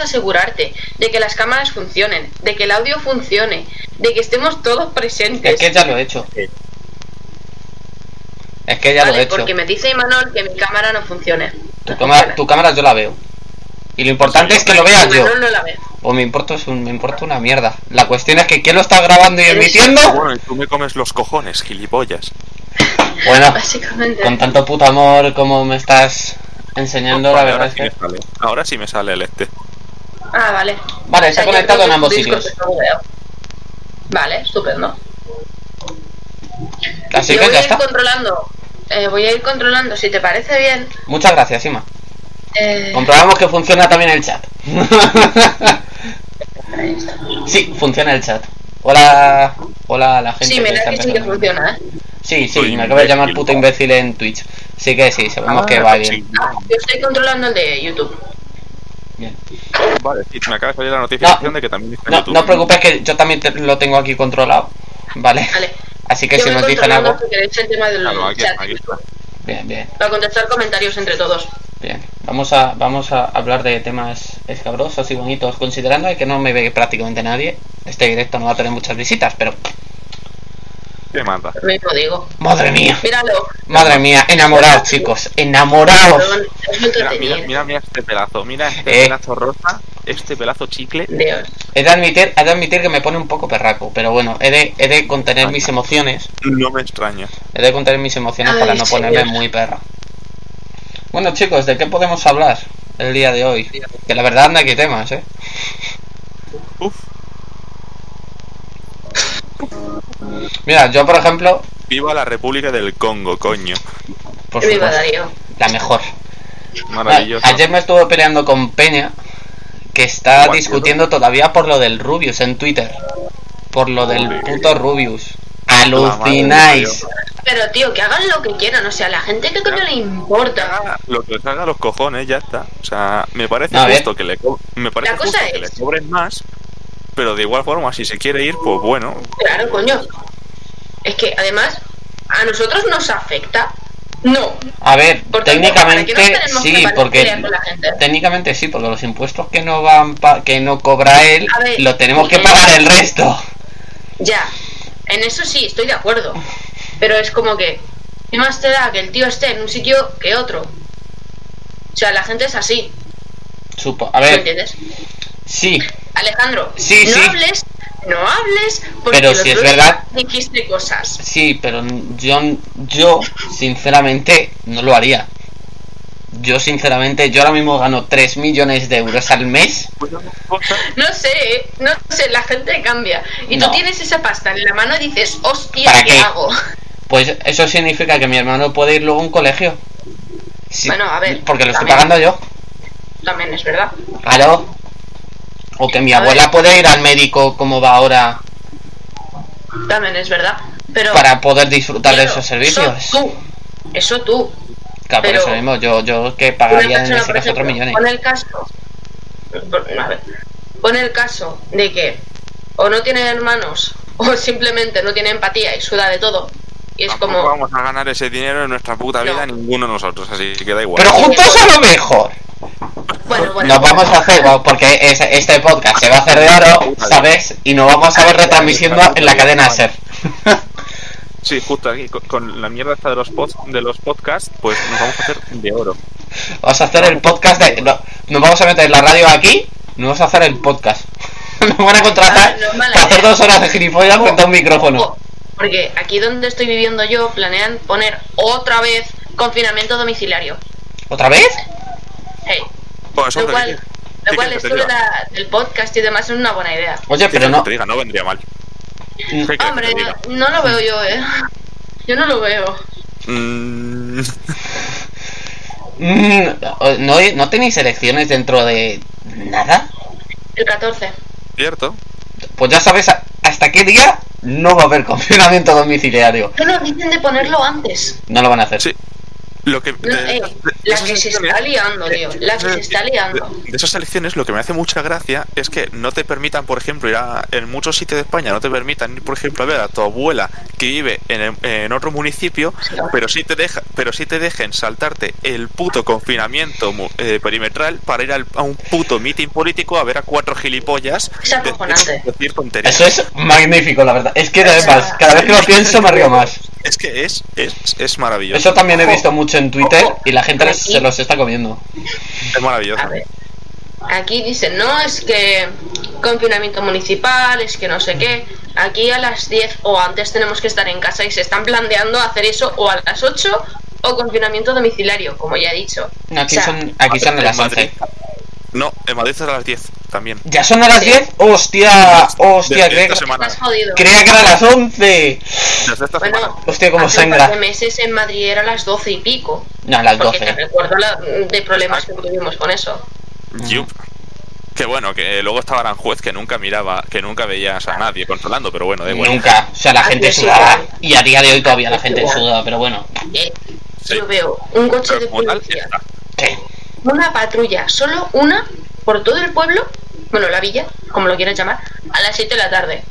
asegurarte de que las cámaras funcionen, de que el audio funcione, de que estemos todos presentes. Es que ya lo he hecho. Es que ya Vale, lo he hecho. porque me dice Imanol que mi cámara no funcione. Tu No cámara, funciona. tu cámara yo la veo. Y lo importante es que lo veas yo. No la. O me importa, es un- me importa una mierda. La cuestión es que ¿quién lo está grabando y emitiendo? Bueno, y tú me comes los cojones, gilipollas. Bueno, Básicamente. con tanto puto amor como me estás enseñando, la verdad ahora es sí me que... sale. Ahora sí me sale el este. Ah, vale. Vale, O sea, yo conectado en ambos sitios. Vale, estupendo. Así Yo que voy ya a ir está. controlando. eh, voy a ir controlando, si te parece bien. Muchas gracias, Ima. eh, Comprobamos que funciona también el chat. sí, funciona el chat. Hola, hola a la gente. Sí, mira está que sí que funciona, ¿eh? Sí, sí, Soy me acaba de llamar puto imbécil en Twitch. Sí que sí, sabemos Ah, que va sí. bien. Ah, yo estoy controlando el de YouTube. Bien. Vale, sí, me acaba de salir la notificación No, de que también está en No, YouTube. no os preocupéis que yo también te- lo tengo aquí controlado. Vale. Vale. Así que Yo si nos dicen algo. si queréis el tema del Claro, aquí, chat. aquí está. Bien, bien, Para contestar comentarios entre todos. bien. Vamos a, vamos a hablar de temas escabrosos y bonitos, considerando que no me ve prácticamente nadie. Este directo no va a tener muchas visitas, pero. ¿Qué manda? Lo mismo digo. Madre mía. Míralo. Madre mía, enamorados, chicos. Enamorados. Mira, mira, entretenido. mira, mira este pelazo, mira este Eh. pelazo rosa, este pelazo chicle. Dios. He de admitir, he de admitir que me pone un poco perraco, pero bueno, he de, he de contener mis emociones. No me extraña. He de contener mis emociones Ay, para no ponerme señor. muy perra. Bueno, chicos, ¿de qué podemos hablar el día de hoy? Que la verdad no hay que temas, ¿eh? Uf, Mira, yo por ejemplo, viva la República del Congo, coño. por Viva supuesto, Darío. la mejor. Maravilloso. Ayer me estuve peleando con Peña, que está discutiendo todavía por lo del Rubius en Twitter. Por lo del puto Rubius. Alucináis. Pero tío, que hagan lo que quieran, o sea, a la gente que coño le importa. Lo que les haga los cojones, ya está. O sea, me parece justo que le me parece que le cobren más, pero de igual forma, si se quiere ir, pues bueno. Claro, coño. Es que además, a nosotros nos afecta. No. A ver, técnicamente ¿para qué nos tenemos sí, que porque técnicamente sí, porque los impuestos que no van pa- que no cobra él, ver, lo tenemos que pagar el resto. Ya. En eso sí, estoy de acuerdo. Pero es como que. ¿Qué más te da que el tío esté en un sitio que otro? O sea, la gente es así. Supo, a ¿Me ver, entiendes? Sí, Alejandro, Sí, no sí. hables, no hables, porque Pero si es verdad- dijiste cosas. sí, pero yo yo sinceramente no lo haría. Yo sinceramente, yo ahora mismo gano 3 millones de euros al mes. No sé, no sé, la gente cambia. Y No. tú tienes esa pasta en la mano y dices, hostia, ¿Para ¿qué, qué? hago? Pues eso significa que mi hermano puede ir luego a un colegio. Sí, Bueno, a ver, Porque lo estoy pagando yo. También es verdad. Claro. O que mi A abuela ver. puede ir al médico como va ahora También es verdad. Pero. para poder disfrutar de esos servicios. Eso tú. Eso tú. Claro, por pero- eso mismo, yo, yo que pagaría en persona, ese por caso otros millones. Pon el caso. A ver. Pon el caso de que o no tiene hermanos o simplemente no tiene empatía y suda de todo. Y es tampoco como. vamos a ganar ese dinero en nuestra puta vida No. ninguno de nosotros, así que da igual. Pero juntos a lo mejor. Bueno, bueno. Nos vamos a hacer, porque es- este podcast se va a hacer de oro, ¿sabes? Y nos vamos a ver retransmitiendo en la cadena SER. Sí, justo aquí, con, con la mierda esta de los, pod, de los podcasts, pues nos vamos a hacer de oro. Vamos a hacer el podcast de... no, nos vamos a meter la radio aquí, nos vamos a hacer el podcast. Nos van a contratar Ah, no para hacer idea. dos horas de gilipollas frente a un micrófono. Porque aquí donde estoy viviendo yo planean poner otra vez confinamiento domiciliario. ¿Otra vez? Hey, Pues lo cual, ¿qué- lo qué cual esto de la- del podcast y demás es una buena idea. Oye, ¿Qué pero no... te diga? No vendría mal. ¿Qué quieres que Hombre, no lo veo yo, eh. Yo no lo veo. Mm, Mm, ¿No, ¿No tenéis elecciones dentro de nada? El 14. Cierto. Pues ya sabes hasta qué día no va a haber confinamiento domiciliario. No nos dicen de ponerlo antes. No lo van a hacer. Sí. Lo que. No, de- eh, de- de la esas que se elecciones- está liando, tío. La que se está liando. De, de esas elecciones, lo que me hace mucha gracia es que no te permitan, por ejemplo, ir a, en muchos sitios de España, no te permitan ir, por ejemplo, a ver a tu abuela que vive en, el- en otro municipio, pero sí te deja, pero sí te dejen saltarte el puto confinamiento mu- eh, perimetral para ir al- a un puto meeting político a ver a cuatro gilipollas Es acojonante. de- decir tonterías. Eso es magnífico, la verdad. Es que además, cada vez que lo pienso me río más. Es que es, es, es maravilloso. Eso también he visto mucho en Twitter y la gente Aquí- se los está comiendo. Es maravilloso. A ver. Aquí dicen, no, es que confinamiento municipal, es que no sé qué. Aquí a las 10 o antes tenemos que estar en casa y se están planteando hacer eso o a las 8 o confinamiento domiciliario, como ya he dicho. No, aquí O sea, son, aquí son de las Madrid. 11. No, en Madrid es a las 10 también. ¿Ya son a las Sí. 10? ¡Hostia! ¡Hostia! Desde Creía esta que, semana. Estás jodido. creía que era a las 11. Desde esta Bueno, semana. Hostia, como hace sangra. de meses en Madrid era a las 12 y pico. No, a las Porque te 12. recuerdo la- de problemas que tuvimos con eso. Yup. Que bueno, que luego estaba Aranjuez que nunca miraba, que nunca veías a nadie controlando, pero bueno, da igual. Nunca. O sea, la Aquí gente sí, sudaba. sí. Y a día de hoy todavía la gente Sí. suda, pero bueno. Sí. Yo veo un coche Pero de policía, está. Una patrulla, solo una, por todo el pueblo, bueno, la villa, como lo quieras llamar, a las 7 de la tarde.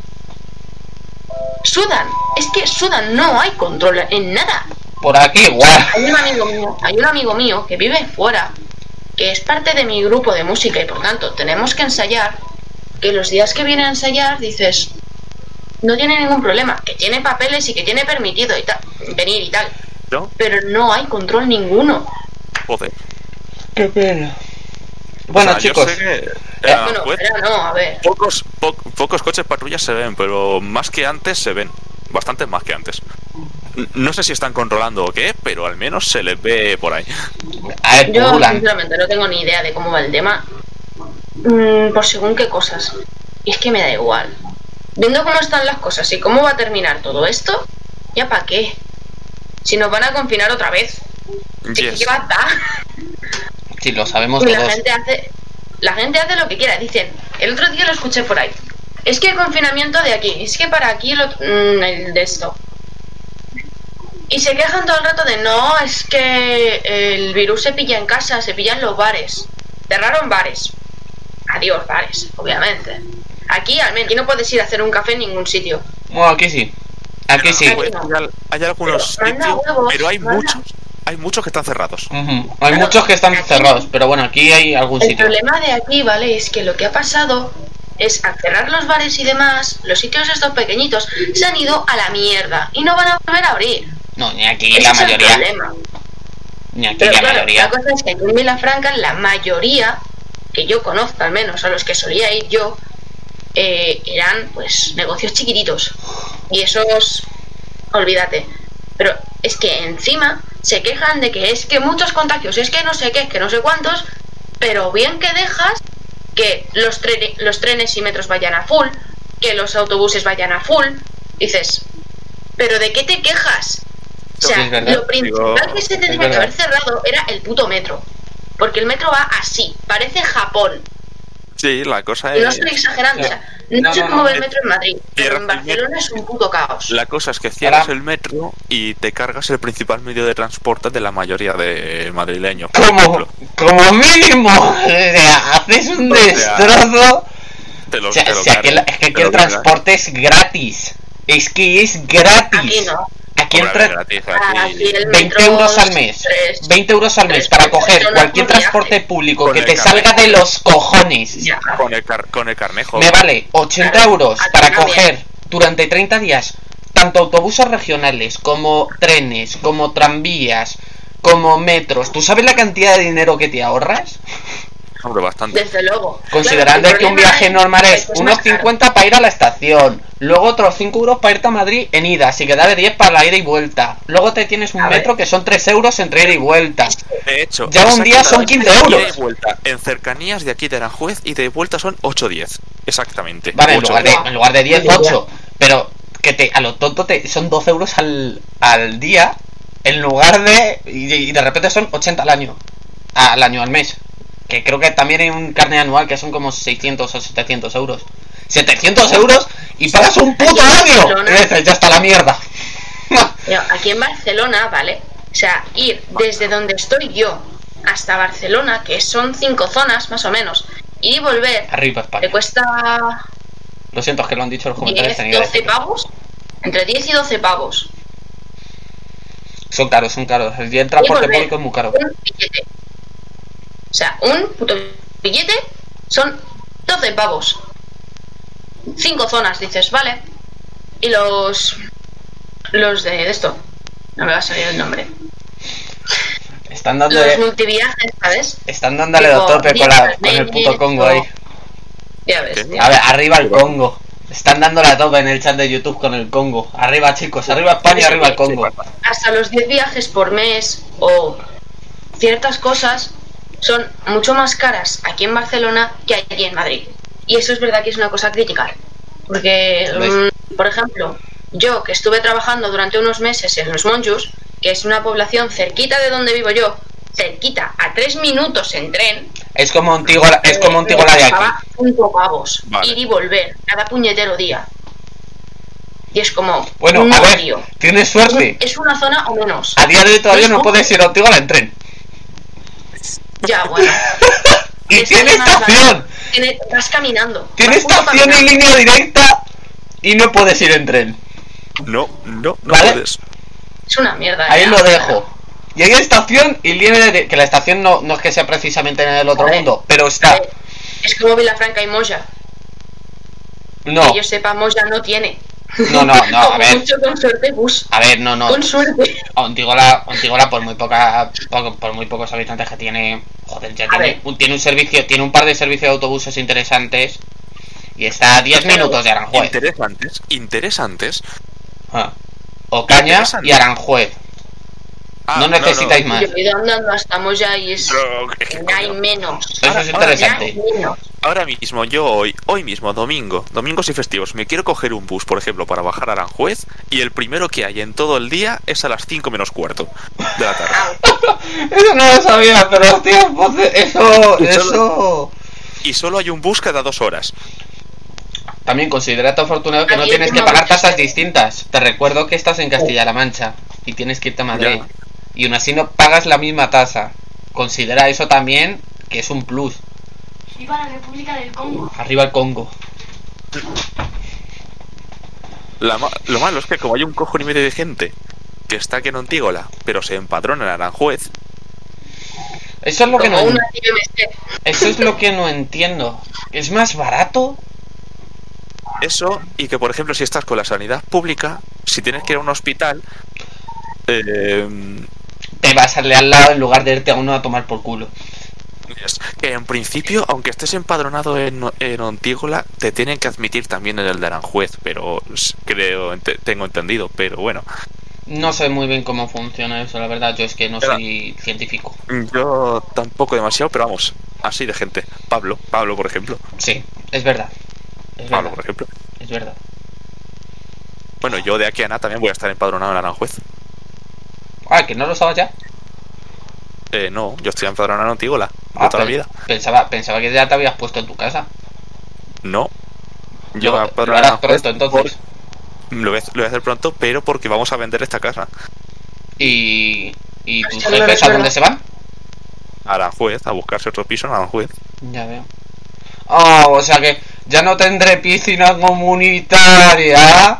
Sudan, es que sudan, no hay control en nada. Por aquí, igual. Hay un amigo mío, hay un amigo mío que vive fuera, que es parte de mi grupo de música y por tanto tenemos que ensayar, que los días que viene a ensayar dices, no tiene ningún problema, que tiene papeles y que tiene permitido y tal, venir y tal, ¿No? pero no hay control ninguno. Joder. Qué pena. Bueno, O sea, yo chicos. que Bueno, pero no, a ver. pocos, po- pocos coches patrullas se ven, pero más que antes se ven. Bastantes más que antes. No sé si están controlando o qué, pero al menos se les ve por ahí. A ver, Yo sinceramente no tengo ni idea de cómo va el tema. Mm, por según qué cosas. Y es que me da igual. Viendo cómo están las cosas y cómo va a terminar todo esto, ¿ya para qué? Si nos van a confinar otra vez. ¿Qué, Yes. qué va a dar? Si lo sabemos Y la todos. gente hace. La gente hace lo que quiera. Dicen, el otro día lo escuché por ahí. Es que el confinamiento de aquí, es que para aquí lo, mm, el de esto. Y se quejan todo el rato de no, es que el virus se pilla en casa, se pilla en los bares. Cerraron bares. Adiós, bares, obviamente. Aquí al menos, aquí no puedes ir a hacer un café en ningún sitio. Bueno, aquí sí. Aquí sí. Aranjuez hay, hay algunos Pero manda sitios, huevos, pero hay manda. muchos, hay muchos que están cerrados. Hay Claro, muchos que están aquí- cerrados, pero bueno, aquí hay algún El sitio. problema de aquí, ¿vale? Es que lo que ha pasado es al cerrar los bares y demás, los sitios estos pequeñitos se han ido a la mierda y no van a volver a abrir. No, ni aquí Ese la es el mayoría. problema. Ni aquí Pero la claro, mayoría. la cosa es que aquí en Vilafranca la mayoría, que yo conozco al menos, a los que solía ir yo, eh, eran pues negocios chiquititos. Y esos, olvídate. Pero es que encima se quejan de que es que muchos contagios, es que no sé qué, es que no sé cuántos, pero bien que dejas que los, tre- los trenes y metros vayan a full, que los autobuses vayan a full, dices, pero ¿de qué te quejas? O sea, verdad. lo principal Digo, que se tendría que haber cerrado era el puto metro. Porque el metro va así, parece Japón. Sí, la cosa Y no es. estoy exagerando, o sea, no, No, sé cómo no, va el metro en Madrid, pero en Barcelona es un puto caos. La cosa es que cierras el metro y te cargas el principal medio de transporte de la mayoría de madrileños. Como, como mínimo. O sea, haces un O sea, destrozo. Te lo, O sea, te lo cargas, la- es que aquí el cargas. transporte es gratis. Es que es gratis. Aquí no. Aquí el Hombre, tra- gratis, Aquí aquí. el 20 metro euros al mes. tres- 20 euros al mes para coger cualquier transporte público que te salga de los cojones. Con el, car- con el carnejo. Me vale 80 Claro, euros para coger durante 30 días tanto autobuses regionales como trenes, como tranvías, como metros. ¿Tú sabes la cantidad de dinero que te ahorras? Hombre, bastante. Desde luego. Considerando Claro, que un viaje normal es que unos más caro. 50 para ir a la estación, luego otros 5 euros para irte a Madrid en ida, así que da de 10 para la ida y vuelta. Luego te tienes un A ver. metro que son 3 euros entre ida y vuelta. De hecho, Ya un día son exactamente 15 euros. ida y vuelta. En cercanías de aquí de Aranjuez y de vuelta son 8-10. Exactamente. Vale, en Ocho. lugar, de, en lugar de 10, Ya, ya. 8. Pero que te, a lo tonto te, son 12 euros al, al día en lugar de. Y, y de repente son 80 al año. Al año, al mes. Que creo que también hay un carne anual que son como 600 o 700 euros. 700 euros y pagas un puto año. Barcelona- ya está la mierda. Aquí en Barcelona, ¿vale? sea, ir desde donde estoy yo hasta Barcelona, que son cinco zonas más o menos, y volver, Arriba te cuesta Lo siento, es que lo han dicho los comentarios. 10, tenía que 12 decirlo. pavos. Entre 10 y 12 pavos. Son caros, son caros. El día transporte público es muy caro. Un billete. O sea, un puto billete son 12 pavos. Cinco zonas, dices, vale. Y los. Los de, esto. No me va a salir el nombre. Están Los dándole, multiviajes, ¿sabes? están dándole tipo, a tope con, la, el puto Congo ahí. Ya ves. A ver, arriba el Congo. Están dándole a tope en el chat de YouTube con el Congo. Arriba, chicos. Arriba España, arriba el Congo. hasta los 10 viajes por mes o ciertas cosas son mucho más caras aquí en Barcelona que allí en Madrid. Y eso es verdad que es una cosa a criticar. Porque, mm, por ejemplo, yo que estuve trabajando durante unos meses en los Monjos, que es una población cerquita de donde vivo yo, cerquita, a tres minutos en tren, Es como Antígola, es como Antígola de aquí. cinco pavos, Vale. ir y volver, cada puñetero día. Y es como, Bueno, no, a ver, tienes Es, suerte. es una zona o menos. A día de hoy todavía no puedes ir a Antígola en tren. Ya, bueno. Y tiene estación. Tiene- vas caminando. Tiene vas estación en línea directa y no puedes ir en tren. No, no, no Vale. puedes. Es una mierda. Ahí ya. lo dejo. Y hay estación y línea de... Que la estación no, no es que sea precisamente en el otro mundo, pero está. Es como Vilafranca y Moya. No, Que yo sepa, Moya no tiene. No, no, no, a ver. mucho con suerte bus. A ver, no, no. Con suerte. Antígola, Antígola por muy poca, por, por muy pocos habitantes que tiene, joder, ya A tiene un, tiene un servicio, tiene un par de servicios de autobuses interesantes y está a 10 Pero- minutos de Aranjuez. Interesantes, interesantes. Ah. Ocaña Interesante. y Aranjuez. Ah, no necesitáis no. más. Yo he ido andando hasta Moya y es. Que, Hay menos. Eso es ahora- interesante. Ahora mismo, yo hoy, hoy mismo, domingo, domingos y festivos, me quiero coger un bus, por ejemplo, para bajar a Aranjuez, y el primero que hay en todo el día es a las 5 menos cuarto de la tarde. Ah, Eso no lo sabía, pero hostia, pues eso, Y solo- eso... Y solo hay un bus cada dos horas. También considerate afortunado que no tienes que pagar tasas distintas. Te recuerdo que estás en Castilla-La Mancha y tienes que irte a Madrid. Ya. Y aún así no pagas la misma tasa. Considera eso también que es un plus. Viva la República del Congo. Arriba el Congo. La ma- lo malo es que como hay un cojo y medio de gente que está aquí en Antígola, pero se empadrona en Aranjuez, Eso es lo que no una eso es lo que no entiendo. ¿Es más barato? eso, y que por ejemplo si estás con la sanidad pública, si tienes que ir a un hospital, eh, Te vas a darle al lado en lugar de irte a uno a tomar por culo. que en principio, aunque estés empadronado en, en Antígola, te tienen que admitir también en el de Aranjuez, pero creo, tengo entendido, pero bueno. No sé muy bien cómo funciona eso, la verdad. Yo es que no Pero- soy científico. Yo tampoco demasiado, pero vamos, así de gente. Pablo, Pablo por ejemplo. Sí, es verdad. Es Pablo, verdad. por ejemplo. Es verdad. Bueno, yo de aquí a nada también voy a estar empadronado en Aranjuez. Ah, que no lo sabes ya. Eh, no, yo estoy empadronado en Antígola, de Ah, toda la vida. Pensaba, pensaba que ya te habías puesto en tu casa. No. Yo lo en harás pronto entonces. por- Lo voy, a, lo voy a hacer pronto, pero porque vamos a vender esta casa. Y, y tus no lo jefes a dónde se van? A Aranjuez, a buscarse otro piso en Aranjuez. Ya veo. Oh, o sea que ya no tendré piscina comunitaria.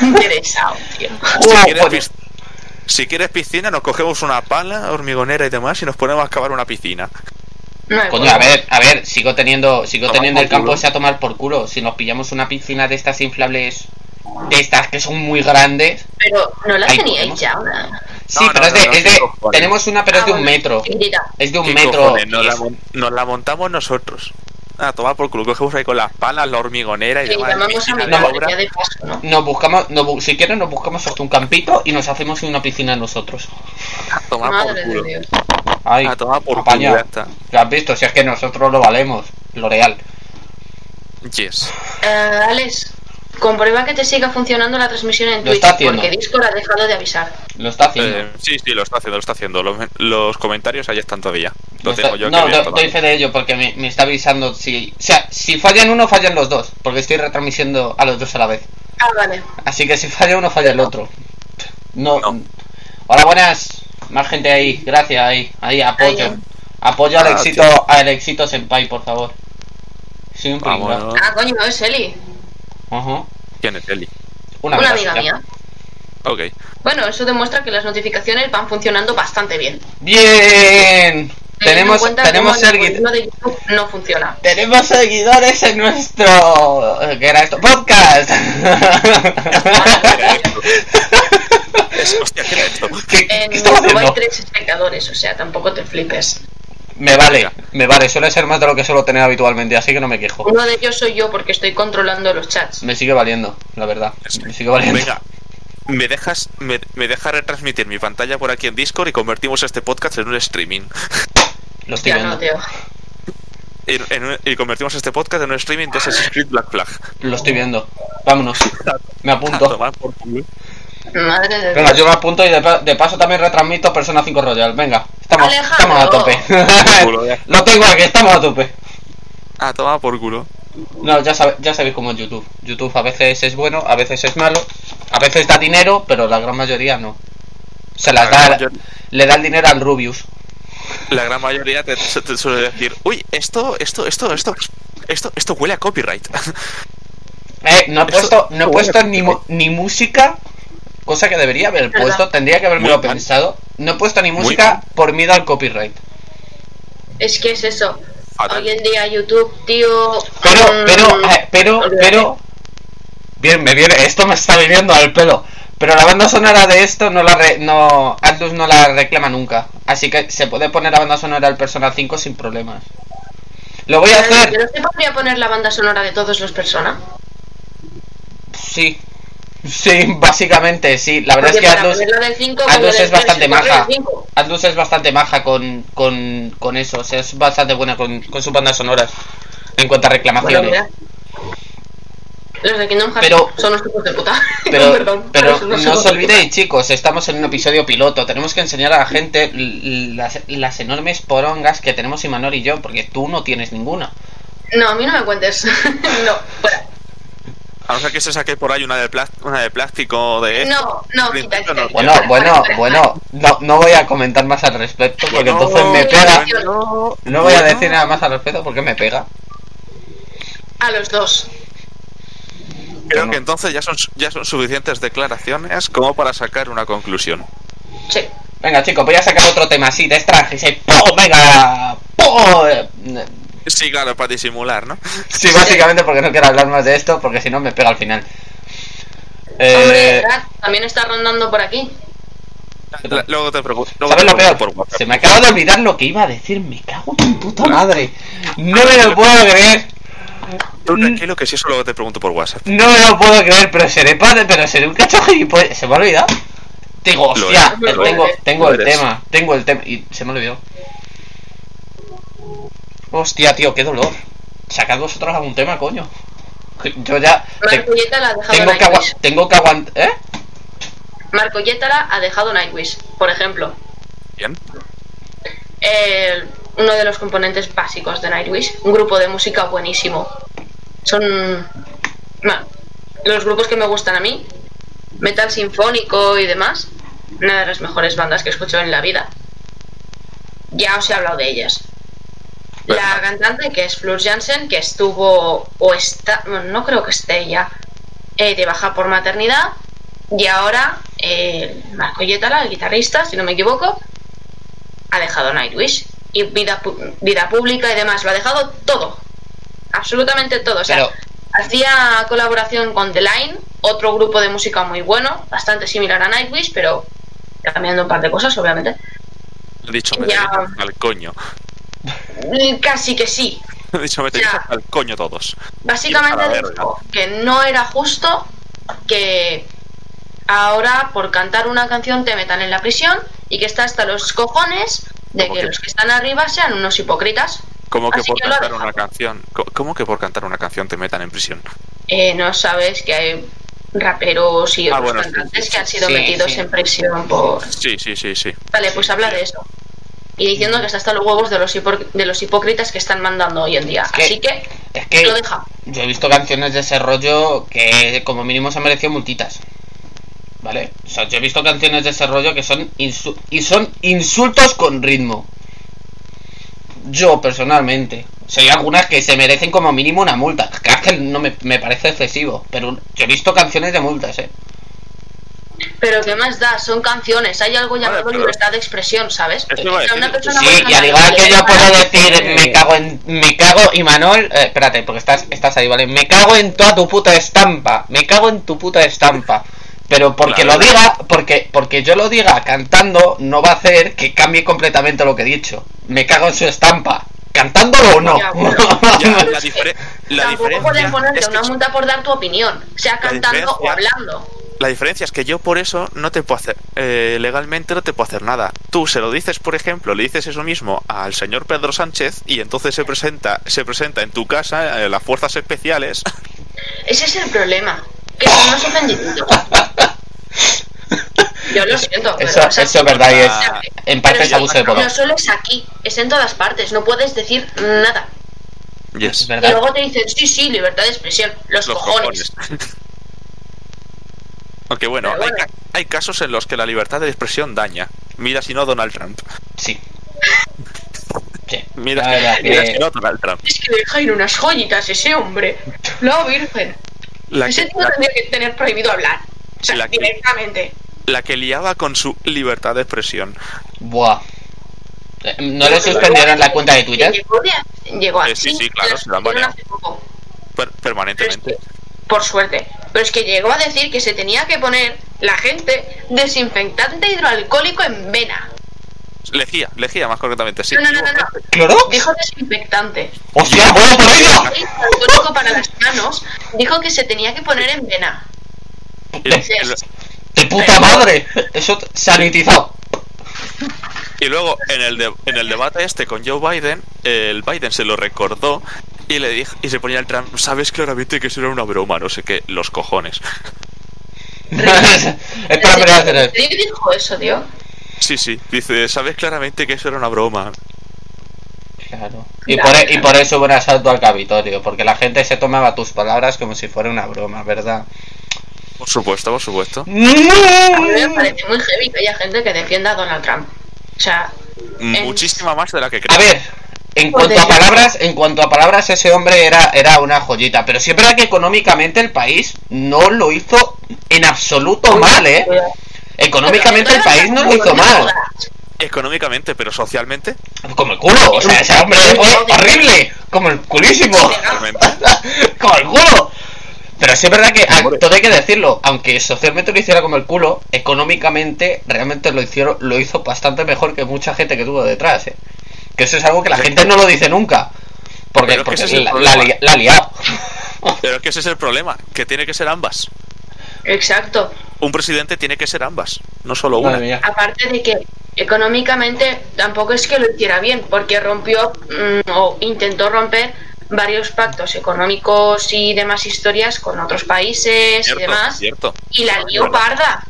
Interesado, tío. Si quieres, pis- si quieres piscina, nos cogemos una pala, hormigonera y demás y nos ponemos a excavar una piscina. No Coño, a ver, a ver, sigo teniendo, sigo Tomar teniendo el campo ese a tomar por culo. Si nos pillamos una piscina de estas inflables, de estas que son muy grandes. Pero no la Ahí teníais podemos. ya. Una... Sí, No, pero no, es de, no, es de- tenemos una, pero es Ah, de un bueno, metro. Es de un ¿Qué metro. cojones? La, nos la montamos nosotros. A tomar por culo, cogemos ahí con las palas, la hormigonera y Sí, demás. llamamos a piscina mi de padre, obra. ya de paso, ¿no? Nos buscamos, nos bu- si quieren nos buscamos hasta un campito y nos hacemos una piscina nosotros. A tomar por Madre culo. Ay, A tomar por culo, apañado. ya está. ¿Lo has visto? Si es que nosotros lo valemos, L'Oreal. Yes. Eh, Alex, comprueba que te siga funcionando la transmisión en Lo Twitch, está haciendo. porque Discord ha dejado de avisar. Lo está haciendo. Eh, sí, sí, lo está haciendo, lo está haciendo. Los, los comentarios ahí están todavía. Lo tengo yo no, ver doy fe de ello porque me, me está avisando si... O sea, si fallan uno, fallan los dos. Porque estoy retransmitiendo a los dos a la vez. Ah, vale. Así que si falla uno, falla el otro. No. No. Hola, buenas. Más gente ahí. Gracias, ahí. Ahí, apoyo. Ahí. Apoyo al Ah, éxito, tío. al éxito senpai, por favor. Soy un. Vamos. Ah, coño, es Eli. Ajá. ¿Quién es Eli? Una, Una amiga mía. Ok. Bueno, eso demuestra que las notificaciones van funcionando bastante bien. Bien. Tenemos, tenemos, cómo el segui- algoritmo de YouTube no funciona. tenemos seguidores en nuestro... ¿Qué era esto? Podcast. Es- hostia, ¿qué era esto? ¿Qué, En qué estamos hay tres espectadores, o sea, tampoco te flipes. Me vale, me vale. Suele ser más de lo que suelo tener habitualmente, así que no me quejo. Uno de ellos soy yo porque estoy controlando los chats. Me sigue valiendo, la verdad. Me sigue valiendo. Venga, me dejas, me, me deja retransmitir mi pantalla por aquí en Discord y convertimos este podcast en un streaming. Lo estoy Ya viendo. no, tío. En- en un- y convertimos este podcast en un streaming de Assassin's Creed Black Flag. Lo estoy viendo. Vámonos. Me apunto. Madre de Venga, Dios. yo me apunto y de, de paso también retransmito Persona 5 Royal. Venga, estamos, Alejandro. estamos a tope. Culo. Lo tengo aquí, estamos a tope. A tomar por culo. No, ya, sabe- ya sabéis cómo es YouTube. YouTube a veces es bueno, a veces es malo, a veces da dinero, pero la gran mayoría no. Se las La da, mayoría- le da el dinero al Rubius. La gran mayoría te, te suele decir, uy, esto, esto, esto, esto, esto, esto huele a copyright. Eh, no he puesto, no he puesto ni, ni música, cosa que debería haber ¿Verdad? puesto, tendría que haberme lo pensado. No he puesto ni música por miedo al copyright. Es que es eso. Fatal. Hoy en día YouTube, tío. Pero, mm, pero, eh, pero, pero. Bien, me viene, esto me está viniendo al pelo. Pero la banda sonora de esto no la re- no Atlus no la reclama nunca. Así que se puede poner la banda sonora del Persona 5 sin problemas. Lo voy a Pero hacer. ¿No se podría poner la banda sonora de todos los personas? Sí. Sí, básicamente, sí. La verdad Porque es que Atlus, ponerla del 5, Atlus poner es bastante 3, el 4 y el maja. 5. Atlus es bastante maja con, con, con eso. O sea, es bastante buena con, con sus bandas sonoras. En cuanto a reclamaciones. Los de Kingdom Hearts Pero- son los hijos de puta. Pero, Perdón, pero no os olvidéis, chicos, estamos en un episodio piloto. Tenemos que enseñar a la gente las, las enormes porongas que tenemos Imanol y yo, porque tú no tienes ninguna. No, a mí no me cuentes. no, fuera. A no ser que se saque por ahí una de, plás- una de plástico de... No, no, quita, quita, no, quita. Bueno, bueno, bueno, no, no voy a comentar más al respecto, porque no, entonces me pega. no, No voy a decir nada más al respecto porque me pega. A los dos. Creo Bueno. que entonces ya son, ya son suficientes declaraciones como para sacar una conclusión. Sí. Venga, chicos, voy a sacar otro tema así de extranjero. y ¡pum! ¡Venga! ¡pum! Sí, claro, para disimular, ¿no? Sí, básicamente porque no quiero hablar más de esto, porque si no me pega al final. Hombre, Eh, también está rondando por aquí. La- Luego te pregunto. ¿Sabes lo peor? Se me acaba de olvidar lo que iba a decir. Me cago en tu puta madre. No me lo puedo creer. Tú tranquilo que si eso luego te pregunto por WhatsApp. No me lo puedo creer, pero seré padre, pero seré un cacho gilipollas. Se me ha olvidado. Digo, hostia, tengo, tengo el tema, tengo el tema. Y se me olvidó. Hostia, tío, qué dolor. Sacad vosotros algún tema, coño. Yo ya. te- Marco Yetala ha dejado tengo, que agua- tengo que aguantar. ¿Eh? Marco Yetala ha dejado Nightwish, por ejemplo. Bien. Eh, uno de los componentes básicos de Nightwish. Un grupo de música buenísimo. Son. Bueno, los grupos que me gustan a mí. Metal sinfónico y demás. Una de las mejores bandas que he escuchado en la vida. Ya os he hablado de ellas. La cantante, que es Fleur Jansen, que estuvo o está, no creo que esté ya, eh, de baja por maternidad. Y ahora eh, Marco Yetala, el guitarrista, si no me equivoco, ha dejado Nightwish. Y vida, vida pública y demás, lo ha dejado todo. Absolutamente todo. O sea, Pero- hacía colaboración con The Line, otro grupo de música muy bueno, bastante similar a Nightwish, pero cambiando un par de cosas, obviamente. He dicho, me Ya. al coño. Mm, Casi que sí. He dicho, me tenéis al coño todos. Básicamente dijo que no era justo que ahora por cantar una canción te metan en la prisión y que está hasta los cojones de ¿Cómo que que? los que están arriba sean unos hipócritas. ¿Cómo que Así por que cantar una canción? ¿Cómo que por cantar una canción te metan en prisión? Eh, no sabes que hay raperos y Ah, otros bueno, cantantes sí, que han sido sí, metidos sí. en prisión por... Sí, sí, sí, sí. Vale, pues habla de eso. Y diciendo que está hasta los huevos de los, de los hipócritas que están mandando hoy en día. que- Así que Es que lo deja. yo he visto canciones de ese rollo que como mínimo se han merecido multitas. ¿vale? O sea, yo he visto canciones de ese rollo que son insu- y son insultos con ritmo. Yo personalmente. O sea, hay algunas que se merecen como mínimo una multa. Claro que no me, me parece excesivo, pero yo he visto canciones de multas, eh. Pero ¿qué más da? Son canciones. Hay algo llamado pero- libertad de expresión, ¿sabes? O sea, una persona Sí, y al igual que yo puedo de decir me cago en me cago y Manol, eh, espérate, porque estás estás ahí, ¿vale? Me cago en toda tu puta estampa. Me cago en tu puta estampa. Pero porque Claro. lo diga, porque porque yo lo diga cantando no va a hacer que cambie completamente lo que he dicho. Me cago en su estampa. ¿Cantándolo o no? Ya, bueno. Ya, la, difere- la Tampoco pueden diferencia ponerte es que- una multa por dar tu opinión, sea cantando o hablando. La diferencia es que yo por eso no te puedo hacer, eh, legalmente no te puedo hacer nada. Tú se lo dices, por ejemplo, le dices eso mismo al señor Pedro Sánchez y entonces se presenta, se presenta en tu casa eh, las fuerzas especiales. Ese es el problema. Que son unos ofendiditos. Yo lo siento. pero Eso, o sea, eso es verdad y es Ah, en parte es abuso de poder. No solo es aquí, es en todas partes. No puedes decir nada. Yes. Y luego te dicen, sí, sí, libertad de expresión. Los, Los cojones. cojones. Aunque bueno, hay, casos en los que la libertad de expresión daña. Mira si no Donald Trump. Sí. Sí. Mira, mira que- si no Donald Trump. Es que deja ir unas joyitas ese hombre. La virgen. La ese que, tío la, tendría que tener prohibido hablar. O sea, La que- directamente. la que liaba con su libertad de expresión. Buah. Eh, ¿No le suspendieron la cuenta de Twitter? Llegó, de- llegó Eh, sí, sí, claro, la se la han permanentemente. Por suerte. Pero es que llegó a decir que se tenía que poner la gente desinfectante hidroalcohólico en vena. Lejía, lejía más concretamente, sí. no, no, no, no, no. ¿Cloro? Dijo desinfectante. ¡Hostia, bueno por ello! Alcohólico para las manos. Dijo que se tenía que poner en vena. ¡De puta madre! Eso sanitizado. Y luego en el, de- en el debate este con Joe Biden, el Biden se lo recordó y le dijo y se ponía el Trump, sabes claramente que eso era una broma, no sé qué, los cojones. es para mirar hacer eso. ¿Qué dijo eso, tío? Sí, sí, dice, sabes claramente que eso era una broma. Claro. Y por, e- y por eso hubo un asalto al Capitolio, porque la gente se tomaba tus palabras como si fuera una broma, ¿verdad? Por supuesto, por supuesto. A mí me parece muy heavy que haya gente que defienda a Donald Trump. O sea, En- Muchísima más de la que creo. A ver, en cuanto a palabras, en cuanto a palabras, ese hombre era, era una joyita. Pero sí es verdad que económicamente el país no lo hizo en absoluto mal, ¿eh? Económicamente el país no lo hizo mal. Económicamente, pero socialmente, Como el culo, o sea, ese hombre fue horrible. Como el culísimo. como el culo. Pero sí es verdad que, a- todo hay que decirlo, aunque socialmente lo hiciera como el culo, económicamente realmente lo hicieron, lo hizo bastante mejor que mucha gente que tuvo detrás, ¿eh? Que eso es algo que la gente no lo dice nunca. Porque, Pero que porque ese es el la, ha liado. Pero es que ese es el problema, que tiene que ser ambas. Exacto. Un presidente tiene que ser ambas, no solo una. Aparte de que económicamente tampoco es que lo hiciera bien, porque rompió mm, o intentó romper varios pactos económicos y demás historias con otros países y demás, cierto. y la lió parda.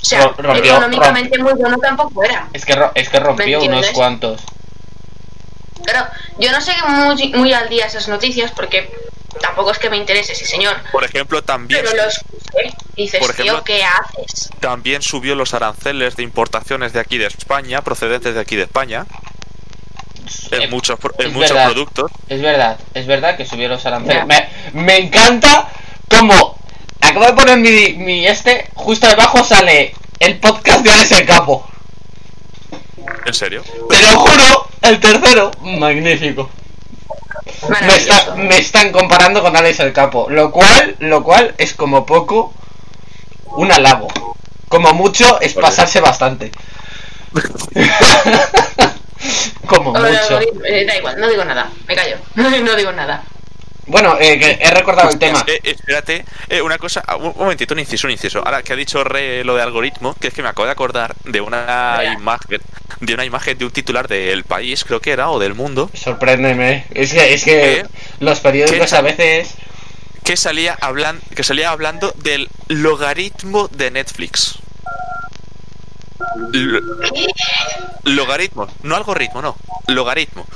O sea, rompió- económicamente muy bueno tampoco era. Es que, ro- es que rompió ¿Me unos cuantos. Pero yo no sé muy, muy al día esas noticias porque tampoco es que me interese ese señor. Por ejemplo, también, Pero lo escuché. Dices, Por ejemplo- tío, ¿qué haces? también subió los aranceles de importaciones de aquí de España, procedentes de aquí de España, en Eh, muchos, pro- en es muchos verdad. productos. Es verdad, es verdad que subió los aranceles. Me, me encanta como acabo de poner mi, mi este, justo debajo sale el podcast de Alex el Capo. ¿En serio? Te lo juro, el tercero, magnífico. Me, está- me están comparando con Alex el Capo, lo cual, lo cual es como poco un halago. Como mucho es pasarse bastante. como mucho. eh, da igual, no digo nada. Me callo. no digo nada. Bueno, eh, que he recordado el tema. Eh, espérate, eh, una cosa, ah, un momentito, un inciso, un inciso. Ahora que ha dicho Re lo de algoritmo, que es que me acabo de acordar de una imagen, de una imagen de un titular del país, creo que era, o del mundo, Sorpréndeme. Es que, es que ¿Qué? los periódicos a veces. que salía hablando, que salía hablando del logaritmo de Netflix. Lo- logaritmo, no algoritmo, no, logaritmo.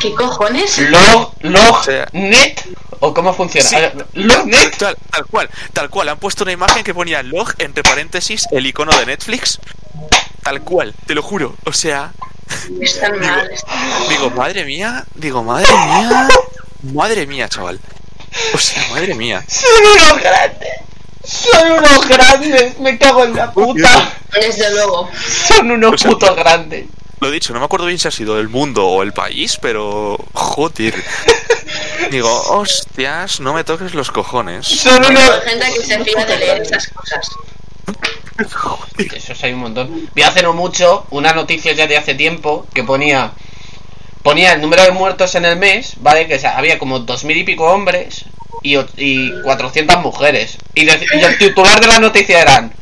¿Qué cojones? Log, log, sea- net. ¿O cómo funciona? Sí. Ver, Lognet. Tal, tal cual, tal cual. Han puesto una imagen que ponía log entre paréntesis el icono de Netflix. Tal cual, te lo juro. O sea, Están mal. están- digo, madre mía, digo, madre mía, madre mía, chaval. O sea, madre mía. Son unos grandes. Son unos grandes. Me cago en la puta. Desde luego. Son unos O sea, putos grandes. Lo dicho, no me acuerdo bien si ha sido el mundo o el país, pero joder. Digo, hostias, no me toques los cojones. Son Hay unos. gente que se fía de leer esas cosas. Eso hay un montón. Vi hace no mucho una noticia ya de hace tiempo que ponía ponía el número de muertos en el mes, ¿vale? Que o sea, había como dos mil y pico hombres y, y 400 mujeres. Y, de- y el titular de la noticia eran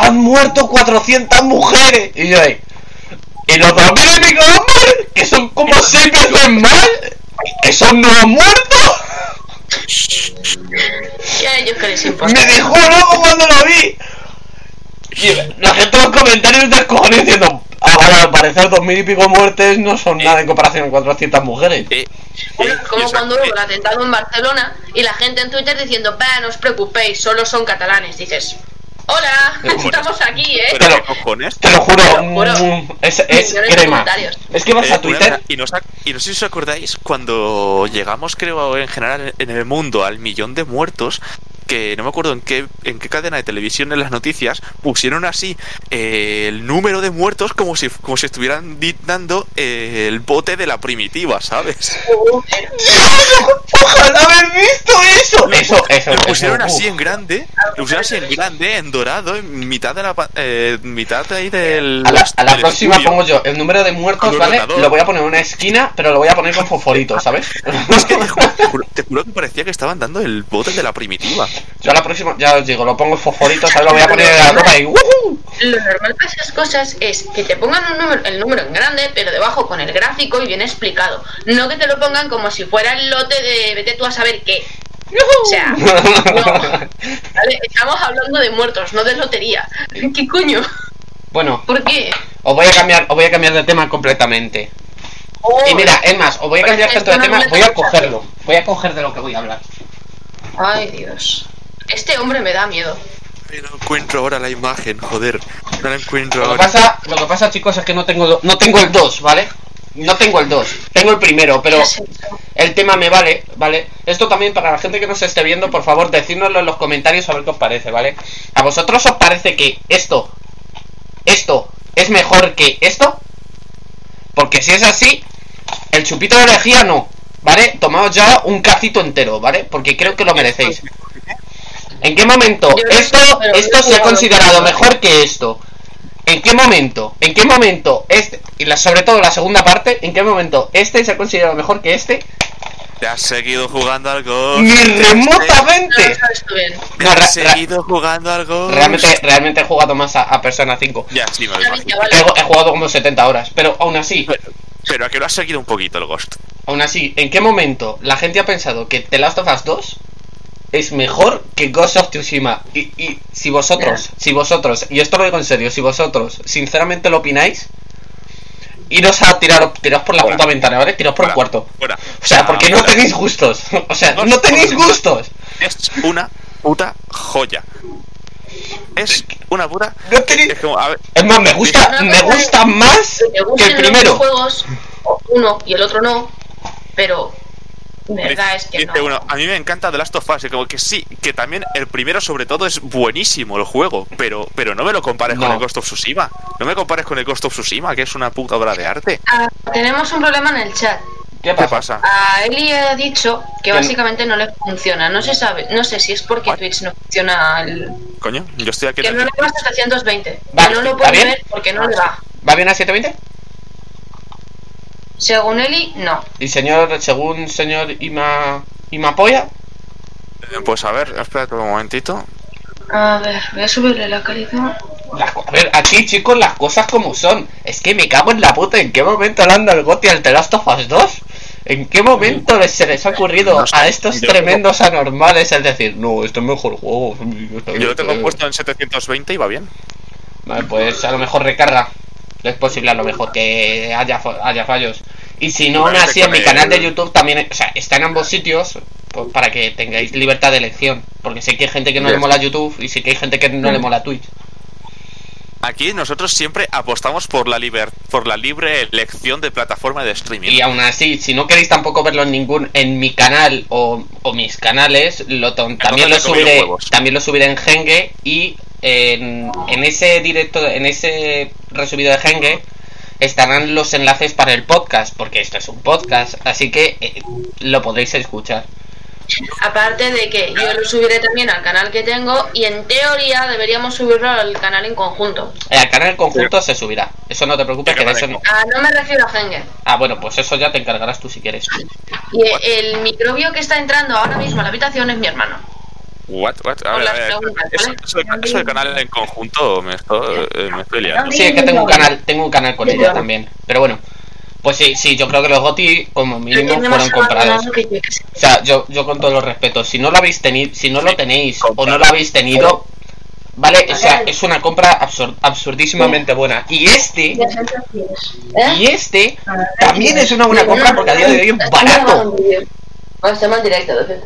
¡Han muerto 400 mujeres! Y yo ahí Y los dos mil y pico hombres, que son como seis veces más, que son no muertos. Y a ellos que les importa. Me dejó loco cuando lo vi. Y la gente en los comentarios descojones diciendo, ah, bueno, al parecer dos mil y pico muertes no son nada en comparación con 400 mujeres. Eh, Bueno, eh, como cuando eh, hubo el atentado en Barcelona y la gente en Twitter diciendo, va, no os preocupéis, solo son catalanes. Dices, hola, Pero- estamos aquí, ¿eh? ¿Pero qué cojones? Te lo juro, Te lo juro. mm, es, crema. Es que vas Eh, a una Twitter. y, no, y no sé si os acordáis cuando llegamos, creo, en general en el mundo al millón de muertos, que no me acuerdo en qué, en qué cadena de televisión en las noticias pusieron así eh, el número de muertos como si, como si estuvieran di- dando eh, el bote de la primitiva, ¿sabes? ¡Ojalá haber visto eso! Eso, eso. Lo eso, pusieron uh. así en grande, lo pusieron así en grande, en dorado, en mitad de la pa- eh, mitad ahí del. A la, a la del próxima estudio. pongo yo el número de muertos, ¿vale? Lo voy a poner en una esquina, pero lo voy a poner con fosforito, ¿sabes? Es que juro- te juro que parecía que estaban dando el bote de la primitiva. Yo a la próxima, ya os digo, lo pongo en fosforito, ¿sabes? Lo voy a poner en la ropa y ¡wujú! Lo normal para esas cosas es que te pongan un número, el número en grande, pero debajo con el gráfico y bien explicado. No que te lo pongan como si fuera el lote de vete tú a saber qué. O sea, no. Vale, estamos hablando de muertos, no de lotería. ¿Qué coño? Bueno, ¿Por qué? os voy a cambiar, os voy a cambiar de tema completamente. Oh, Y mira, es más, os voy a Pero cambiar tanto de tema, voy a cogerlo. Voy a coger de lo que voy a hablar. Ay, Dios. Este hombre me da miedo. Ay, no encuentro ahora la imagen, joder. No la encuentro Lo que ahora. pasa, lo que pasa, chicos, es que no tengo no tengo el 2, ¿vale? No tengo el 2. Tengo el primero, pero el tema me vale, ¿vale? Esto también para la gente que nos esté viendo, por favor, decídnoslo en los comentarios a ver qué os parece, ¿vale? ¿A vosotros os parece que esto, esto, es mejor que esto? Porque si es así, el chupito de lejía no, ¿vale? Tomaos ya un cacito entero, ¿vale? Porque creo que lo merecéis. ¿En qué momento esto, esto se ha considerado mejor que esto? ¿En qué momento? ¿En qué momento este, y la, sobre todo la segunda parte, en qué momento este se ha considerado mejor que este? Te has seguido jugando al Ghost. ¡Ni Te has No remotamente! No, has seguido jugando al Ghost. Realmente, realmente he jugado más a, a Persona 5. Ya, sí, me lo. He, he jugado como 70 horas, pero aún así, Pero, pero a que lo has seguido un poquito el Ghost. aún así, ¿en qué momento la gente ha pensado que The Last of Us 2 es mejor que Ghost of Tsushima? Y, y si vosotros, si vosotros, y esto lo digo en serio, si vosotros sinceramente lo opináis, iros a tirar, tiraos por la Fuera. puta ventana, ¿vale? Tiraos por el cuarto. Fuera. O sea, porque no fuera. tenéis gustos. O sea, No, no tenéis gustos. Es una puta joya. Es una puta. No tenéis- Es como, a ver, Es más, me gusta, me cosa gusta más Que el los primero. juegos, uno y el otro no, pero verdad es que dice no. uno, a mí me encanta The Last of Us, y como que sí, que también el primero sobre todo es buenísimo el juego, pero, pero no me lo compares con el Ghost of Tsushima. No me compares con el Ghost of Tsushima, que es una puta obra de arte. Ah, tenemos un problema en el chat. ¿Qué ¿Qué pasa? A Eli ha dicho que básicamente no le funciona. No se sabe, no sé si es porque? Twitch no funciona el, Coño, yo estoy aquí que no le va a 720. Vale, que no lo ¿está puede bien? ver porque no le va. ¿Va bien a 720? Según Eli, no. Y señor, según señor Ima, Imapoya, Eh, Pues a ver, espérate un momentito. A ver, voy a subirle la calidad. las a ver, aquí chicos, las cosas como son. Es que me cago en la puta. ¿En qué momento le han dado el goti al The Last of Us 2? ¿En qué momento les- se les ha ocurrido a estos yo- tremendos anormales el decir, no, este es mejor juego? Yo lo tengo puesto en 720 y va bien. Vale, pues a lo mejor recarga. Es posible a lo mejor que haya, haya fallos. Y si no, aún así en mi canal de YouTube también, o sea, está en ambos sitios. pues, para que tengáis libertad de elección. Porque sé que hay gente que no le mola YouTube y sé que hay gente que no le mola Twitch. Aquí nosotros siempre apostamos por la liber por la libre elección de plataforma de streaming. Y aún así, si no queréis tampoco verlo en ningún en mi canal o, o mis canales, lo también lo subiré, también lo subiré en Genge y en, en ese directo, en ese resubido de Genge estarán los enlaces para el podcast, porque esto es un podcast, así que eh, lo podréis escuchar. Aparte de que yo lo subiré también al canal que tengo y en teoría deberíamos subirlo al canal en conjunto. Eh, Al canal en conjunto se subirá, eso no te preocupes, que de eso no- Ah, no me refiero a Henger. Ah, bueno, pues eso ya te encargarás tú si quieres. Y el microbio que está entrando ahora mismo a la habitación es mi hermano. What, what? A ver, a ver, eso, eso eso de canal en conjunto me estoy, eh, me estoy liando. Sí, es que tengo un canal, tengo un canal con ella también. Pero bueno, pues sí, sí, yo creo que los GOTI como mínimo fueron comprados. O sea, yo, yo con todos los respetos, si no lo habéis tenido, si no lo tenéis o no lo habéis tenido, vale, o sea, es una compra absur- absurdísimamente buena. Y este, y este también es una buena compra porque a día de hoy es barato. Estamos en directo, de hecho.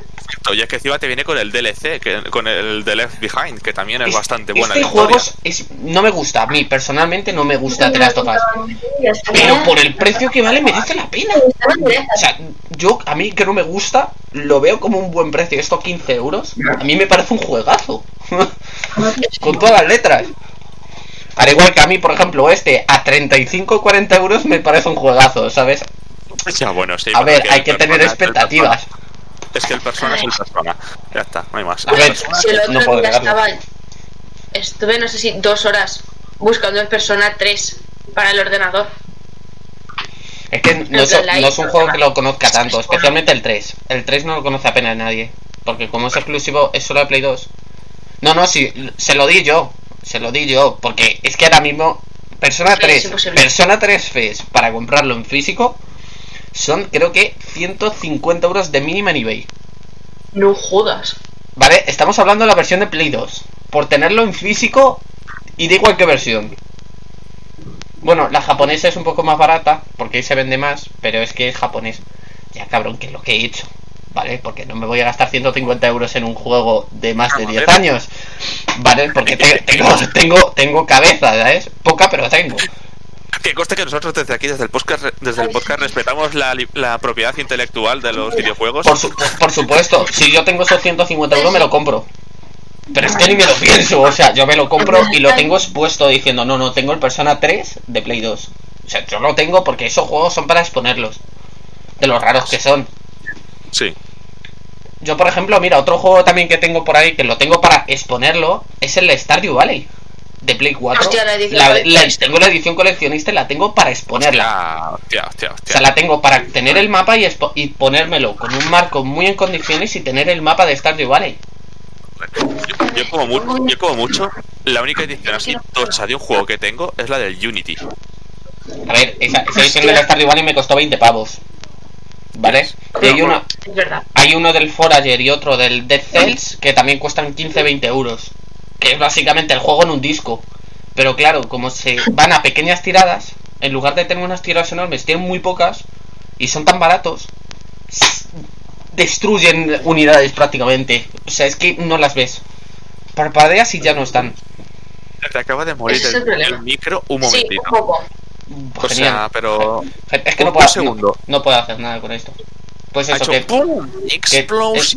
Oye, que encima te viene con el DLC, que, con el de Left Behind, que también es, Es- bastante buena. Este juego es, es- no me gusta, a mí personalmente no me gusta The Last of Us. Pero por el precio que vale merece la pena. O sea, yo a mí que no me gusta, lo veo como un buen precio. Esto 15 euros, a mí me parece un juegazo. Con todas las letras. Al igual que a mí, por ejemplo, este a 35 o 40 euros me parece un juegazo, ¿sabes? Ya, bueno, sí. A ver, hay que tener persona expectativas. Es que el persona es el persona. Ya está, no hay más. A ver, Si el otro no puedo día negarlo. estaba. Estuve, no sé si dos horas buscando el Persona 3 para el ordenador. Es que no, es- Blind no es un juego que lo conozca tanto, especialmente el 3. El 3 no lo conoce apenas nadie. Porque como es exclusivo, es solo de Play 2. No, no, sí, se lo di yo. Se lo di yo. Porque es que ahora mismo, Persona Sí, es 3, imposible. Persona 3 FES para comprarlo en físico son creo que 150 euros de mínima en eBay. No jodas. ¿Vale? Estamos hablando de la versión de Play 2. Por tenerlo en físico y da igual qué versión. Bueno, la japonesa es un poco más barata porque ahí se vende más, pero es que es japonés. Ya cabrón, que es lo que he hecho. ¿Vale? Porque no me voy a gastar 150 euros en un juego de más de 10 años. ¿Vale? Porque te- tengo, tengo, tengo cabeza, ¿sabes? Poca, pero tengo. Que conste que nosotros desde aquí, desde el podcast, desde el podcast respetamos la, la propiedad intelectual de los videojuegos. Por, su- por supuesto, si yo tengo esos 150 euros me lo compro. Pero es que ni me lo pienso, o sea, yo me lo compro y lo tengo expuesto diciendo, no, no, tengo el Persona 3 de Play 2. O sea, yo lo tengo porque esos juegos son para exponerlos. De los raros que son. Sí. Yo, por ejemplo, mira, otro juego también que tengo por ahí, que lo tengo para exponerlo, es el Stardew Valley. De Play 4. Hostia, la edición La- la- tengo la edición coleccionista y la tengo para exponerla. Hostia, hostia, hostia, O sea, la tengo para tener el mapa y, expo- y ponérmelo con un marco muy en condiciones y tener el mapa de Stardew Valley. Yo, yo como mu- yo como mucho, la única edición así tocha de un juego que tengo es la del Unity. A ver, esa, esa edición del Stardew Valley me costó 20 pavos. ¿Vale? Y hay uno, hay uno del Forager y otro del Dead Cells que también cuestan 15-20 euros. Que es básicamente el juego en un disco. Pero claro, como se van a pequeñas tiradas, en lugar de tener unas tiradas enormes, tienen muy pocas y son tan baratos, destruyen unidades prácticamente. O sea, es que no las ves. Parpadeas y ya no están. Te acaba de morir el, el micro un Sí, momentito. un poco. o sea, pero. Es que no puedo, segundo. no, no puedo hacer nada con esto. Pues Ha eso, hecho que, ¡pum! que- es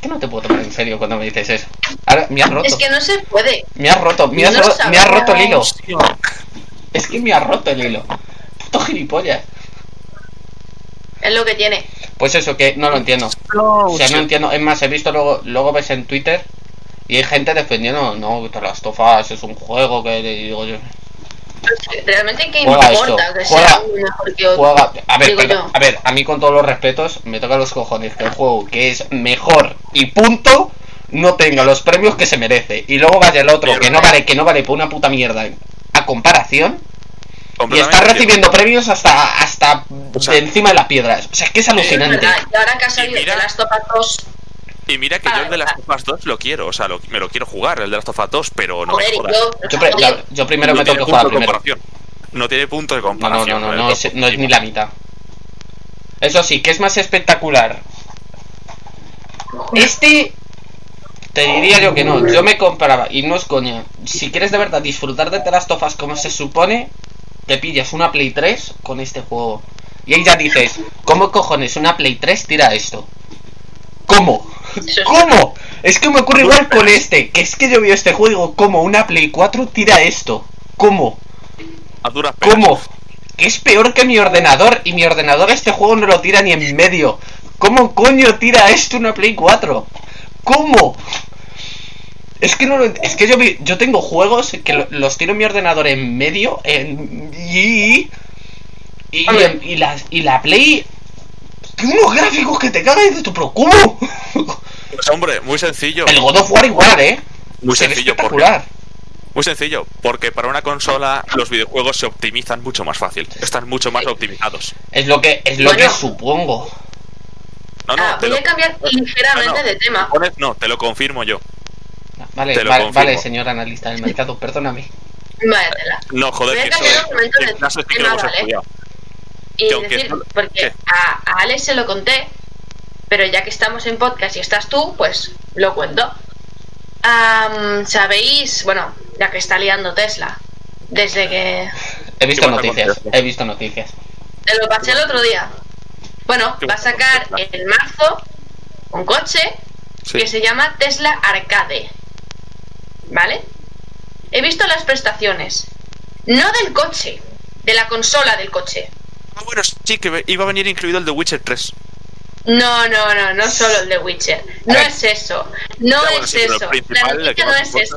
que no te puedo tomar en serio cuando me dices eso. Ahora, me has roto. Es que no se puede. Me has roto, me has, No ro- me has roto el hilo. Es que me has roto el hilo. Puto gilipollas. Es lo que tiene. Pues eso, que no lo entiendo. O sea, no entiendo. Es más, he visto luego, luego ves en Twitter y hay gente defendiendo, no, que las tofas es un juego que digo yo. Realmente, ¿qué Juega importa? esto, Que juega- sea uno mejor que otro. Juega, a ver, a ver, a mí con todos los respetos me toca los cojones que el juego que es mejor y punto no tenga los premios que se merece y luego vaya el otro que no vale que no vale por una puta mierda a comparación y está recibiendo premios hasta hasta O sea, de encima de las piedras. O sea, es que es Es alucinante. verdad. Y ahora que ha salido mira- de las topas 2, Y mira que yo el de las of Us 2 lo quiero, o sea, lo- me lo quiero jugar, el de las of Us 2, pero no joder, me jodas. yo. Yo, pre- yo- yo primero no me tiene tengo que punto jugar primero. comparación. No tiene punto de No, no, comparación. no, no, no, el es, no es ni la mitad. Eso sí, ¿qué es más espectacular? Este te diría yo que no, yo me compraba, y no es coña, si quieres de verdad disfrutar de The Last of Us como se supone, te pillas una Play 3 con este juego. Y ahí ya dices, ¿cómo cojones una Play 3 tira esto? ¿Cómo? ¿Cómo? Es que me ocurre igual con este, es que yo veo este juego ¿cómo una Play 4 tira esto? ¿Cómo? A duras penas. ¿Cómo? Es peor que mi ordenador y mi ordenador este juego no lo tira ni en medio. ¿Cómo coño tira esto una Play 4? ¿Cómo? Es que no lo es que yo vi- yo tengo juegos que lo- los tiro en mi ordenador en medio en y y, y la y la Play tiene unos gráficos que te cagan y dices tú, pero ¿cómo? Pues hombre, muy sencillo. El God of War igual, ¿eh? Muy Se sencillo, porque- espectacular. Muy sencillo, porque para una consola los videojuegos se optimizan mucho más fácil. Están mucho más optimizados. Es lo que es lo Bueno. que supongo. No, no, Ah, te voy lo, a cambiar ligeramente no, no. de tema. no, te lo confirmo yo. Vale, Te lo vale, confirmo. vale, señor analista del mercado, perdóname. Tela. No, joder, que en de tema, lo hemos ¿vale? Y Que decir, no- porque a, a Alex se lo conté, pero ya que estamos en podcast y estás tú, pues lo cuento. Am, Sabéis, bueno, ya que está liando Tesla, desde que He visto ¿Qué pasa con noticias, he visto noticias. te lo pasé el otro día. Bueno, ¿Qué va a sacar Tesla? en marzo un coche Sí. que se llama Tesla Arcade. ¿Vale? He visto las prestaciones. No del coche, de la consola del coche. Ah, bueno, sí, que iba a venir incluido el de Witcher 3. No, no, no, no solo el de Witcher. No es eso. No Ya, bueno, es sí, pero eso. La noticia no es esa.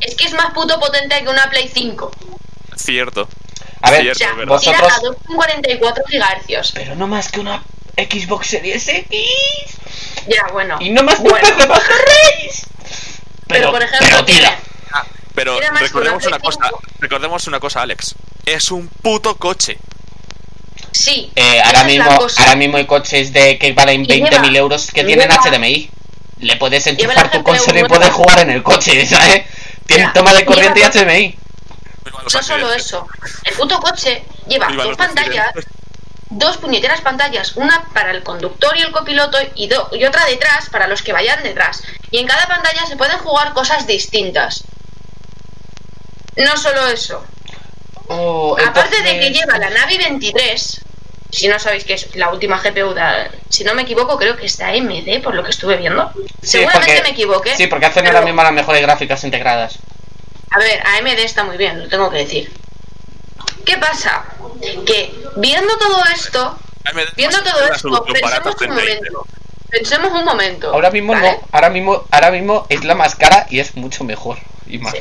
Es que es más puto potente que una Play 5. Cierto. A ver, O Cierto, sea, es verdad. tira Vosotros- a 2,44 GHz. pero no más que una Xbox Series X. Ya, bueno. Y no más que Bueno. PC Race. Pero, por ejemplo, pero tira. Ah, pero recordemos una una cosa, recordemos una cosa, Alex. Es un puto coche. Sí. Eh, ahora mismo, ahora mismo hay coches de que valen Y 20.000 lleva- euros que tienen lleva- HDMI. Le puedes enchufar tu consola y puedes jugar en el coche, ¿sabes? Tiene toma de lleva corriente y HDMI. Los No solo eso. El puto coche lleva Viva dos pantallas, accidentes. dos puñeteras pantallas, una para el conductor y el copiloto y, do- y otra detrás para los que vayan detrás. Y en cada pantalla se pueden jugar cosas distintas. No solo eso. Oh, Aparte de que lleva la Navi 23, si no sabéis que es la última GPU, de- si no me equivoco, creo que es de AMD, por lo que estuve viendo. Sí, Seguramente porque- me equivoqué. Sí, porque hacen pero- ahora mismo las mejores gráficas integradas. A ver, AMD está muy bien, lo tengo que decir. ¿Qué pasa? Que viendo todo esto, AMD viendo todo esto, pensemos un 30 y momento. Pensemos un momento. Ahora mismo ¿vale? no, ahora mismo, ahora mismo es la más cara y es mucho mejor. Y más. Sí.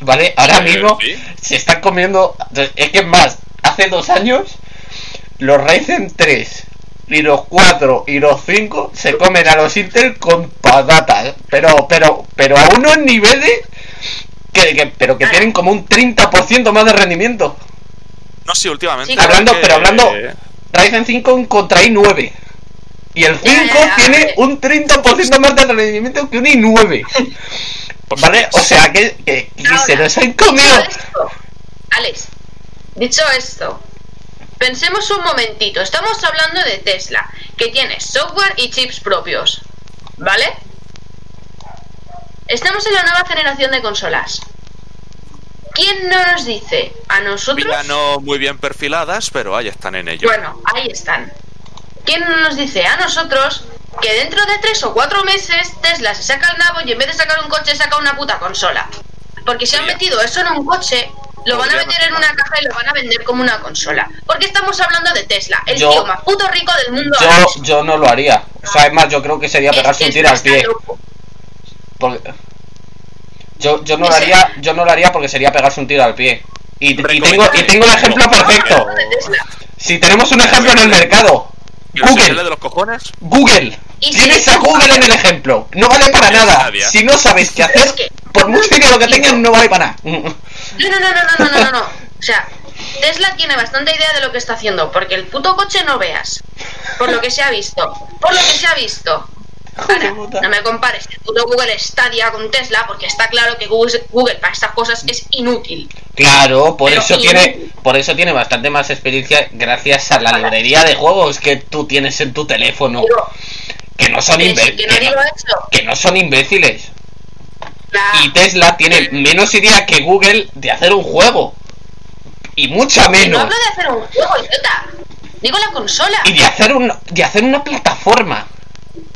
Vale, ahora Sí, mismo sí. se están comiendo. Es que es más, hace dos años, los Ryzen 3 y los 4 y los 5 se comen a los Intel con patatas. Pero, pero, pero a unos niveles que, que- pero que tienen como un 30% más de rendimiento. No, sí, últimamente. Sí, Hablando, que- pero hablando, Ryzen 5 contra i9. Y el 5 Ya, ya, ya, tiene un 30% más de rendimiento que un i9. Pues ¿Vale? O sea que, que- que Ahora, se nos han dicho comido. esto, Alex, dicho esto, pensemos un momentito. Estamos hablando de Tesla, que tiene software y chips propios. ¿Vale? Estamos en la nueva generación de consolas. ¿Quién no nos dice a nosotros? Ya no muy bien perfiladas, pero ahí están en ello. Bueno, ahí están. ¿Quién no nos dice a nosotros que dentro de tres o cuatro meses Tesla se saca el nabo y en vez de sacar un coche saca una puta consola? Porque si han metido eso en un coche, lo van a meter en una caja y lo van a vender como una consola. Porque estamos hablando de Tesla, el Yo- tío más puto rico del mundo. Yo, yo no lo haría. O sea, es más, yo creo que sería Es- pegarse un tiro al pie. Porque- Yo, yo no lo haría, yo no lo haría porque sería pegarse un tiro al pie. Y, y tengo, y tengo el ejemplo perfecto. Hablando de Tesla. Si tenemos un ejemplo en el mercado, ¿Pero se Google. sale de los cojones? Google. Y si Tienes a decimos- Google en el ejemplo. No vale para nada. Si no sabes qué hacer, Es que- por mucho dinero que tengan, no vale para nada. No, no, no, no, no, no, no, no. O sea, Tesla tiene bastante idea de lo que está haciendo, porque el puto coche no veas. Por lo que se ha visto. Por lo que se ha visto. Ahora, no me compares el puto Google Stadia con Tesla, porque está claro que Google, Google para estas cosas es inútil. Claro, por Pero eso tiene, por eso tiene bastante más experiencia gracias a la librería de juegos que tú tienes en tu teléfono, que no son imbe- que no que no- que no son imbéciles. Y Tesla tiene menos idea que Google de hacer un juego. Y mucha no menos. hablo de hacer un juego, idiota. Digo la consola. Y de hacer un, de hacer una plataforma.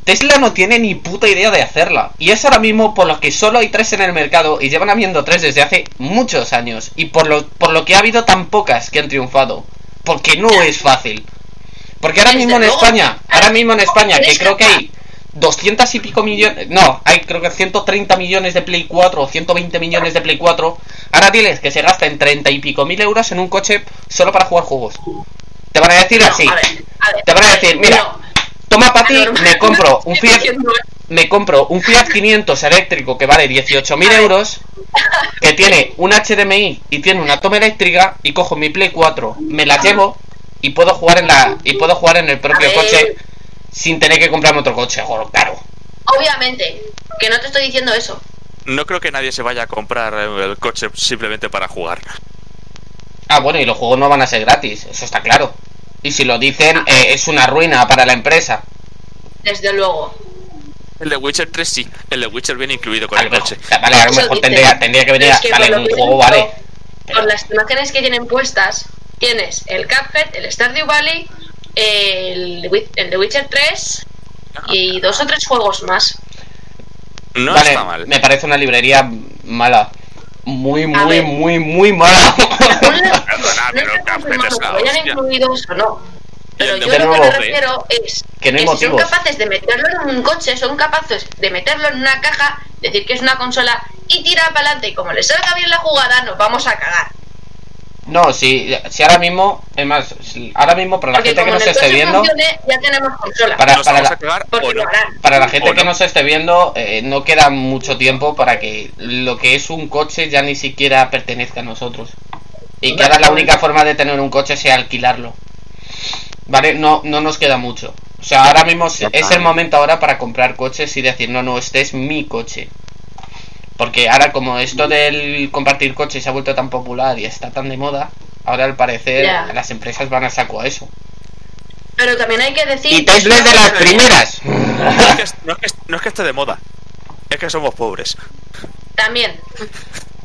Tesla no tiene ni puta idea de hacerla. Y es ahora mismo por lo que solo hay tres en el mercado y llevan habiendo tres desde hace muchos años. Y por lo, por lo que ha habido tan pocas que han triunfado. Porque no es fácil. Porque ahora mismo en. España, ahora mismo en España, que creo que hay 200 y pico millones, no, hay creo que 130 millones de Play 4 o 120 millones de Play 4. Ahora diles que se gasten 30 y pico mil euros en un coche solo para jugar juegos. Te van a decir No, así. a ver, a ver, Te van a decir, mira, toma para ti, me compro un Fiat, me compro un Fiat 500 eléctrico que vale 18.000 A ver. euros, que tiene un HDMI y tiene una toma eléctrica y cojo mi Play 4, me la llevo y puedo jugar en la y puedo jugar en el propio coche sin tener que comprarme otro coche, joder, claro. Obviamente, que no te estoy diciendo eso. No creo que nadie se vaya a comprar eh, el coche simplemente para jugar. Ah, bueno, y los juegos no van a ser gratis, eso está claro. Y si lo dicen, eh, es una ruina para la empresa. Desde luego. El de Witcher 3 sí, el de Witcher viene incluido con A el coche. vale, a lo mejor tendría, tendría que venir Pero a, es que vale, un que juego vale. Por las imágenes que tienen puestas, tienes el Cuphead, el Stardew Valley, el, The Witcher 3 y dos o tres juegos más. No vale, está mal. me parece una librería mala. Muy, muy, ver. muy, muy mala. Perdona, pero Cuphead es la no. Pero yo lo que me refiero es Que no hay si son capaces de meterlo en un coche, son capaces de meterlo en una caja, decir que es una consola y tirar para adelante. Y como les salga bien la jugada, nos vamos a cagar. No, si, si ahora mismo, es más, si- ahora mismo para la Porque gente que nos esté viendo, ya tenemos consola. Para- ¿Nos vamos la- no? para la gente ¿O que no? nos esté viendo, eh, no queda mucho tiempo para que lo que es un coche ya ni siquiera pertenezca a nosotros. Y que ahora la única forma de tener un coche sea alquilarlo. Vale, no, no nos queda mucho. O sea, ahora mismo es es el momento ahora para comprar coches y decir, no, no, este es mi coche. Porque ahora como esto del compartir coches se ha vuelto tan popular y está tan de moda, ahora al parecer las empresas van a saco a eso. Pero también hay que decir. Y Tesla es de las primeras. No es, que, no, es que, no es que esté de moda, es que somos pobres. También.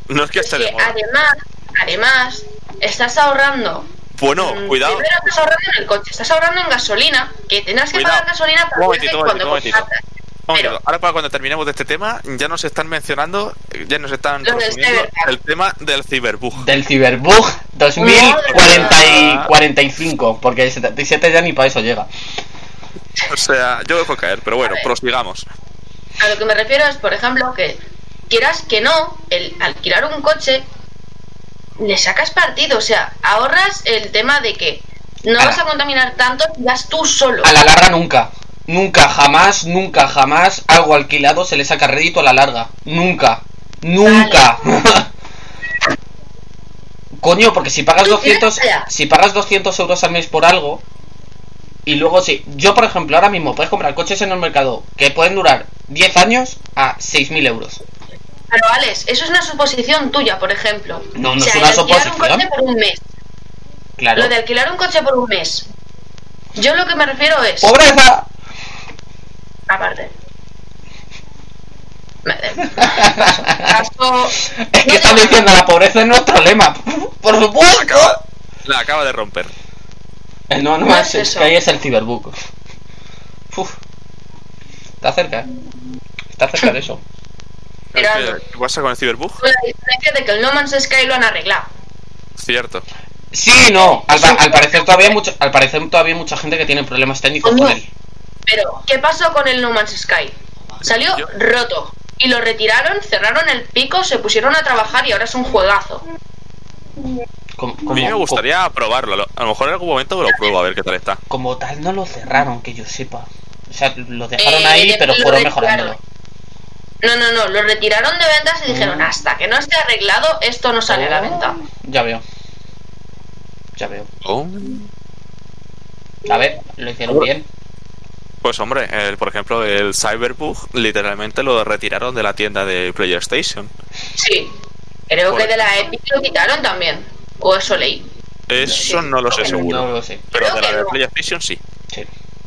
No es que Es esté que de moda. además, además, estás ahorrando. Bueno, mm, cuidado. Primero estás ahorrando en el coche, estás ahorrando en gasolina, que tendrás que Cuidado. pagar gasolina para cuando Pero, Ahora para cuando terminemos de este tema, ya nos están mencionando, ya nos están cyberpunk. el tema del ciberbug. Del Cyberbug 2040 y 45, porque el 77 ya ni para eso llega. O sea, yo dejo caer, pero bueno, A ver. prosigamos. a lo que me refiero es, por ejemplo, que quieras que no, el alquilar un coche, le sacas partido, o sea, ahorras el tema de que no vas a contaminar tanto, vas tú solo. A la larga nunca. Nunca, jamás, nunca, jamás algo alquilado se le saca rédito a la larga. Nunca. Nunca. Coño, porque si pagas Tú 200, tienes idea. si pagas 200 euros al mes por algo y luego si yo por ejemplo ahora mismo puedes comprar coches en el mercado que pueden durar 10 años a 6.000 euros. Pero Alex, eso es una suposición tuya, por ejemplo. No, no O sea, es una un suposición. coche por un mes. Claro. Lo de alquilar un coche por un mes. Yo lo que me refiero es. ¡Pobreza! Aparte. Caso- Es que no están diciendo la pobreza es nuestro lema. Por supuesto. La acaba de romper. El no, no, No es, que ahí es el. Uf. Está cerca, ¿eh? Está cerca de eso. Mira, ¿Qué, pasa con el ciberbug? Con la diferencia de que el No Man's Sky lo han arreglado. Cierto. Sí, y no. Al, pa- al parecer todavía hay mucho, al parecer todavía hay mucha gente que tiene problemas técnicos Coño. con él. Pero, ¿qué pasó con el No Man's Sky? Salió Yo- roto. Y lo retiraron, cerraron el pico, se pusieron a trabajar y ahora es un juegazo. Como, A mí me gustaría probarlo. A lo mejor en algún momento lo pruebo a ver qué tal está. Como tal, no lo cerraron, que yo sepa. O sea, lo dejaron Eh, ahí, de- pero fueron mejorándolo. No, no, no, lo retiraron de ventas y dijeron, Mm. hasta que no esté arreglado, esto no sale a la venta. Ya veo. Ya veo. Oh. A ver, lo hicieron bien. Pues hombre, el- por ejemplo, el Cyberbug literalmente lo retiraron de la tienda de PlayStation. Sí. Creo Por que de la Epic lo quitaron también. O eso leí. Eso no lo sé No seguro. No lo sé. Pero Creo de la que de no. PlayStation sí. Sí.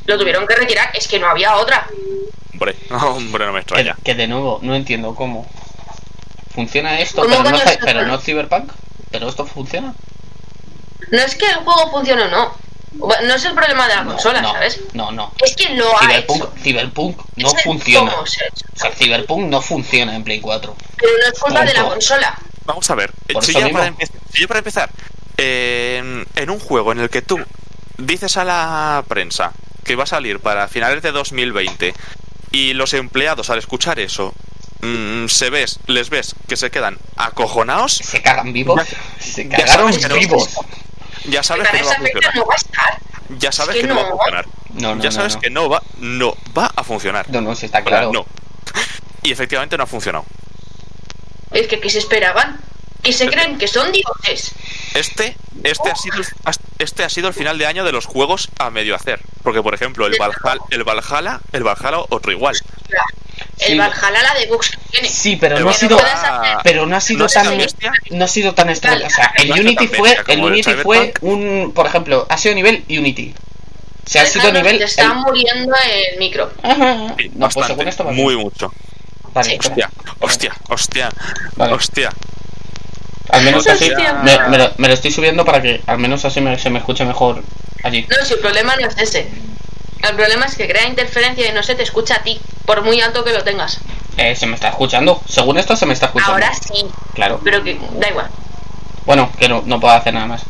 Lo tuvieron que retirar. Es que no había otra. Hombre, hombre, no me Que, extraña. que de nuevo, no entiendo cómo. ¿Funciona esto? ¿Cómo Pero no, pero no Cyberpunk. ¿Pero esto funciona? No es que el juego funcione o no. Bueno, No es el problema de la No, consola, no, ¿sabes? No, no. Es que lo ha Cyberpunk, hecho. Cyberpunk no Es funciona. cómo se ha hecho. O sea, Cyberpunk no funciona en Play 4. Pero no es culpa de la consola. Vamos a ver. Por Si mismo. para si para empezar, en, en un juego en el que tú dices a la prensa que va a salir para finales de 2020 y los empleados al escuchar eso mm, se ves, les ves que se quedan acojonados, Se cagan vivos. Se cagaron no- vivos. Ya sabes que no va a funcionar. no va a estar. Ya sabes que que no va a no. funcionar. No, no, ya sabes no. que no va, no va a funcionar. No, no, sí está O sea, claro. No. Y efectivamente no ha funcionado. Es que ¿qué se esperaban? Que se creen que son dioses. Este, este ha sido, este ha sido el final de año de los juegos a medio hacer. Porque por ejemplo el Valhalla, el Valhalla, el Valhalla otro igual. El Sí. Valhalla la de Bux que tiene. Sí, pero El no ha Que sido. Pero no ha sido No tan. No ha sido tan extraño. O sea, el Unity fue. El Unity fue un. Por ejemplo, ha sido nivel Unity. O sea, ha sido nivel. Te está el- muriendo el micro. Ajá. Sí, No, pues bastante, según esto va muy bien. mucho. Vale, Sí. Hostia, hostia, hostia, Vale. hostia. Al menos así. Me, me lo, me lo estoy subiendo para que al menos así me- se me escuche mejor allí. No, si el problema no es ese. El problema es que crea interferencia y no se te escucha a ti, por muy alto que lo tengas. Eh, se me está escuchando. Según esto se me está escuchando. Ahora sí, Claro. pero que da igual. Bueno, que no, no puedo hacer nada más.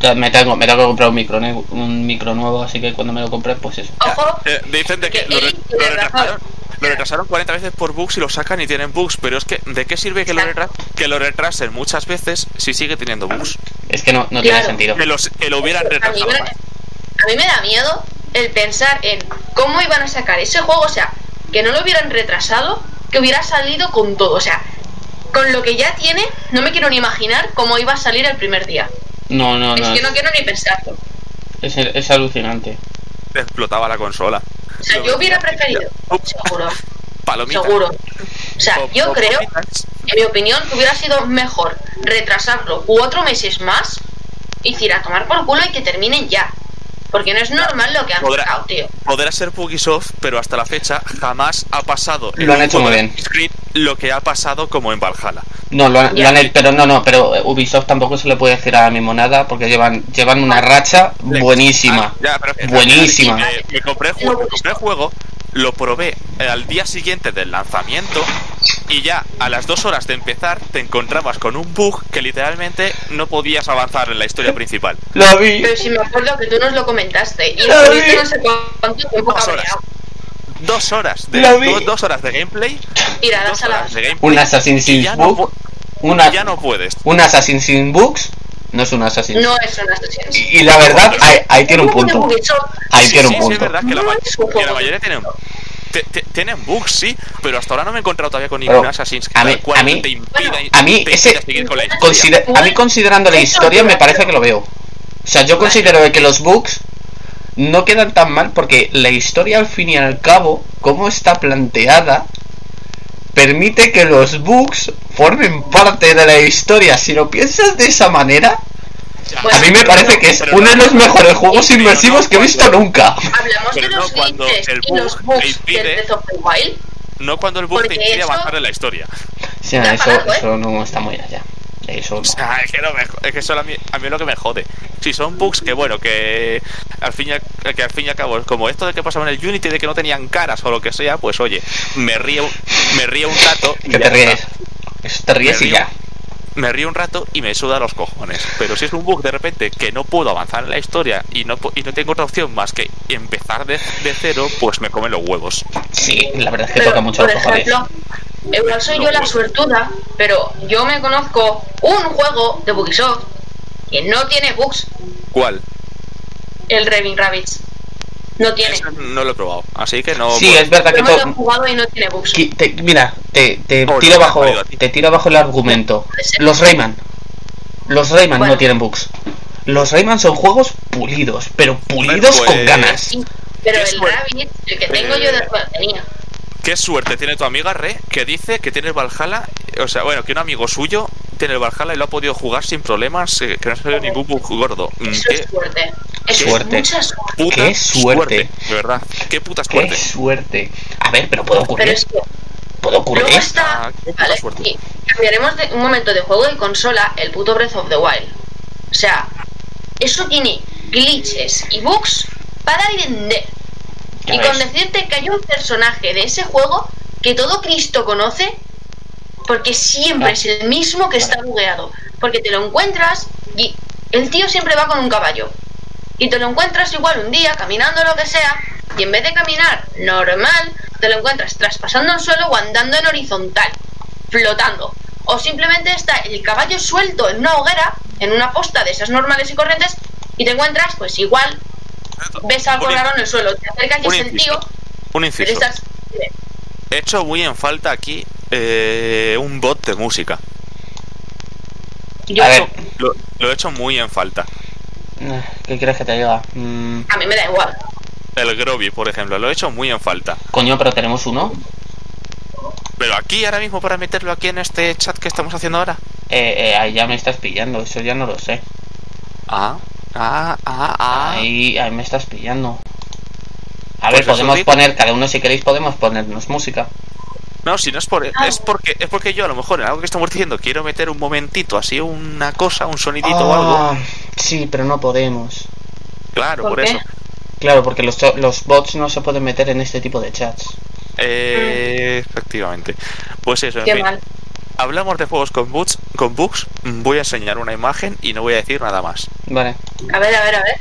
Ya me tengo, me tengo que comprar un micro, un micro nuevo, así que cuando me lo compre, pues eso. Ojo, Eh, dicen de que Que lo, re- lo retrasaron, razón. lo retrasaron 40 veces por bugs y lo sacan y tienen bugs. Pero es que, ¿de qué sirve que lo, retra- que lo retrasen muchas veces si sigue teniendo bugs? Es que no, no Claro. tiene sentido. Que, los, que lo hubieran a mí, retrasado me, a mí me da miedo el pensar en cómo iban a sacar ese juego, o sea, que no lo hubieran retrasado, que hubiera salido con todo, o sea, con lo que ya tiene, no me quiero ni imaginar cómo iba a salir el primer día. No, no, es no. que no quiero ni pensarlo. Es, es alucinante. Explotaba la consola. O sea, yo hubiera preferido, seguro, Palomita. seguro. O sea, Pop- yo creo, palomitas. en mi opinión, que hubiera sido mejor retrasarlo cuatro meses más y decir a tomar por culo y que terminen ya. Porque no es normal lo que han Podrá- sacado, tío. Podrá ser Ubisoft, pero hasta la fecha jamás ha pasado en Lo han hecho muy bien. Creed lo que ha pasado como en Valhalla. No, lo han, lo han hecho, pero no, no, pero eh, Ubisoft tampoco se le puede decir ahora mismo nada porque llevan, llevan una racha buenísima. Ah, ya, pero- Buenísima. Me, me compré el juego, me compré juego, lo probé al día siguiente del lanzamiento y ya a las dos horas de empezar te encontrabas con un bug que literalmente no podías avanzar en la historia principal. Lo vi. Pero si me acuerdo que tú nos lo comentaste y Lo vi. no sé cuánto tiempo Dos horas. Dos horas de, Lo vi. do- dos horas de gameplay. A la horas de basura. gameplay. Un Assassin's Creed ya no, Book. pu- Una, ya no puedes. un Assassin's Creed Books no es un Assassin's. No es una Assassin's. Y, y la verdad, ahí, ahí tiene un punto. Ahí Sí, tiene sí, un sí, es punto. verdad que la, No ma- es un que la mayoría tienen, te- te- tienen bugs, sí, pero hasta ahora no me he encontrado todavía con Pero, ningún Assassin's a Creed mí- a mí- te impida, a mí te ese- impida seguir con la historia. Consider- a mí considerando la historia me parece que lo veo. O sea, yo considero que los bugs no quedan tan mal porque la historia al fin y al cabo, como está planteada, permite que los bugs formen parte de la historia. Si lo piensas de esa manera, Pues, a mí me parece que es uno de no- los mejores juegos no inmersivos que he visto cuando- nunca. Hablamos de los cuando glitches el y bug los te bugs del Breath of the Wild. No cuando el bug te impide avanzar en la historia. Da eso, ¿eh? eso no está muy allá. Eso no. O sea, es que, no me, es que eso a mí, a mí es lo que me jode. Si son bugs que, bueno, que al, fin y al, que al fin y al cabo, como esto de que pasaba en el Unity de que no tenían caras o lo que sea, pues oye, me río, me río un rato. ya te ríes. Eso te ríes Me y río- ya. Me río un rato y me suda los cojones. Pero si es un bug de repente que no puedo avanzar en la historia y no, pu- y no tengo otra opción más que empezar de, de cero, pues me comen los huevos. Sí, la verdad es que Pero, toca mucho por los cojones. ejemplo, igual soy yo la suertuda, pero yo me conozco un juego de Ubisoft que no tiene bugs, ¿Cuál? el Raving Rabbids. No tiene. Ese no lo he probado. Así que no. Sí, puedo- es verdad que Yo me lo he todo. jugado y no tiene bugs. Te- mira, te, te Oh, tiro no, bajo, te tiro bajo el argumento. Los Rayman. Los Rayman Bueno. no tienen bugs. Los Rayman son juegos pulidos, pero pulidos Pues- con ganas. Y, Pero el suerte- Rabbit, el que tengo yo de Eh, tenía. Qué suerte tiene tu amiga Re, que dice que tiene el Valhalla, o sea, bueno, que un amigo suyo tiene el Valhalla y lo ha podido jugar sin problemas, eh, que no ha salido ningún bug gordo. Mm, Eso Qué es suerte. Eso Suerte. es mucha suerte. puta Qué suerte. De verdad, qué puta Qué suerte. suerte. A ver, pero puede Pero ocurrir. es que Puede ocurrir. luego está. Ah, qué puta Vale, suerte. y cambiaremos de un momento de juego y consola el puto Breath of the Wild. O sea, eso tiene glitches y bugs para dar y vender. Y ves. con decirte que hay un personaje de ese juego que todo Cristo conoce, porque siempre Ah. es el mismo que está bugueado. Porque te lo encuentras y el tío siempre va con un caballo. Y te lo encuentras igual un día caminando lo que sea, y en vez de caminar normal, te lo encuentras traspasando el suelo o andando en horizontal, flotando. O simplemente está el caballo suelto en una hoguera, en una posta de esas normales y corrientes, y te encuentras, pues igual, ves algo Un raro en el suelo, te acercas y un es el tío, Un inciso. estás... He hecho muy en falta aquí eh, un bot de música. Yo, A ver. Lo, lo he hecho muy en falta. Ah, ¿Qué quieres que te diga? Mm, a mí me da igual. El Groby, por ejemplo, lo he hecho muy en falta. coño, pero tenemos uno. Pero aquí, ahora mismo, para meterlo aquí en este chat que estamos haciendo ahora. Eh, eh, ahí ya me estás pillando, eso ya no lo sé. Ah, ah, ah, ah. Ahí, ahí me estás pillando. A Pues ver, podemos digo. poner, cada uno si queréis podemos ponernos música. No, si no es por Ah. es porque es porque yo a lo mejor en algo que estamos diciendo quiero meter un momentito así una cosa, un sonidito o algo. Ah, sí, pero no podemos. Claro, ¿Por eso. Claro, porque los, cho- los bots no se pueden meter en este tipo de chats. Eh, efectivamente. Pues eso, en Qué fin. mal. Hablamos de juegos con bugs, con bugs. Voy a enseñar una imagen y no voy a decir nada más. Vale. A ver, a ver, a ver.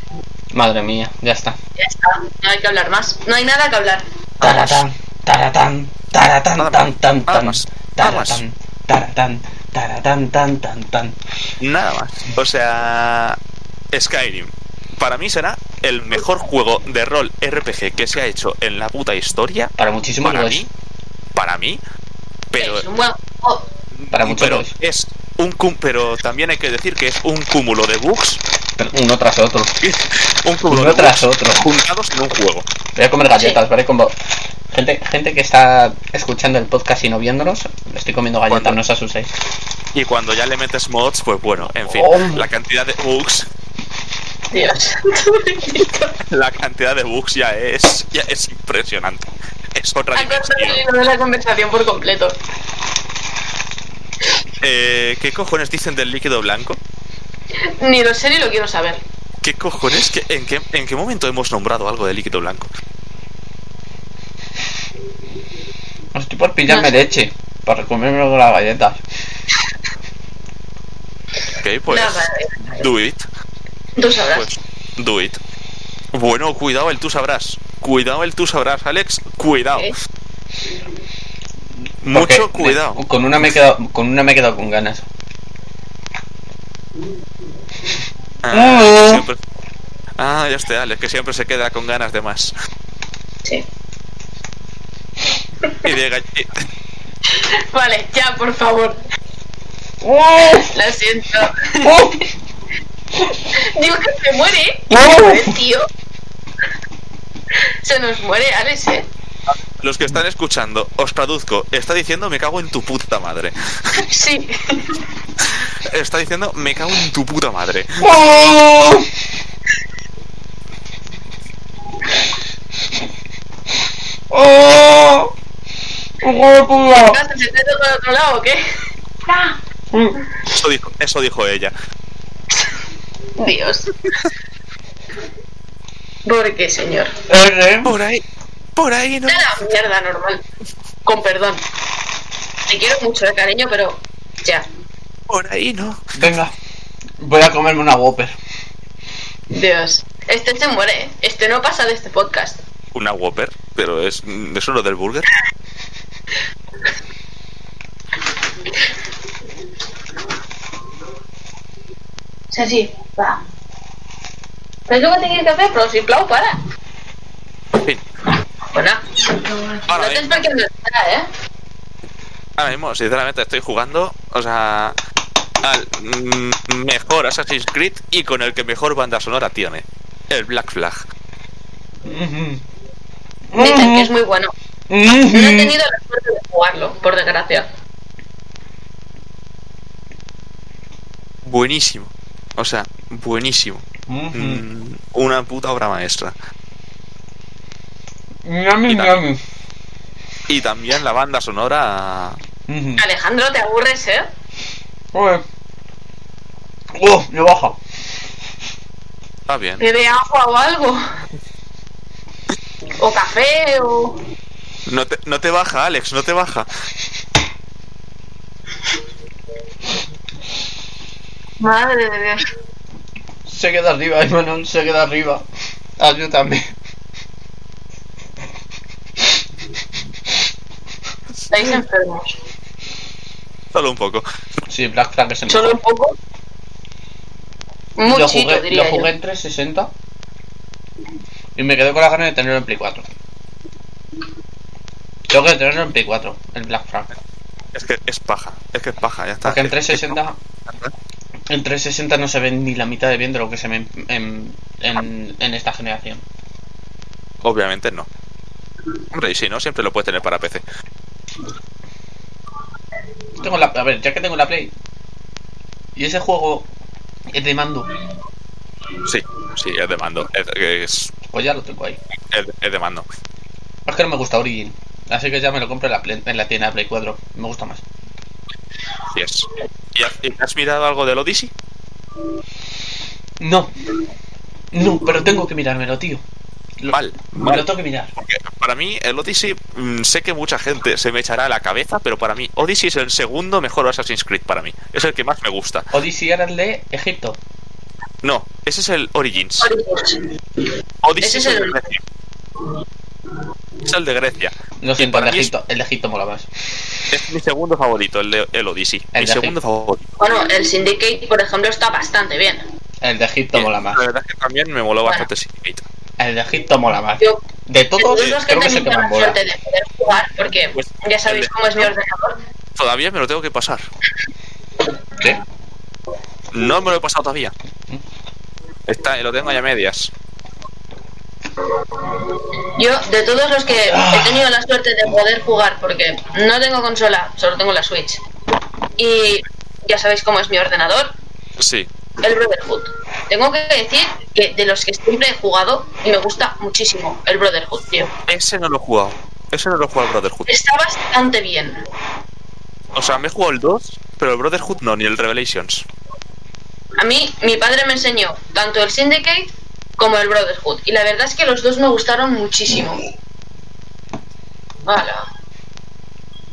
Madre mía, ya está. Ya está. No hay que hablar más. No hay nada que hablar. Taratán, taratán, taratán, tan, tan, nada tan, más, nada más. taratán, taratán, taratán, tan, tan, tan. Nada más. O sea, Skyrim. Para mí será el mejor juego de rol RPG que se ha hecho en la puta historia. Para muchísimo Para mí. Para mí. Pero es un buen juego. Para mucho pero lo es. un cum- pero también hay que decir que es un cúmulo de bugs Pero Uno tras otro. un cúmulo Uno de tras bugs otro. juntados en un juego Voy a comer galletas, Sí. ¿vale? Como gente, gente que está escuchando el podcast y no viéndonos, le estoy comiendo galletas, ¿Cuándo? no os asustéis. y cuando ya le metes mods pues bueno en fin Oh. la cantidad de bugs Dios. la cantidad de bugs ya es ya es impresionante es otra dimensión de la conversación por completo. Eh, ¿qué cojones dicen del líquido blanco? Ni lo sé ni lo quiero saber. ¿qué cojones? ¿Qué- en, qué, ¿en qué momento hemos nombrado algo de líquido blanco? Estoy por pillarme No leche para comerme luego las galletas. ok pues Nada, eh, do it tú sabrás. Pues, do it. Bueno, cuidado el tú sabrás. Cuidado el tú sabrás, Alex. Cuidado. Mucho cuidado. con una me he quedado, con una me he quedado con ganas. Ah, Ah. siempre- Ah, ya está, Alex, que siempre se queda con ganas de más. Sí. Y de gall- y- Vale, ya, por favor. Lo siento. Digo que se muere. Y se muere tío. Se nos muere, Alex, eh. Los que están escuchando, os traduzco. Está diciendo me cago en tu puta madre. Sí. Está diciendo me cago en tu puta madre. ¿Estás el secreto por otro lado o qué? Eso dijo, eso dijo ella. Dios. ¿Por qué, señor? Por ahí, por ahí no. La mierda normal. Con perdón. Te quiero mucho, de cariño, pero ya. Por ahí no. Venga, voy a comerme una Whopper. Dios. Este se muere. ¿eh? Este no pasa de este podcast. Una Whopper, pero es, es uno del burger. O sea, sí, va. ¿Ves lo que tienes que hacer? Pero si plau, para. En fin, Bueno, ahora no te mismo, expliques nada, ¿eh? ahora mismo, sinceramente, estoy jugando, o sea, al mejor Assassin's Creed y con el que mejor banda sonora tiene. El Black Flag. Dicen que es muy bueno. No he tenido la suerte de jugarlo, por desgracia. Buenísimo. O sea, buenísimo. Mm, una puta obra maestra. Ñami, Y también- ñami. Y también la banda sonora. Alejandro, te aburres, ¿eh? Joder. ¡Oh! Me baja. Está bien. Bebe agua o algo. O café, o. No te, no te baja, Alex, no te baja. Madre de Dios. Se queda arriba, Imanol, se queda arriba. Ayúdame. Estáis enfermos. Solo un poco. Sí, Black Flag es el Solo un poco. Lo Muchito, jugué, diría lo jugué yo. en 360 y me quedé con la gana de tenerlo en Play 4. Tengo que tenerlo en Play 4, el Black Flag. Es que es paja. Es que es paja, ya está. Porque en Es- es- 360 en 360 no se ve ni la mitad de bien de lo que se ve en, en, en- en esta generación. Obviamente no. Hombre, y si no, siempre lo puedes tener para PC. Tengo la, a ver, ya que tengo la Play y ese juego es de mando, Sí, sí, es de mando. Es, es, pues ya lo tengo ahí. es- es de mando. Es que no me gusta Origin, así que ya me lo compro en la, Play- en la tienda de Play 4. Me gusta más. Sí es. ¿Y has, y has mirado algo del Odyssey? No, no, pero tengo que mirármelo, tío. Lo- Mal, Me mal. lo tengo que mirar. Porque para mí, el Odyssey, mm, sé que mucha gente se me echará a la cabeza, pero para mí, Odyssey es el segundo mejor Assassin's Creed para mí. Es el que más me gusta. Odyssey era el de Egipto. No, ese es el Origins. Origins. Odyssey Ese es es el de Grecia. Es el de Grecia. Lo siento, para el de es- Egipto, el de Egipto mola más. Es mi segundo favorito, el de el Odyssey. El mi de segundo favorito. Bueno, el Syndicate, por ejemplo, está bastante bien. El de Egipto mola más. La verdad es que también me moló Bueno. bastante Syndicate. El de Egipto mola más. Yo, De todos, que creo he que es el que tenido más la mola. suerte de poder jugar, porque Pues, ya sabéis cómo es mi ordenador. Todavía me lo tengo que pasar. ¿Qué? No me lo he pasado todavía. Está, lo tengo ya a medias. Yo, de todos los que he tenido la suerte de poder jugar, porque no tengo consola, solo tengo la Switch. Y ya sabéis cómo es mi ordenador, Sí. el Brotherhood. Tengo que decir que de los que siempre he jugado, y me gusta muchísimo el Brotherhood, tío. Ese no lo he jugado. Ese no lo he jugado el Brotherhood. Está bastante bien. O sea, me he jugado el 2, pero el Brotherhood no, ni el Revelations. A mí, mi padre me enseñó tanto el Syndicate como el Brotherhood. Y la verdad es que los dos me gustaron muchísimo. Hala.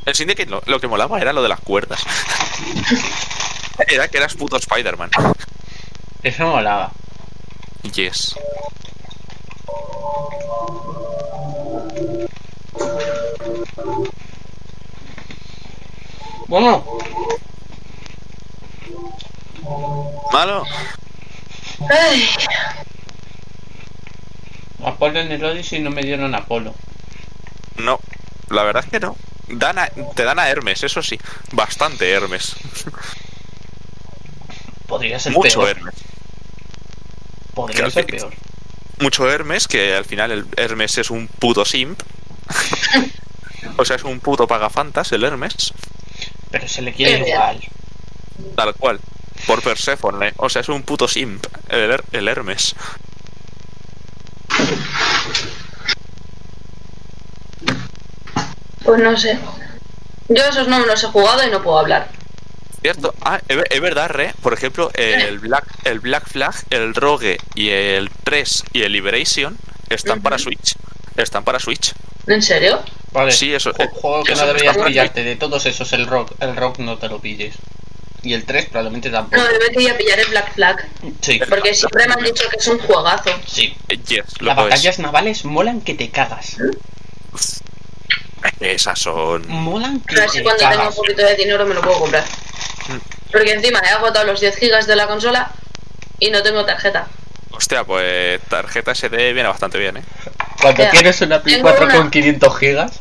El Syndicate lo, lo que molaba era lo de las cuerdas. era que eras puto Spider-Man. Eso molaba. Yes. Bueno, Malo. Ay, Apolo en el Odyssey no me dieron Apolo. No. La verdad es que no. Dan a- te dan a Hermes, eso sí. Bastante Hermes. Podría ser Mucho peor. Hermes. Podría ser peor. Mucho Hermes, que al final el Hermes es un puto simp. o sea, es un puto pagafantas el Hermes. Pero se le quiere igual. Tal cual. Por Persephone. O sea, es un puto simp. El, Her- el Hermes. pues no sé. Yo esos no me los he jugado y no puedo hablar. Cierto. Ah, es ver- es verdad, Re. Por ejemplo, el Black, el Black Flag, el Rogue y el 3 y el Liberation están para. Switch. Están para Switch. ¿En serio? Vale. Sí, eso- Ju- Juego que eso no deberías pillarte. De todos esos, el rock, el rock no te lo pilles. Y el 3 probablemente tampoco. No, debería pillar el Black Flag. Sí, Porque siempre me han dicho que es un juegazo. sí. Eh, Yes, Las es. batallas navales molan que te cagas. Esas son. Molan que A ver si cuando tenga un poquito de dinero me lo puedo comprar. Porque encima he agotado los 10 gigas de la consola y no tengo tarjeta. Hostia, pues tarjeta SD viene bastante bien, ¿eh? Cuando Ya. tienes una Play Tengo 4 una. con 500 gigas.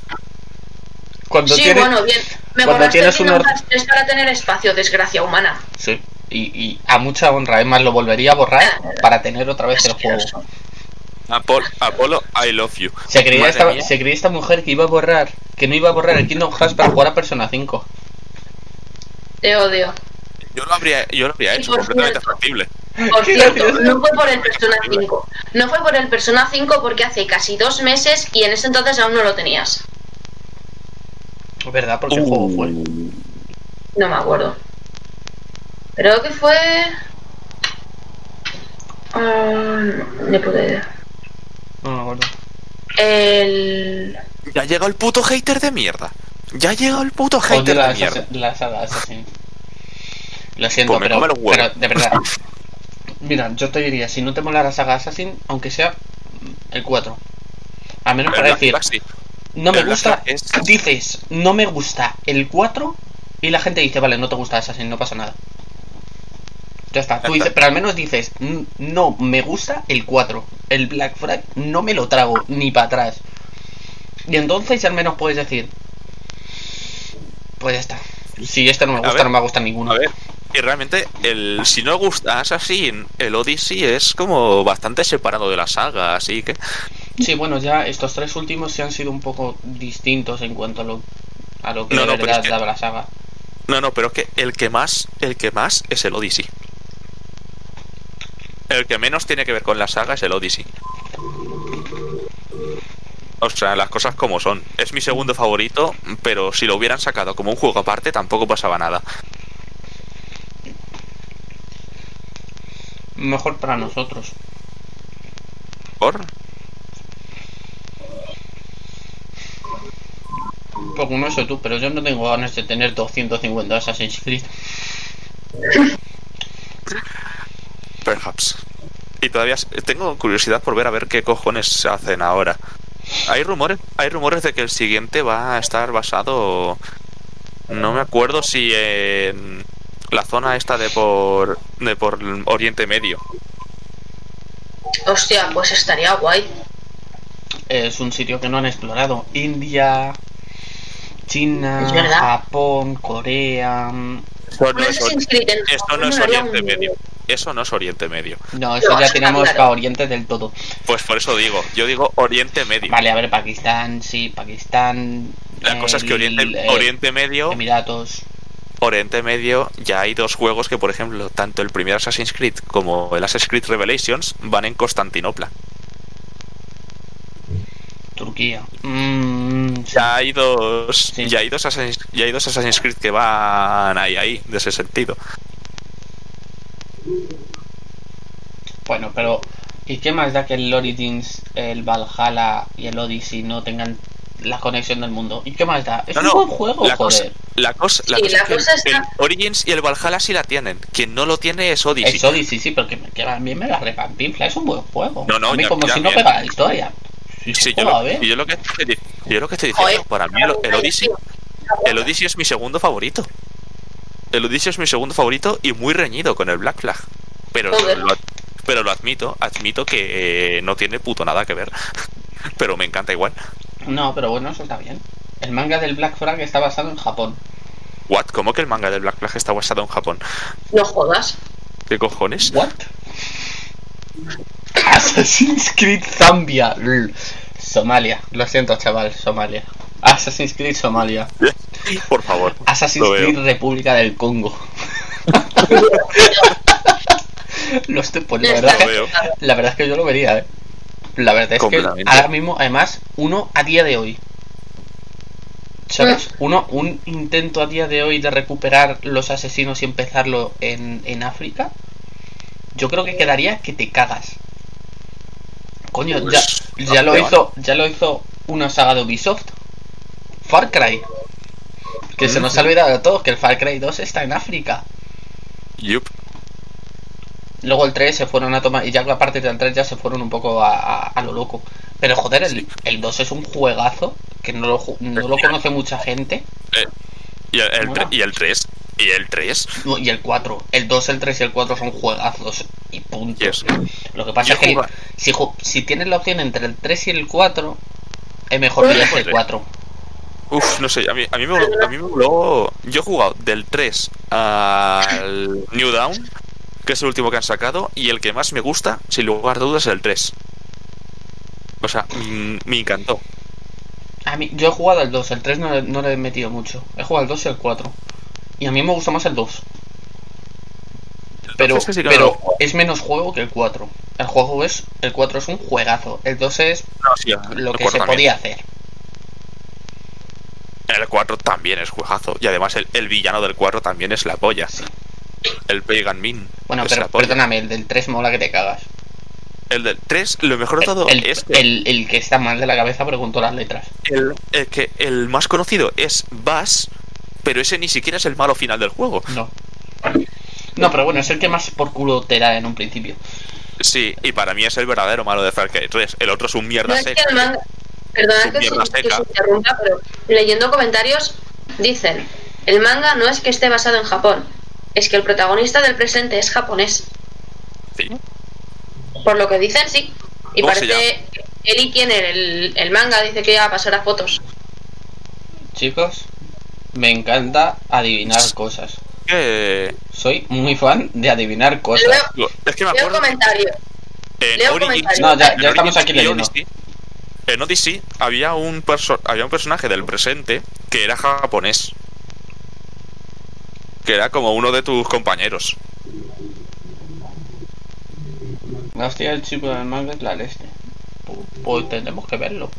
Cuando sí, tienes. bueno, bien. Me cuando tienes un or- 3 para tener espacio, desgracia humana. Sí. Y, y a mucha honra, es más, lo volvería a borrar Ah, para tener otra vez el juego. Asqueroso. Apol- Apolo, I love you. Se creía, esta, mía. se creía esta mujer que iba a borrar, que no iba a borrar el Kingdom Hearts para jugar a Persona 5. Te odio. Yo lo habría, yo lo habría hecho por completamente cierto. factible. Por cierto, no fue por el Persona 5. No fue por el Persona 5 porque hace casi dos meses y en ese entonces aún no lo tenías. ¿Verdad? Porque el juego fue. No me acuerdo. Creo que fue. Ah, no, ni puta idea. No me acuerdo. El. Ya ha llegado el puto hater de mierda. Ya ha llegado el puto Odio hater la, de mierda. Assassin- la saga Assassin. Lo siento, Pues me pero, pero de verdad. Mira, yo te diría, si no te mola la saga Assassin, aunque sea el 4. A menos El para Black decir, sí. no me Black gusta, es- dices, no me gusta el 4 y la gente dice, vale, no te gusta Assassin, no pasa nada. Ya está, tú dices, pero al menos dices, "N- no me gusta el 4. El Black Flag no me lo trago ni para atrás. Y entonces al menos puedes decir, pues ya está. Si este no me gusta, ver, no me gusta ninguno. A ver, y realmente, el, si no gusta Assassin, el Odyssey es como bastante separado de la saga, así que. Sí, bueno, ya estos tres últimos se han sido un poco distintos en cuanto a lo, a lo que No, de no, verdad es que- daba la saga. No, no, pero es que el que más, el que más es el Odyssey. El que menos tiene que ver con la saga es el Odyssey. O sea, las cosas como son. Es mi segundo favorito, pero si lo hubieran sacado como un juego aparte, tampoco pasaba nada. Mejor para nosotros. ¿Por? Porque no sé tú, pero yo no tengo ganas de tener 250 Assassin's Creed. Perhaps. Y todavía tengo curiosidad por ver a ver qué cojones se hacen ahora. Hay rumores, hay rumores de que el siguiente va a estar basado. No me acuerdo si en la zona esta de por de por Oriente Medio. Hostia, pues estaría guay. Es un sitio que no han explorado. India, China. Japón, Corea. Mm, Eso no es, no Oriente Medio. Eso no es Oriente Medio. No, eso ya tenemos para Oriente del todo. Pues por eso digo, yo digo Oriente Medio. Vale, a ver, Pakistán, sí, Pakistán. La cosa es que Oriente, eh, Oriente Medio Emiratos. Oriente Medio ya hay dos juegos que, por ejemplo, tanto el primer Assassin's Creed como el Assassin's Creed Revelations van en Constantinopla. Turquía. Mm, sí. Ya hay dos, Sí. ya hay dos Assassin's, ya hay dos Assassin's Creed que van ahí, ahí, de ese sentido. Bueno, pero ¿y qué más da que el Origins, el Valhalla y el Odyssey no tengan la conexión del mundo? ¿Y qué más da? Es No, un no, buen juego, la cosa, joder. la cosa, la Sí, cosa la es que cosa el- está- el Origins y el Valhalla sí la tienen. Quien no lo tiene es Odyssey. Es Odyssey, sí, pero que, que a mí me la repampinfla, es un buen juego. No, no, a mí ya- como ya si no bien. pega la historia. Si se Sí, yo lo, bien. y yo lo que estoy, di- yo lo que estoy diciendo, Joder. para mí el, el Odyssey, el Odyssey es mi segundo favorito. El Odyssey es mi segundo favorito y muy reñido con el Black Flag. Pero lo, pero lo admito, admito que eh, no tiene puto nada que ver. Pero me encanta igual. No, pero bueno, eso está bien. El manga del Black Flag está basado en Japón. What? ¿Cómo que el manga del Black Flag está basado en Japón? No jodas. ¿Qué cojones? ¿What? Assassin's Creed Zambia. Somalia. Lo siento, chaval, Somalia. Assassin's Creed Somalia. Por favor. Assassin's Lo veo. Creed República del Congo. Lo estoy poniendo, Ya la verdad. Lo veo. La verdad es que yo lo vería, eh. La verdad es que ahora mismo, además, uno a día de hoy. ¿Sabes? Uno, un intento a día de hoy de recuperar los asesinos y empezarlo en, en África. Yo creo que quedaría que te cagas. Coño, ya, Pues, ya lo campeón. hizo, ya lo hizo una saga de Ubisoft. Far Cry. Que se nos ha olvidado de todos que el Far Cry 2 está en África. Yup. Luego el 3 se fueron a tomar, y ya a partir del 3 ya se fueron un poco a, a- a lo loco. Pero joder, el, Sí. el 2 es un juegazo que no lo, no lo conoce mucha gente. Eh, y, el, el tre- y el 3. Y el 3. No, Y el 4. El 2, el 3 y el 4 son juegazos. Y punto. Yes. Lo que pasa es que si, ju- si tienes la opción entre el 3 y el 4, es mejor pillarse el 4. Uf, no sé, a mí, a mí me voló- a mí me voló- Yo he jugado del 3 al New Down, que es el último que han sacado, y el que más me gusta, sin lugar a dudas, es el 3. O sea, mm, me encantó. A mí, yo he jugado el 2, el 3 no, le- no le he metido mucho. He jugado el 2 y el 4. Y a mí me gusta más el 2. Pero, Entonces, que sí que no pero jugado. es menos juego que el 4. El juego es. El 4 es un juegazo. El 2 es No, sí, lo que se también. podía hacer. El 4 también es juegazo. Y además el, el villano del 4 también es la polla. El Pagan Min. Bueno, es pero perdóname, el del 3 mola que te cagas. El del 3, lo mejor de todo El, es que el- el que está mal de la cabeza preguntó las letras. el, el que el más conocido es Bass, pero ese ni siquiera es el malo final del juego. No. No, pero bueno, es el que más por culo te da en un principio. Sí, y para mí es el verdadero malo de Far Cry 3. El otro es un No mierda es seca. el manga. Perdona que, os- que interrumpa, pero leyendo comentarios dicen: el manga no es que esté basado en Japón, es que el protagonista del presente es japonés. Sí. Por lo que dicen, sí. Y ¿Cómo se parece que Eli tiene el, el manga, dice que ya pasará fotos. Chicos, me encanta adivinar cosas. Que- Soy muy fan de adivinar cosas. Leo, Es que me leo acuerdo. comentarios. En leo Origins- comentarios. No, ya, ya en estamos Origins aquí leyendo. Odyssey, en Odyssey había un, perso- había un personaje del presente que era japonés. Que era como uno de tus compañeros. La hostia del chico del manga es la leste. Pu- Pues tendremos que verlo.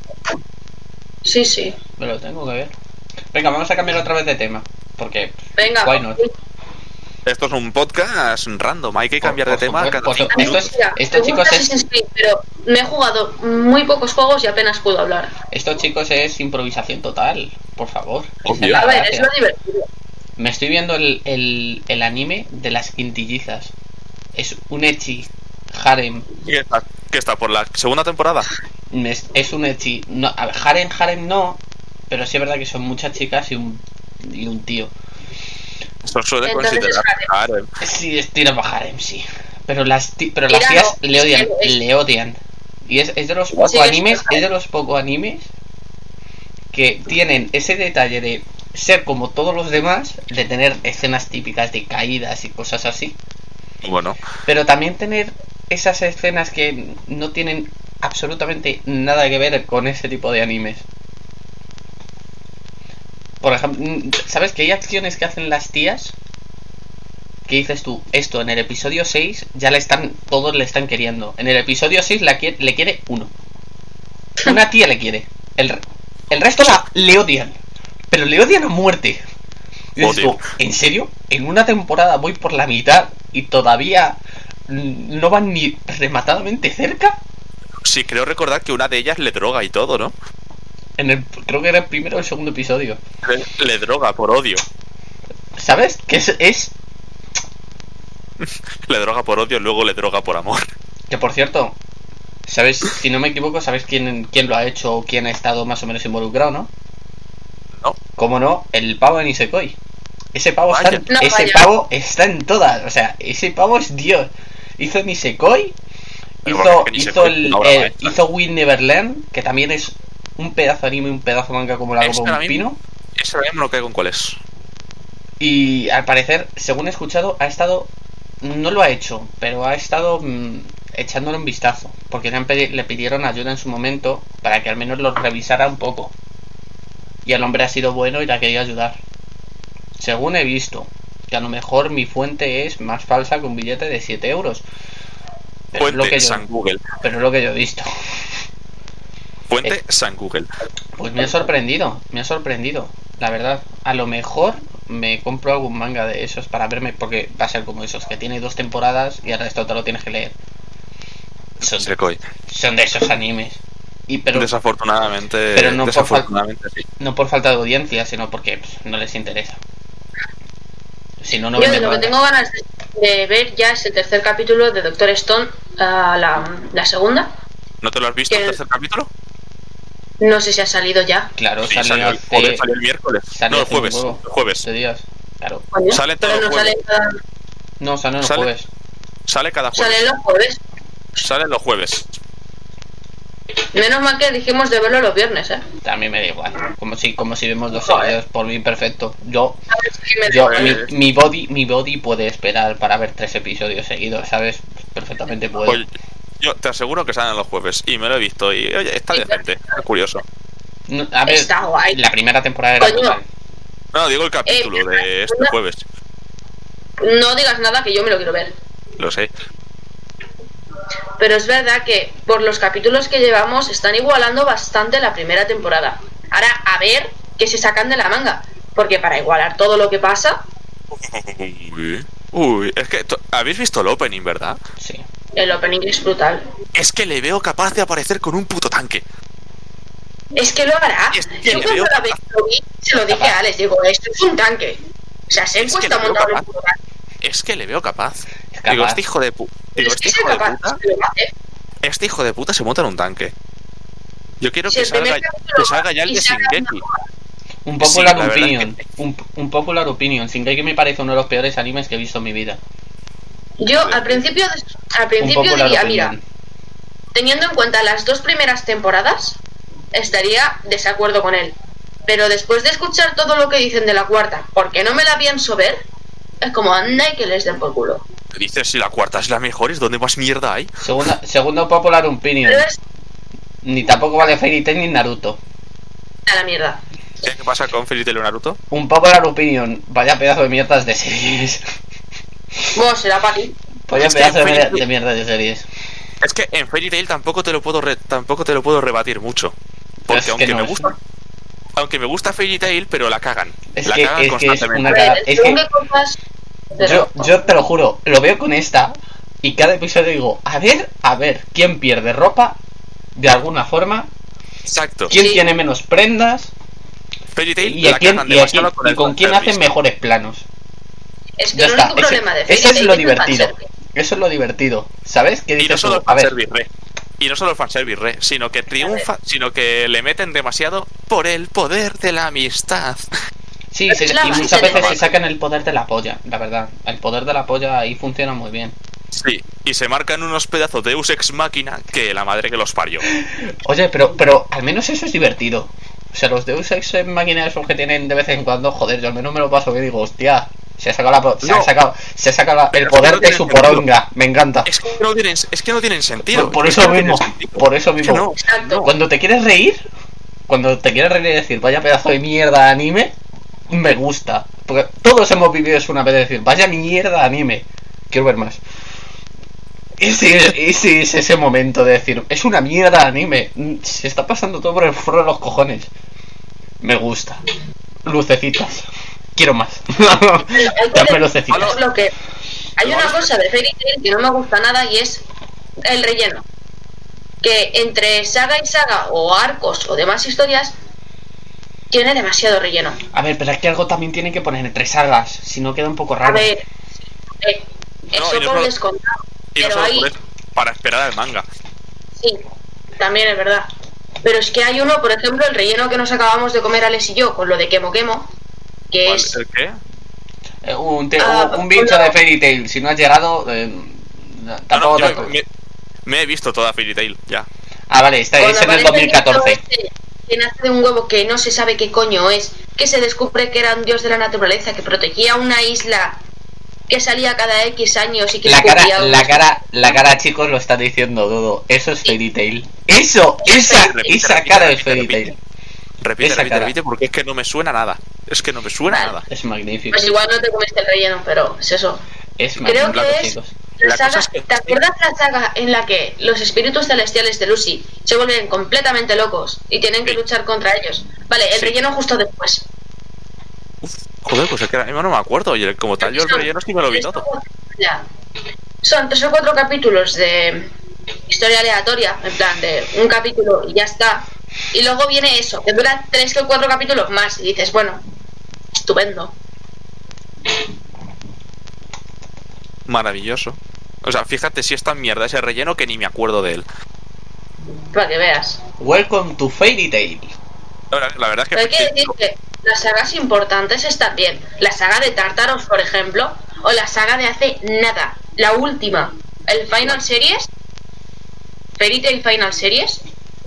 Sí, sí. Me lo tengo que ver. Venga, vamos a cambiar otra vez de tema. Porque. Venga. Why not? Esto es un podcast random, hay que cambiar por de tema supuesto, cada por cinco minutos. Esto es- Mira, esto, me chicos, es- pero me he jugado muy pocos juegos y apenas puedo hablar. Esto, chicos, es improvisación total. Por favor. Obvio. A ver, es lo divertido. Me estoy viendo el, el, el anime de las quintillizas. Es un echi harem. ¿Qué está, qué está por la segunda temporada? Es, es un echi. No, a ver, harem, harem no. Pero sí es verdad que son muchas chicas y un, y un tío. Eso suele Entonces considerar es harem. Sí, es tira para harem, sí. Pero las, pero las tías no, le odian, es le odian. Y es, es de los pocos Sí, animes, harem. es de los pocos animes que tienen ese detalle de ser como todos los demás, de tener escenas típicas de caídas y cosas así. Bueno, Pero también tener esas escenas que no tienen absolutamente nada que ver con ese tipo de animes. Por ejemplo, ¿sabes que hay acciones que hacen las tías? Que dices tú, esto en el episodio 6 ya le están, todos le están queriendo. En el episodio 6 la quie- le quiere uno. Una tía le quiere. El, re- el resto la, le odian. Pero le odian a muerte. Y dices tú, Odio. ¿en serio? En una temporada voy por la mitad y todavía no van ni rematadamente cerca. sí creo recordar que una de ellas le droga y todo, ¿no? En el, creo que era el primero o el segundo episodio. Le, le droga por odio. ¿Sabes? Que es, es Le droga por odio, luego le droga por amor. Que por cierto, ¿sabes? Si no me equivoco, ¿sabes quién, quién lo ha hecho o quién ha estado más o menos involucrado, no? ¿No? ¿Cómo no? El pavo de Nisekoi. Ese pavo, está, en- No, ese vaya. pavo está en todas. O sea, ese pavo es Dios. Hizo Nisekoi. Hizo, hizo, el, hizo Win Neverland, que también es un pedazo anime y un pedazo manga como la Ese como a un pino. Ese ahora mismo no caigo en cuál es. Y al parecer, según he escuchado, ha estado. No lo ha hecho, pero ha estado mm, echándole un vistazo. Porque le, han pedi- le pidieron ayuda en su momento para que al menos lo revisara un poco. Y el hombre ha sido bueno y le ha querido ayudar. Según he visto, que a lo mejor mi fuente es más falsa que un billete de 7 euros. Pero es, lo que yo, San Google. pero es lo que yo he visto. Fuente Eh. San Google. Pues me ha sorprendido, me ha sorprendido, la verdad. A lo mejor me compro algún manga de esos para verme, porque va a ser como esos, que tiene dos temporadas y el resto te lo tienes que leer. Son, son de esos animes. Y pero Desafortunadamente. pero no por sí. no por falta de audiencia, sino porque pues, no les interesa. Si no, no Yo lo que tengo ganas de, de ver ya es el tercer capítulo de Doctor Stone, ah, la, la segunda. ¿No te lo has visto el tercer capítulo? No sé si ha salido ya. Claro, Sí, sale salió, el, salió el miércoles. salió no, el jueves. El jueves. días. Claro. Sale pero todo no sale, cada- No, sale los Sale- jueves. Sale cada jueves. salen los jueves. Sale los jueves. Menos mal que dijimos de verlo los viernes, ¿eh? También me da igual. Como si, como si vemos dos seguidos, por mí perfecto. Yo si Yo, mi, mi body, mi body puede esperar para ver tres episodios seguidos, ¿sabes? Perfectamente puede. Pues Yo te aseguro que salen los jueves y me lo he visto y oye, está Sí, decente, está curioso. No, a ver, Está guay. la primera temporada era brutal. No, digo el capítulo Eh, de este jueves. No digas nada que yo me lo quiero ver. Lo sé. Pero es verdad que por los capítulos que llevamos están igualando bastante la primera temporada. Ahora, a ver qué se sacan de la manga. Porque para igualar todo lo que pasa, Uy, uy, es que to- habéis visto el opening, ¿verdad? Sí. el opening es brutal. Es que le veo capaz de aparecer con un puto tanque. Es que lo hará. Es que Yo cuando lo vi, se lo dije capaz. a Alex, digo, esto es un tanque. O sea, se Es que puesto a le veo montar un puto tanque. Es que le veo capaz. Es Digo, este hijo de puta. Digo, Es este que es hijo de capaz, puta. hace. Este hijo de puta se monta en un tanque. Yo quiero que salga, que ya el de Shingeki. Un popular Sí, opinion. Un, un popular opinion. Sin que me parece uno de los peores animes que he visto en mi vida. Yo al principio, al principio diría, opinion. mira, teniendo en cuenta las dos primeras temporadas, estaría desacuerdo con él. Pero después de escuchar todo lo que dicen de la cuarta, porque no me la pienso ver, es como anda y que les den por culo. Dices si la cuarta es la mejor, ¿es donde más mierda hay? Segunda, segundo popular opinion. Es Ni tampoco vale Fairy Tail ni Naruto. a la mierda. ¿Qué pasa con Fairy Tail y Naruto? Un popular opinion. Vaya pedazo de mierdas de series. Vos será para ti. Vaya Es que pedazo de, Fairy mierda- de mierdas de series. Es que en Fairy Tail tampoco te lo puedo re- tampoco te lo puedo rebatir mucho. Porque Es que aunque no me es- gusta aunque me gusta Fairy Tail, pero la cagan. Es la que- cagan es que es constantemente. una caga- es que- qué pero- Yo, yo te lo juro, lo veo con esta y cada episodio digo, a ver, a ver, ¿quién pierde ropa? De alguna forma, Exacto. ¿quién Sí. tiene menos prendas? Fairy Tail Y, a la quién, cagan y, a demasiado quién- y el con quién fanservice. hacen mejores planos. Es que Ya el está, único ese, problema de Fairy es Tail lo el divertido. fanservice. Eso es lo divertido. ¿Sabes? ¿Qué Y no dices solo tú? el A ver, fanservice, re. Y no solo el fanservice, re, sino que triunfa, sino que le meten demasiado por el poder de la amistad. Sí, se- la y muchas veces se sacan el poder de la polla, la verdad. El poder de la polla ahí funciona muy bien. Sí, y se marcan unos pedazos de Deus Ex Máquina que la madre que los parió. Oye, pero, pero al menos eso es divertido. O sea, los Deus Ex en máquinas esos que tienen de vez en cuando, joder, yo al menos me lo paso bien y digo, hostia, se ha sacado, la, po- se ha No. sacado, se ha sacado la- el poder no de su poronga, me encanta. Es que no tienen, es que no tienen sentido. Por, eso no mismo, por eso mismo. no. Cuando te quieres reír, cuando te quieres reír y decir, vaya pedazo de mierda de anime, me gusta. Porque todos hemos vivido eso una vez de decir, vaya mierda anime, quiero ver más. Y si, y si es ese momento de decir, es una mierda anime, mm, se está pasando todo por el forro de los cojones. Me gusta. Lucecitas. Quiero más. Lucecitas. Es hay una es cosa de Fairy Tail que no me gusta nada y es el relleno. Que entre saga y saga o arcos o demás historias tiene demasiado relleno. A ver, pero es que algo también tiene que poner entre sagas, si no queda un poco A raro. ver, eh, No, eso no por descontado. Y no Pero por eso, para esperar al manga. sí, también es verdad. Pero es que hay uno, por ejemplo, el relleno que nos acabamos de comer Alex y yo con lo de Kemo Kemo, que ¿Cuál- es ¿El qué? Eh, un, te- Ah, un bicho una- de Fairy Tail, si no has llegado, eh, No, no, tampoco me, me he visto toda Fairy Tail, ya. Ah, vale, está, es en el aparece bicho 2014. este que nace de un huevo que no se sabe qué coño es, que se descubre que era un dios de la naturaleza, que protegía una isla que salía cada X años y que La cara, escupía la cara, la cara, chicos, lo está diciendo Dodo. Eso es Fairy Tail. Eso, esa, Repite, esa repite, cara es repite, Fairy repite. Tail. Repite, repite, repite, porque es que no me suena nada. Es que no me suena Vale. nada. Es magnífico. Pues igual no te comiste el relleno, pero es eso. Es Creo que es la saga. cosa es que- ¿Te acuerdas la saga en la que los espíritus celestiales de Lucy se vuelven completamente locos y tienen que Sí. luchar contra ellos? Vale, el Sí. relleno justo después. Joder, pues es que ahora mismo no me acuerdo. Y el- como tal, yo el relleno sí me lo vi todo. ya. Son tres o cuatro capítulos de historia aleatoria, en plan de un capítulo y ya está. Y luego viene eso, que dura tres o cuatro capítulos más y dices, bueno, estupendo. Maravilloso. O sea, fíjate si es tan mierda ese relleno que ni me acuerdo de él. Para que veas. Welcome to Fairy Tail. La, verdad- la verdad es que. Pero hay que decir que las sagas importantes están bien. La saga de Tartaros, por ejemplo, o la saga de hace nada, la última, el Final Series, Fairy Tail Final Series,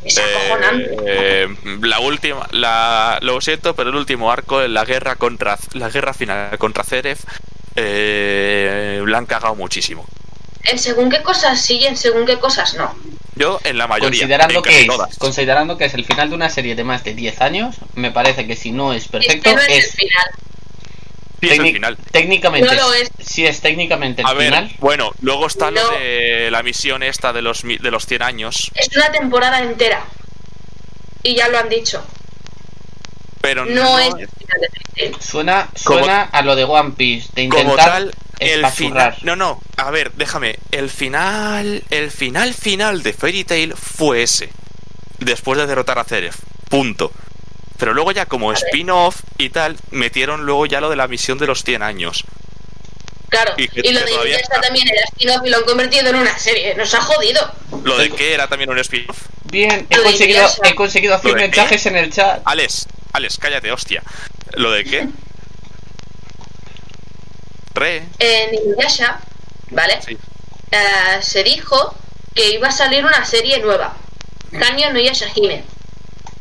es acojonante. Eh, la última, la, lo siento, pero el último arco en la guerra contra la guerra final contra Ceref eh, la han cagado muchísimo. en según qué cosas sí y en según qué cosas no. Yo en la mayoría. Considerando que, es, todas. considerando que es el final de una serie de más de 10 años, me parece que si no es perfecto, es que no es, es, el final. Sí, es el final. técnicamente. No lo es. Si es técnicamente el A ver, final, bueno, luego está lo No. de la misión esta de los de los 100 años, Es una temporada entera. Y ya lo han dicho. Pero No, no, es el final de Fairy Tail. suena, Como- suena a lo de One Piece, de como intentar tal el final. No, no, a ver, déjame. El final, el final final de Fairy Tail fue ese. Después de derrotar a Ceref. Punto. Pero luego ya como spin-off y tal, metieron luego ya lo de la misión de los 100 años. Claro. Y que- Y lo que de Inuyasha está. también era spin-off y lo han convertido en una serie. Nos ha jodido. Lo de que era también un spin-off. Bien, he conseguido, he conseguido hacer ¿Lo de qué? mensajes en el chat. Alex, Alex, cállate, hostia. ¿Lo de qué? Re, En Inuyasha, ¿vale? sí. Eh, se dijo que iba a salir una serie nueva. Kanyo no Yashahime.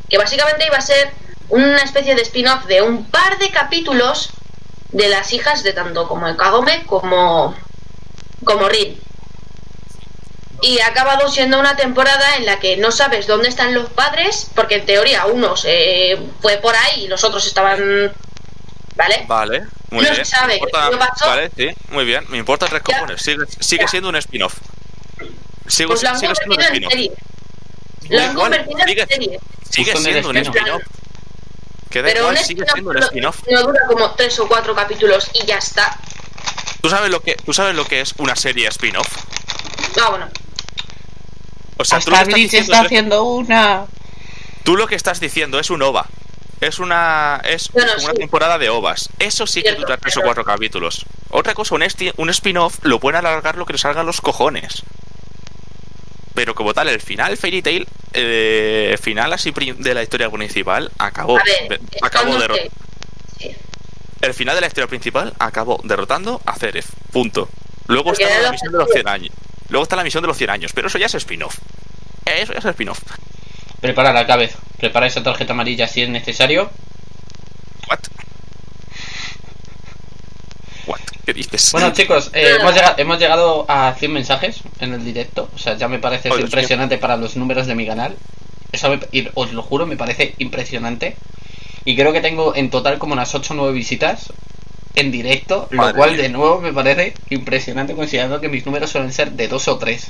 Que básicamente iba a ser una especie de spin-off de un par de capítulos de las hijas de tanto como el Kagome como, como Rin. Y ha acabado siendo una temporada en la que no sabes dónde están los padres, porque en teoría uno se fue por ahí y los otros estaban. ¿Vale? Vale, muy No bien. se sabe Me importa- qué pasó. Vale, sí, muy bien. Me importa tres cojones. Sigue, sigue Ya. siendo un spin-off. Sigue, Pues sigue siendo un spin-off. serie. Lo han convertido en sigue- serie. Sigue siendo un spin-off. spin-off. Que da Pero igual, un sigue spin-off siendo un no- spin-off. no dura como tres o cuatro capítulos y ya está. ¿Tú sabes lo que, tú sabes lo que es una serie spin-off? Ah, bueno. O sea, tú lo, Hasta que estás Bleach diciendo está es- haciendo una. tú lo que estás diciendo es un OVA. Es una es Bueno, una sí. temporada de OVAs. Eso sí que dura tres o cuatro capítulos. Otra cosa, un, spin-off lo pueden alargar lo que les salga a los cojones. Pero como tal, el final Fairy Tail, eh, final así de la historia principal, acabó, A ver, de- acabó estando derro- que- sí. el final de la historia principal acabó derrotando a Ceref. Punto. Luego Porque está la misión de los objetivo. 100 años. Luego está la misión de los 100 años, pero eso ya es spin-off. Eso ya es spin-off. Prepara la cabeza. Prepara esa tarjeta amarilla si es necesario. What? What? ¿Qué dices? Bueno, chicos, eh, hemos, llegado, hemos llegado a 100 mensajes en el directo. O sea, ya me parece Joder, impresionante para los números de mi canal. Eso me- y os lo juro, me parece impresionante. Y creo que tengo en total como unas 8 o 9 visitas en directo. Lo cual, mía. de nuevo, me parece impresionante considerando que mis números suelen ser de 2 o 3.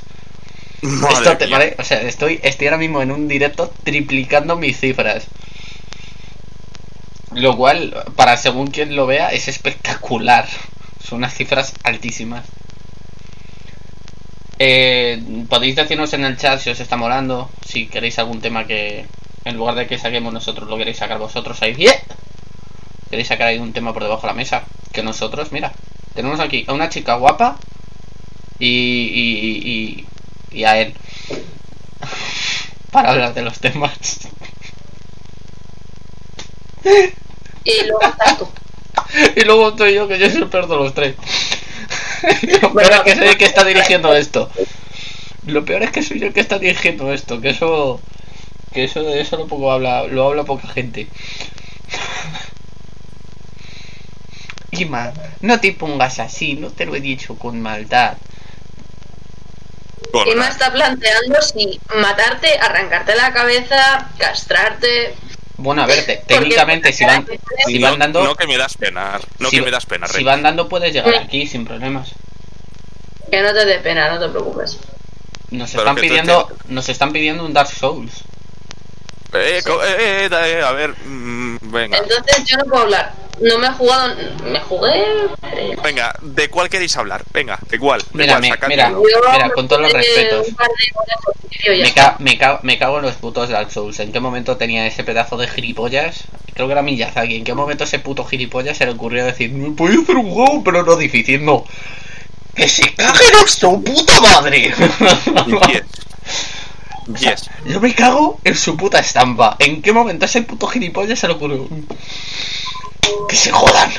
Madre Esto te mía. O sea, estoy, estoy ahora mismo en un directo triplicando mis cifras. Lo cual, para según quien lo vea, es espectacular. Son unas cifras altísimas. Eh, podéis decirnos en el chat si os está molando, si queréis algún tema que en lugar de que saquemos nosotros lo queréis sacar vosotros ahí. ¡Yeah! Queréis sacar ahí un tema por debajo de la mesa. Que nosotros, mira, tenemos aquí a una chica guapa y, y, y, y a él. Para hablar de los temas. Y luego estás tú. Y luego estoy yo, que yo soy el peor de los tres. Lo peor es que soy el que está dirigiendo esto. Lo peor es que soy yo el que está dirigiendo esto, que eso. Que eso de eso lo poco habla, lo habla poca gente. Ima, no te pongas así, no te lo he dicho con maldad. Me está planteando si matarte, arrancarte la cabeza, castrarte. Bueno, a ver, te- técnicamente si van, si no, van dando, no que me das pena. No si, que me das pena, si van dando puedes llegar aquí sin problemas. Que no te dé pena, no te preocupes. Nos Pero están pidiendo, nos están pidiendo un Dark Souls. Eh, co- eh, eh, da- eh, a ver, mm, venga. Entonces yo no puedo hablar. No me he jugado. Me jugué. eh, Venga, ¿de cuál queréis hablar? Venga, ¿de cuál? ¿De Mira, cuál? me- mira. Mira, con todos los respetos. Me, ca- me, ca- me cago en los putos Dark Souls. ¿En qué momento tenía ese pedazo de gilipollas? Creo que era Miyazaki. ¿En qué momento ese puto gilipollas se le ocurrió decir, me puedo hacer un juego, pero no difícil? No. ¡Que se caguen a su puta madre! Yes. Yo me cago en su puta estampa. ¿En qué momento ese puto gilipollas se le ocurrió? ¡Que se jodan!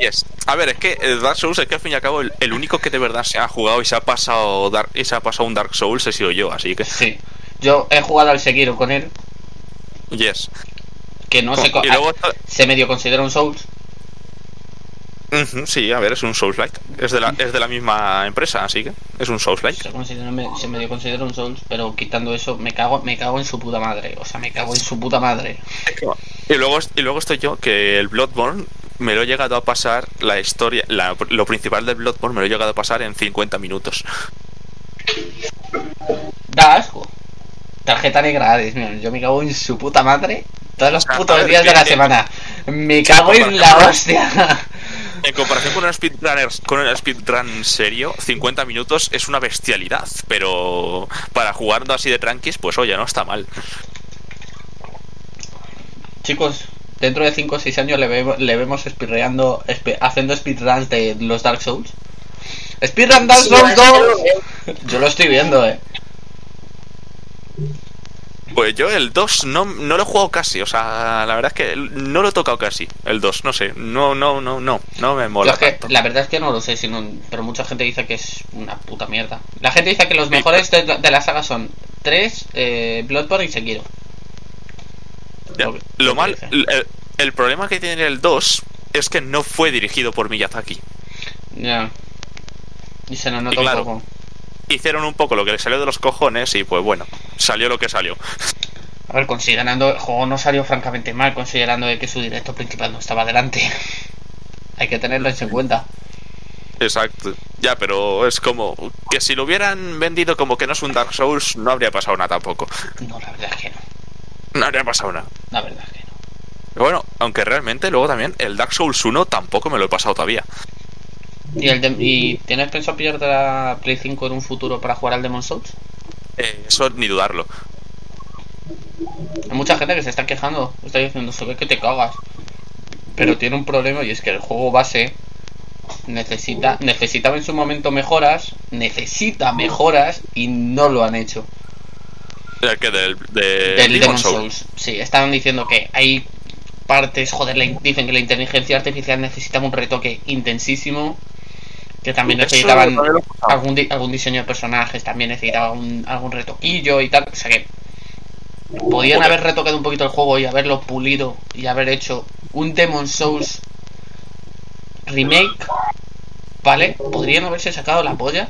Yes. A ver, es que el Dark Souls es que al fin y al cabo el, el único que de verdad se ha jugado y se ha pasado Dark, y se ha pasado un Dark Souls he sido yo, así que sí. Yo he jugado al Sekiro con él, yes. que no se... y luego se medio considera un Souls. Ujú, Sí, a ver, es un Souls-like. Es, de la, es de la misma empresa, así que es un Souls-like. Se, considera, me- se medio considera un Souls, pero quitando eso, me cago, me cago en su puta madre. O sea, me cago en su puta madre. Y luego, y luego estoy yo, que el Bloodborne me lo he llegado a pasar, la historia, la- lo principal del Bloodborne me lo he llegado a pasar en 50 minutos. Da asco. Tarjeta negra, yo me cago en su puta madre todos los O sea, a putos días de la que- semana. Me cago en la hostia. En comparación con un speedrunner, con un speedrun serio, 50 minutos es una bestialidad, pero para jugando así de tranquis, pues oye, no está mal. Chicos, dentro de 5 o 6 años le, vemos- le vemos speedreando, espe- haciendo speedruns de los Dark Souls. Speedrun Dark Souls eso 2. lo veo. Yo lo estoy viendo, eh. Pues yo el 2 no, no lo he jugado casi, o sea, la verdad es que no lo he tocado casi, el 2, no sé, no, no, no, no, no me mola es que, tanto. la verdad es que no lo sé, sino, pero mucha gente dice que es una puta mierda. La gente dice que los mejores de, de la saga son 3, eh, Bloodborne y Sekiro. Ya, lo mal, el, el problema que tiene el 2 es que no fue dirigido por Miyazaki. Ya. Y se nos nota Y claro. un poco. Hicieron un poco lo que les salió de los cojones y pues bueno, salió lo que salió. A ver, considerando, el juego no salió francamente mal, considerando de que su directo principal no estaba delante. Hay que tenerlo en cuenta. Exacto. Ya, pero es como que si lo hubieran vendido como que no es un Dark Souls, no habría pasado nada tampoco. No, la verdad es que no. No habría pasado nada. La verdad es que no. Pero bueno, aunque realmente luego también el Dark Souls 1 tampoco me lo he pasado todavía. ¿Y, el de- ¿Y tienes pensado pillarte la Play 5 en un futuro para jugar al Demon Souls? Eh, eso ni dudarlo. Hay mucha gente que se está quejando, está diciendo, se ve que te cagas. Pero tiene un problema y es que el juego base necesita necesitaba en su momento mejoras, necesita mejoras y no lo han hecho. El que del, de Del Demon Demon Souls. Souls. Sí, estaban diciendo que hay partes, joder, dicen que la inteligencia artificial necesitaba un retoque intensísimo, que también necesitaban algún, di- algún diseño de personajes, también necesitaba un- algún retoquillo y tal, o sea que podían haber retocado un poquito el juego y haberlo pulido y haber hecho un Demon Souls remake, ¿vale? Podrían haberse sacado la polla.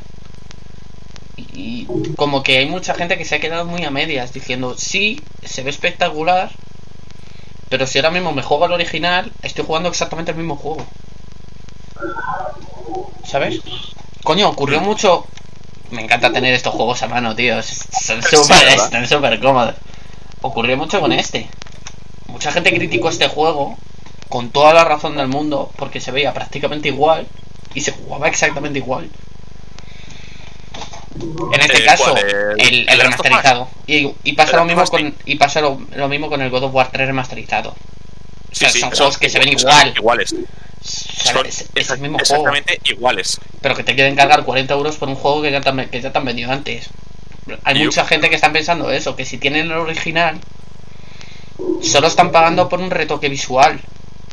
Y como que hay mucha gente que se ha quedado muy a medias diciendo, sí, se ve espectacular, pero si ahora mismo me juego al original, estoy jugando exactamente el mismo juego. ¿Sabes? Coño, ocurrió mucho... Me encanta tener estos juegos a mano, tío. Son Sí, súper están súper cómodos. Ocurrió mucho con este. Mucha gente criticó este juego con toda la razón del mundo porque se veía prácticamente igual y se jugaba exactamente igual. En este Eh, caso. El- el, remasterizado. Y, y pasa lo mismo con y pasa lo, lo mismo con el God of War 3 remasterizado. O sea, sí, son son- juegos que se ven igual. Iguales. Son es, es el mismo juego. exactamente iguales. Pero que te quieren cargar 40 euros por un juego que ya te han, que ya te han vendido antes. Hay Yo- mucha gente que está pensando eso, que si tienen el original, solo están pagando por un retoque visual.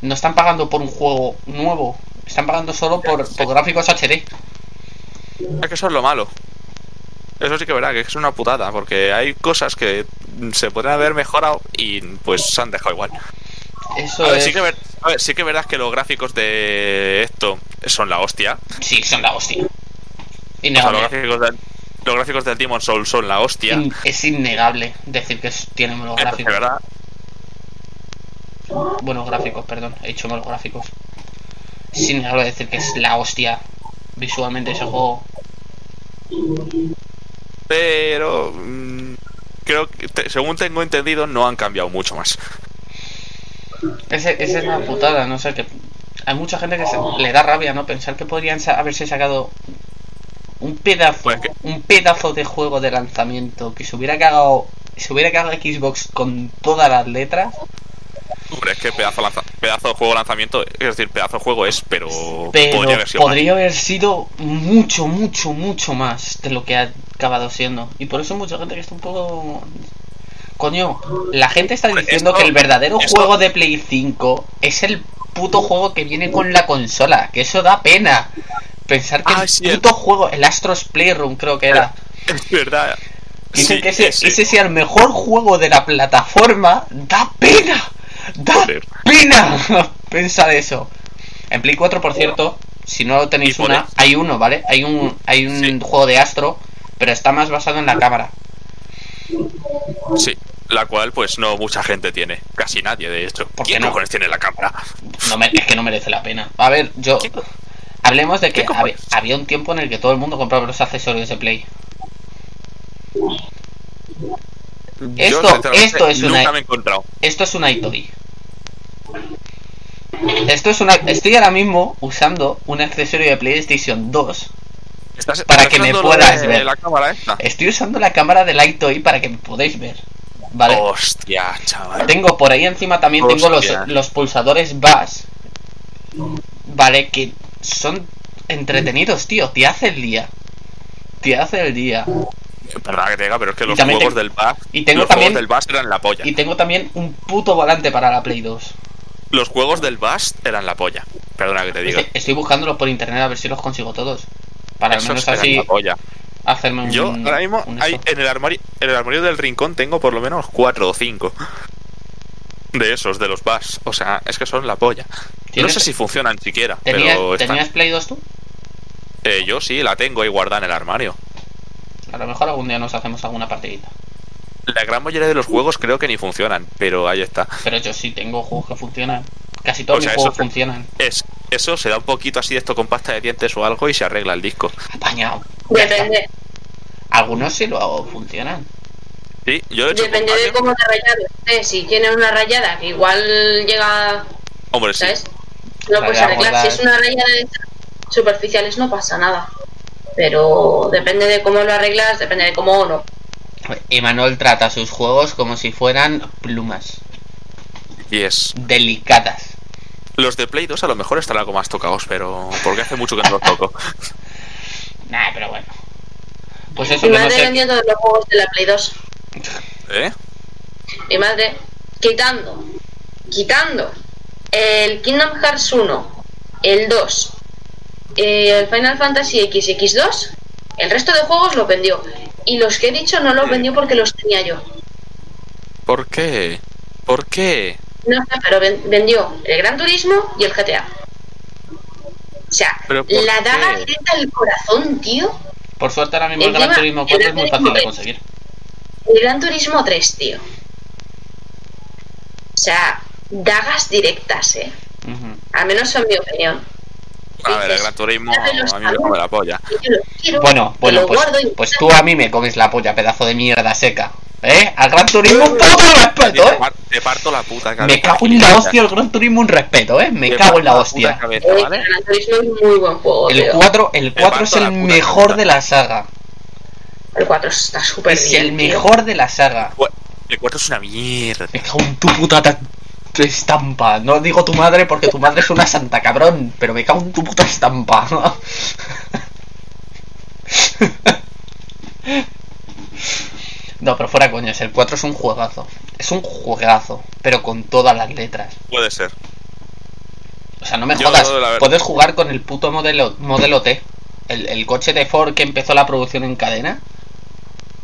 No están pagando por un juego nuevo. Están pagando solo por, por gráficos HD. Es que eso es lo malo. Eso sí que es verdad, que es una putada, porque hay cosas que se pueden haber mejorado y pues se han dejado igual. Eso A ver, es... sí que, ver- a ver, sí que es verdad que los gráficos de esto son la hostia. Sí, son la hostia. O sea, los Innegable. gráficos del, los gráficos del Demon Soul son la hostia. In- es innegable decir que tienen buenos de gráficos. verdad, Buenos gráficos, perdón. He dicho buenos gráficos. Es innegable decir que es la hostia visualmente ese juego. pero mm, creo que, según tengo entendido, no han cambiado mucho más. Ese, esa es la putada, no sé, que hay mucha gente que se- le da rabia, ¿no? Pensar que podrían sa- haberse sacado un pedazo, Pues que- un pedazo de juego de lanzamiento que se hubiera cagado, se hubiera cagado Xbox con todas las letras, Hombre, es que pedazo, lanza- pedazo de juego lanzamiento, es decir, pedazo de juego es, pero, pero podría haber sido podría haber sido mucho, mucho, mucho más de lo que ha acabado siendo. Y por eso hay mucha gente que está un poco... Coño, la gente está diciendo esto- que el verdadero esto- juego de Play 5 es el puto juego que viene con la consola, que eso da pena. Pensar que Ah, el puto juego, el Astros Playroom creo que era, Es verdad. dicen Sí, que ese, ese. ese sea el mejor juego de la plataforma, da pena, da Joder. pena pensar eso. En Play 4, por cierto, si no tenéis ¿Y por una, hay uno, ¿vale? Hay un, hay un Sí. juego de Astro, pero está más basado en la cámara. Sí, la cual pues no mucha gente tiene. Casi nadie, de hecho. ¿Por qué ¿Quién no? cojones tiene la cámara? No me- es que no merece la pena. A ver, yo. ¿Qué co- Hablemos de que hab- había un tiempo en el que todo el mundo compraba los accesorios de Play. Esto- Yo, esto es una- nunca me he encontrado. Esto es una iToy. Esto es una. Estoy ahora mismo usando un accesorio de PlayStation 2. ¿Estás, Para estás que me puedas de ver. la cámara esta? Estoy usando la cámara del iToy para que me podáis ver. ¿Vale? Hostia, chaval. Tengo por ahí encima también tengo los, los pulsadores BAS. Vale, que son entretenidos, tío. Te hace el día. Te hace el día. Perdona que te diga, pero es que los juegos tengo- del BAS. y tengo los también- juegos del BAS eran la polla. Y tengo también un puto volante para la Play 2. Los juegos del BAS eran la polla. Perdona que te diga. Estoy, estoy buscándolos por internet a ver si los consigo todos. Para al menos así hacerme un. Yo ahora mismo un hay, en el armario en el armario del rincón tengo por lo menos cuatro o cinco de esos de los BAS. O sea, es que son la polla. No ¿Tienes- sé si funcionan siquiera, ¿Tenías, pero están- ¿Tenías Play 2 tú? Eh, yo sí la tengo ahí guardada en el armario. A lo mejor algún día nos hacemos alguna partidita. La gran mayoría de los juegos creo que ni funcionan, pero ahí está. Pero yo sí tengo juegos que funcionan. Casi todos O sea, mis juegos eso- funcionan. Es eso se da un poquito así de esto con pasta de dientes o algo y se arregla el disco. Apañado. Depende, Algunos sí lo funcionan. Sí, yo hecho depende de cómo te rayado. Eh, si tiene una rayada que igual llega, Hombre, sí. ¿sabes? Lo puedes Rayada arreglar. Si es una rayada de superficiales no pasa nada. Pero depende de cómo lo arreglas, depende de cómo o no. Emanuel trata sus juegos como si fueran plumas. Y es Delicadas. Los de Play 2 a lo mejor están algo más tocados, pero porque hace mucho que no los toco. Nah, pero bueno. Pues eso Mi que no madre sé. vendió todos los juegos de la Play 2. ¿Eh? Mi madre, quitando, quitando el Kingdom Hearts 1, el 2, eh, el Final Fantasy X y X2, el resto de juegos los vendió. Y los que he dicho no los vendió porque los tenía yo. ¿Por qué? ¿Por qué? No sé, pero ven- vendió el Gran Turismo y el GTA. O sea, ¿Pero por la daga directa al corazón, tío. Por suerte ahora mismo el Gran Turismo el 4 es muy fácil de conseguir. El Gran Turismo 3, tío. O sea, dagas directas, eh. Ujú. Al menos en mi opinión. A ver, el Gran Turismo a mí me come la polla. Quiero, Bueno, bueno, pues, guardo y- pues tú a mí me comes la polla, pedazo de mierda seca. ¿Eh? Al Gran Turismo un puto respeto, ¿eh? te parto la puta cabeza. Me cago en la hostia el Gran Turismo un respeto, ¿eh? Me Te cago en la hostia. cabeza, ¿vale? el Gran Turismo es muy buen juego, El tío. 4, el 4 es el mejor cabeza. de la saga. El 4 está súper Es bien. el tío. mejor de la saga. El 4 es una mierda. Me cago en tu puta ta- estampa. No digo tu madre porque tu madre es una santa cabrón, pero me cago en tu puta estampa. No, pero fuera coñas, el 4 es un juegazo. Es un juegazo, pero con todas las letras. Puede ser. O sea, no me Yo, jodas. Puedes jugar con el puto modelo, modelo T. El, el coche de Ford que empezó la producción en cadena.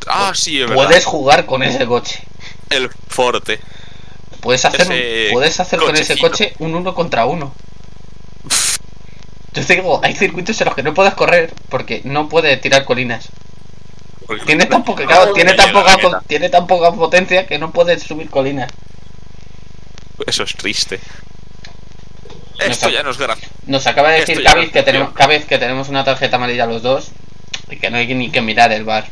Ah, sí, es verdad. Puedes jugar con ese coche. El Forte. Puedes hacer, un- puedes hacer con ese coche un uno contra uno. Yo te digo, hay circuitos en los que no puedes correr porque no puede tirar colinas. Porque- Tiene tan poca, claro, tiene tan poca, tiene tan poca potencia que no puede subir colinas. Eso es triste. No Esto ya no es gracia. Nos acaba de Esto decir Cabiz que tenemos, Cabiz que tenemos una tarjeta amarilla los dos y que no hay ni que mirar el bar.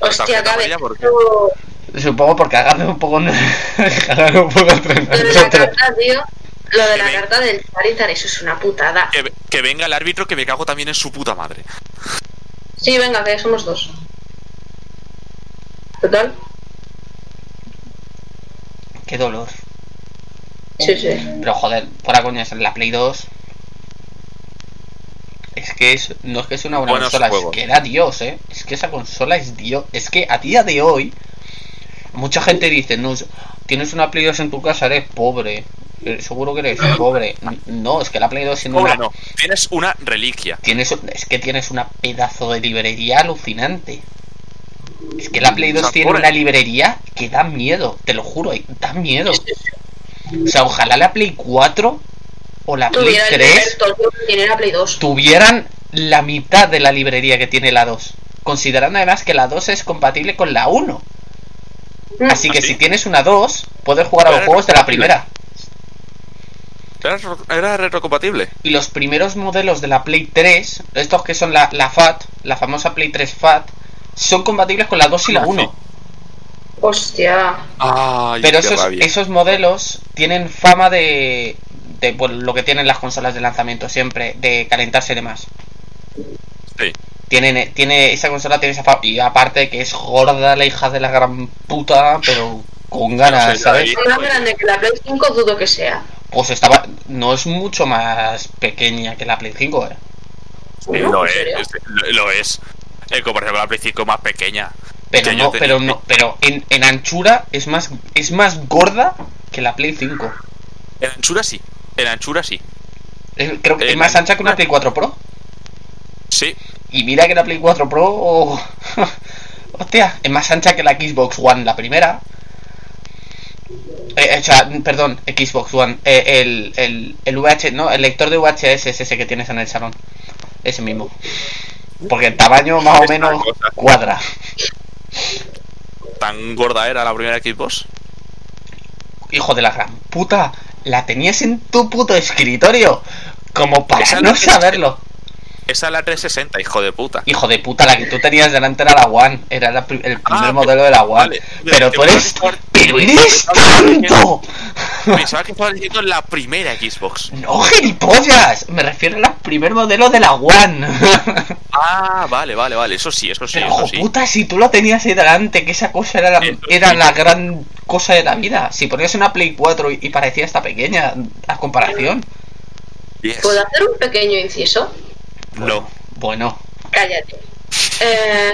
Hostia, tarjeta cabe. amarilla, ¿por qué? Lo Supongo porque agarre un poco, agarre un poco entre de la carta, tío. Lo de Que la me- carta del Charizard, eso es una putada. Que, que venga el árbitro que me cago también en su puta madre. Sí, venga, que somos dos. Total. Qué dolor. Sí, sí. Pero joder, fuera coñas, en la Play 2. Es que es, no es que sea una buena Buenos consola, juegos. es que era Dios, eh. Es que esa consola es Dios. Es que a día de hoy, mucha gente dice, no, tienes una Play 2 en tu casa, eres pobre. Eh, Seguro que eres pobre. No, es que la Play 2 siendo Pobre una- no. Tienes una reliquia. Tienes, es que tienes una pedazo de librería alucinante. Es que la Play 2 O sea, tiene pobre. una librería que da miedo, te lo juro, da miedo. O sea, ojalá la Play 4, o la Play Tuviera el 3 Alberto, que tiene la Play 2. tuvieran la mitad de la librería que tiene la 2. Considerando además que la 2 es compatible con la 1. Así que ¿Ah, sí? si tienes una 2, puedes jugar a los juegos de la primera. Era, ro- era retrocompatible. Y los primeros modelos de la Play 3, estos que son la, la FAT, la famosa Play 3 FAT, son compatibles con la 2 y la Ah, 1. sí. Hostia. Ay, Pero esos, esos modelos tienen fama de, de pues, lo que tienen las consolas de lanzamiento siempre, de calentarse de más. Sí. Tienen, tiene, esa consola tiene esa fama. Y aparte que es gorda la hija de la gran puta, pero con ganas, No sé, ¿sabes? Más grande que la Play 5 dudo que sea. Pues estaba. No es mucho más pequeña que la Play 5, eh. Lo ¿En es, lo, lo es. Eh, como por ejemplo la Play 5 más pequeña. Pero no, tenía- pero no, pero en, en anchura es más, es más gorda que la Play 5. En anchura sí. En anchura sí. Es- creo que Eh, es más ancha que una Play 4 Pro. Sí. Y mira que la Play 4 Pro. oh, hostia, es más ancha que la Xbox One, la primera. Eh, o sea, perdón, Xbox One. eh, el, el, el VH, no, el lector de VHS es ese que tienes en el salón. Ese mismo. Porque el tamaño más o menos cuadra. Tan gorda era la primera Xbox. Hijo de la gran puta, la tenías en tu puto escritorio. Como para no saberlo. Esa es la 360, hijo de puta. Hijo de puta, la que tú tenías delante era la One. Era la el primer Ah, modelo de la One. vale. Pero tú eres. ¡Pero eres tanto! Pensaba que estabas diciendo la primera Xbox. ¡No, gilipollas! Me refiero al primer modelo de la One. Ah, vale, vale, vale. Eso sí, eso sí, Pero, eso hijo sí. puta, si tú lo tenías ahí delante, que esa cosa era la, era sí. la gran cosa de la vida. Si ponías una Play 4 y, y parecía esta pequeña, a comparación. Yes. ¿Puedo hacer un pequeño inciso? No. Bueno, Cállate. Eh,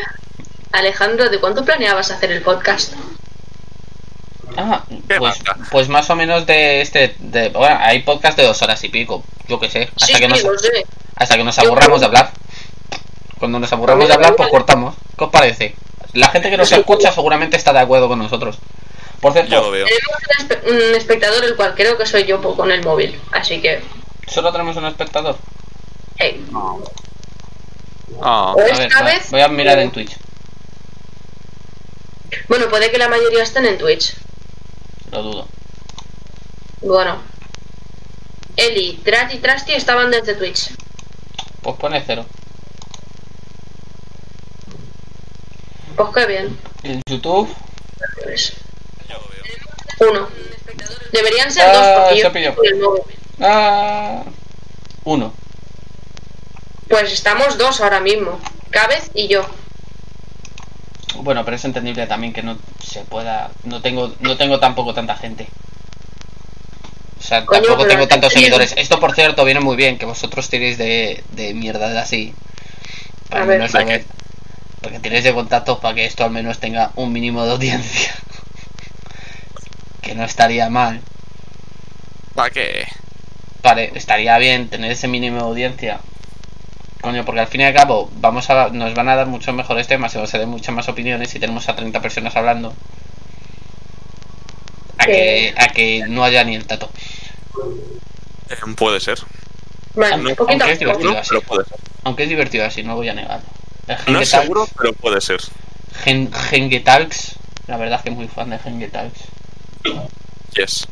Alejandro, ¿de cuánto planeabas hacer el podcast? Ah, ¿Qué pues, pues más o menos de este. De, bueno, hay podcast de dos horas y pico. Yo qué sé. Hasta, sí, que, nos, sé. hasta que nos Yo aburramos de hablar. Cuando nos aburramos de hablar, pues cortamos. ¿Qué os parece? La gente que nos escucha seguramente está de acuerdo con nosotros. Por lo cierto, veo. Tenemos un, espe- un espectador, el cual creo que soy yo con el móvil. Así que. solo tenemos un espectador. Hey. Ah, O A esta ver, voy a- vez. voy a mirar en Twitch. Bueno, puede que la mayoría estén en Twitch. Lo dudo. Bueno. Eli, Trat y Trusty estaban desde Twitch. Pues pone cero. Pues qué bien. En YouTube. Pues. Uno. Deberían ser Ah, dos porque se yo pilló. con el móvil. Ah, uno. Pues estamos dos ahora mismo. Cabez y yo. Bueno, pero es entendible también que no se pueda. No tengo, no tengo tampoco tanta gente. O sea, Coño, tampoco tengo tantos seguidores. Esto, por cierto, viene muy bien que vosotros tiréis de, de mierda de así. Para A ver. menos saber. Porque tiréis de contactos para que esto al menos tenga un mínimo de audiencia. que no estaría mal. ¿Para qué? Vale, estaría bien tener ese mínimo de audiencia. Coño, porque al fin y al cabo vamos a, nos van a dar muchos mejores temas y vamos a dar muchas más opiniones si tenemos a 30 personas hablando. A que, a que no haya ni el tato. Eh, puede ser. Vale, Aunque- poquito aunque a es divertido. No, así. pero puede ser. Aunque es divertido así, no voy a negarlo. El No es seguro, pero puede ser. Gen- Hengetalks, la verdad es que muy fan de Hengetalks. Yes.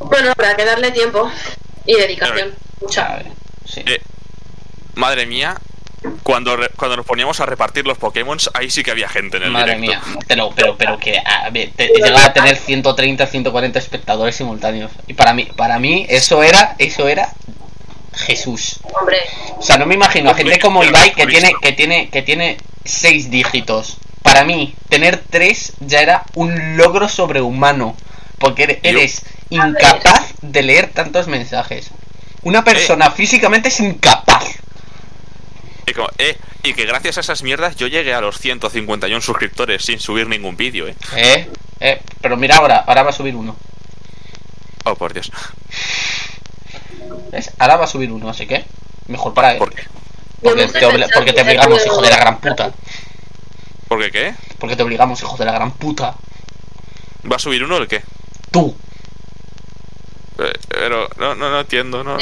Bueno, habrá que darle tiempo y dedicación. Mucha. sí. Eh, madre mía, cuando, re- cuando nos poníamos a repartir los Pokémon, ahí sí que había gente en el Madre directo. mía, pero, pero, pero que a ver, te- llegaba a tener 130, 140 espectadores simultáneos. Y para mí, para mí, eso era, eso era Jesús. Hombre, O sea, no me imagino a gente como Ibai que tiene, que tiene, que tiene seis dígitos. Para mí, tener tres ya era un logro sobrehumano. Porque eres, Yo- eres incapaz de leer tantos mensajes. Una persona físicamente es incapaz. Y, como, eh, y que gracias a esas mierdas yo llegué a los 151 suscriptores sin subir ningún vídeo, eh. Eh, eh, pero mira ahora, ahora va a subir uno. Oh, por Dios. ¿Ves? Ahora va a subir uno, así que mejor para él. ¿Por qué? Porque te, porque te obligamos, hijo de la gran puta. ¿Por qué qué? Porque te obligamos, hijo de la gran puta. ¿Va a subir uno o el qué? Tú. Eh, pero no, no, no entiendo, no.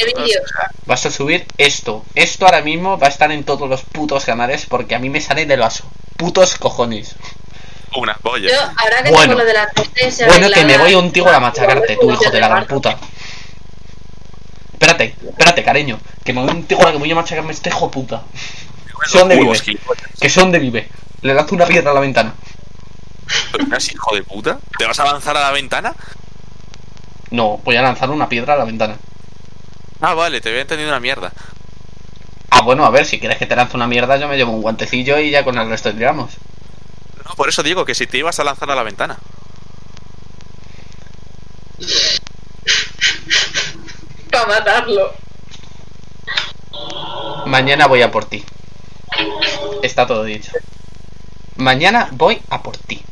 Vas a subir esto. Esto ahora mismo va a estar en todos los putos canales porque a mí me sale de los putos cojones. Una polla. Yo, ahora que Bueno. lo de la Bueno, que me voy contigo a machacarte, tú, hijo de la gran puta. Espérate, espérate, cariño. Que me voy contigo a la que voy a machacarme este hijo puta. ¿sé dónde vive? Que sé dónde vive. Le lanzo una piedra a la ventana. ¿Pero eres hijo de puta? ¿Te vas a lanzar a la ventana? No, voy a lanzar una piedra a la ventana. Ah, vale, te había entendido una mierda. Ah, bueno, a ver, si quieres que te lance una mierda, yo me llevo un guantecillo y ya con el resto tiramos. No, por eso digo que si te ibas a lanzar a la ventana. Para matarlo. Mañana voy a por ti. Está todo dicho. Mañana voy a por ti.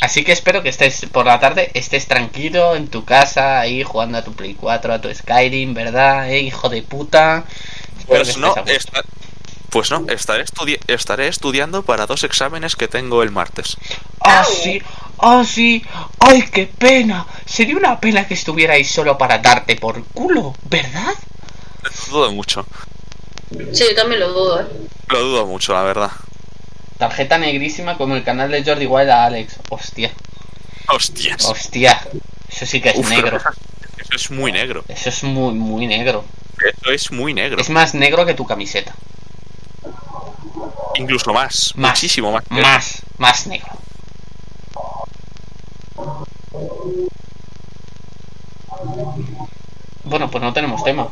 Así que espero que estés por la tarde, estés tranquilo en tu casa, ahí jugando a tu Play 4, a tu Skyrim, ¿verdad? ¿Eh, hijo de puta? Espero Pues no, pues no, estaré, estudi- estaré estudiando para dos exámenes que tengo el martes. Ah, sí, ah, sí, ay, qué pena. Sería una pena que estuvierais solo para darte por culo, ¿verdad? Lo dudo mucho. Sí, yo también lo dudo, ¿eh? Lo dudo mucho, la verdad. Tarjeta negrísima como el canal de Jordi Wild a Alex. Hostia, Hostias. hostia. Eso sí que es Uf, negro. Eso es muy negro. Eso es muy, muy negro. Eso es muy negro. Es más negro que tu camiseta. Incluso más. Más. Muchísimo más. negro. Más, más negro. Bueno, pues no tenemos tema.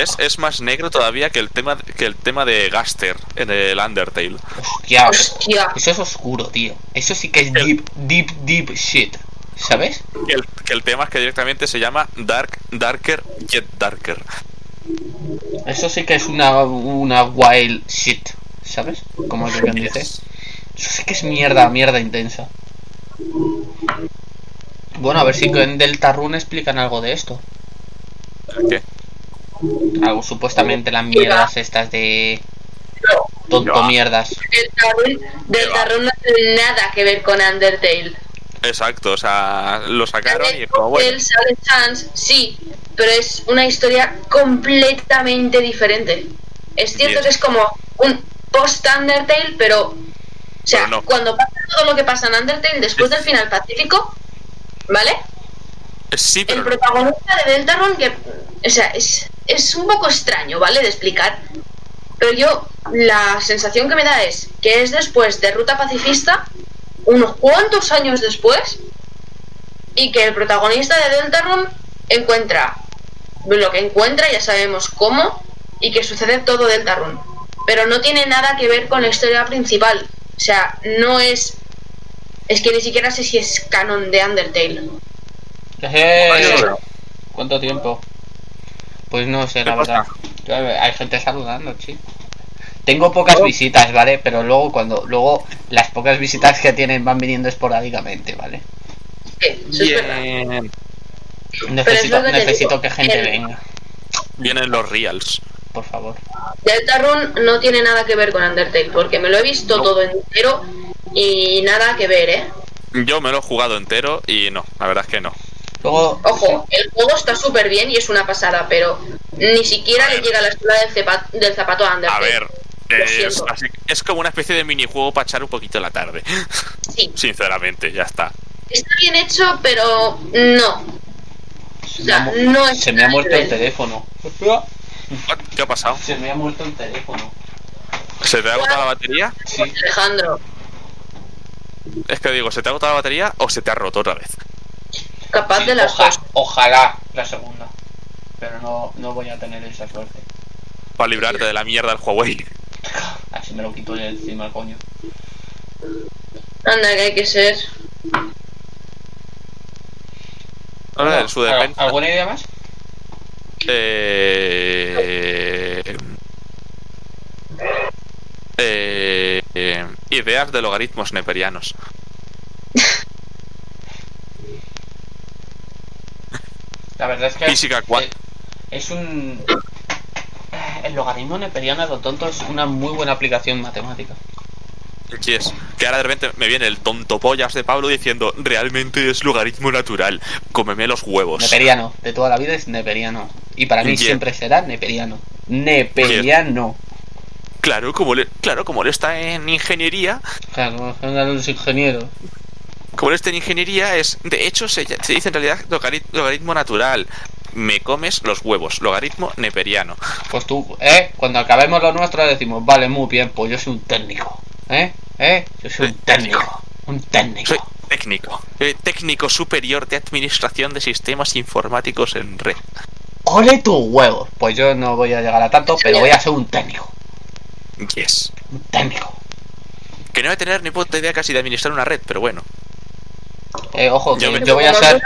Es, es más negro todavía que el tema que el tema de Gaster en el Undertale. Hostia, Hostia. eso es oscuro, tío. Eso sí que es deep, deep, deep shit. ¿Sabes? Que el, que el tema es que directamente se llama Dark, Darker, Yet Darker. Eso sí que es una, una wild shit. ¿Sabes? Como que quien dice. Eso sí que es mierda, mierda intensa. Bueno, a ver si en Deltarune explican algo de esto. ¿Qué? Algo supuestamente las mierdas estas de tonto mierdas. El Tarun, del Tarun no tiene nada que ver con Undertale. Exacto, o sea, lo sacaron y es como bueno. El Sale Chance, sí, pero es una historia completamente diferente. Es cierto Bien. que es como un post-Undertale, pero. O sea, no. cuando pasa todo lo que pasa en Undertale, después del final pacífico, ¿vale? Sí, El pero protagonista de Deltarune, que. O sea, es, es un poco extraño, ¿vale? De explicar. Pero yo, la sensación que me da es que es después de Ruta Pacifista, unos cuantos años después, y que el protagonista de Deltarune encuentra lo que encuentra, ya sabemos cómo, y que sucede todo Deltarune. Pero no tiene nada que ver con la historia principal. O sea, no es. Es que ni siquiera sé si es canon de Undertale. ¿Cuánto tiempo? Pues no sé, la ¿Qué verdad. pasa? Hay gente saludando, sí. Tengo pocas visitas, ¿vale? Pero luego cuando luego las pocas visitas que tienen van viniendo esporádicamente, ¿vale? Sí, eso es verdad. Bien. Necesito, que necesito gente el- venga, Vienen los reals. por favor. Deltarune no tiene nada que ver con Undertale, porque me lo he visto No. todo entero y nada que ver, ¿eh? Yo me lo he jugado entero y no, la verdad es que no. Luego, Ojo, el juego está súper bien y es una pasada, pero ni siquiera le llega a la escuela del, cepa- del zapato a A Undertale. ver, Lo es, siento. así- es como una especie de minijuego para echar un poquito la tarde. Sí, Sinceramente, ya está. está bien hecho, pero no. se O me ha, sea, mu- no es se me ha muerto el teléfono. ¿Qué ha pasado? Se me ha muerto el teléfono. ¿Se te ha agotado la batería? Sí. Alejandro, Es que digo, ¿se te ha agotado la batería o se te ha roto otra vez? Capaz Sí, de las oja- dos. ojalá la segunda. Pero no, no voy a tener esa suerte. Para librarte de la mierda del Huawei. Así me lo quito de encima, coño. Anda, que hay que ser. Ahora, en su ¿Al- defensa. ¿Alguna idea más? Eh, eh, eh, ideas de logaritmos neperianos. La verdad es que Física cua- eh, es un el logaritmo neperiano lo tonto es una muy buena aplicación matemática. Yes. Que ahora de repente me viene el tonto pollas de Pablo diciendo, realmente es logaritmo natural, cómeme los huevos. Neperiano, de toda la vida es neperiano. Y para mí siempre será neperiano. Neperiano. Claro, como él, claro, como él está en ingeniería, Claro, los ingenieros. Como él está en ingeniería, es, de hecho se, se dice en realidad logari- logaritmo natural. Me comes los huevos, logaritmo neperiano. Pues tú, ¿eh? Cuando acabemos lo nuestro decimos, vale, muy bien, pues yo soy un técnico. ¿Eh? ¿Eh? Yo soy un técnico. Un técnico. Soy técnico, eh, técnico superior de administración de sistemas informáticos en red. ¡Ole tus huevos! Pues yo no voy a llegar a tanto, pero voy a ser un técnico. Yes. Un técnico. Que no voy a tener ni puta idea casi de administrar una red, pero bueno. Eh, ojo, Yo voy a ser...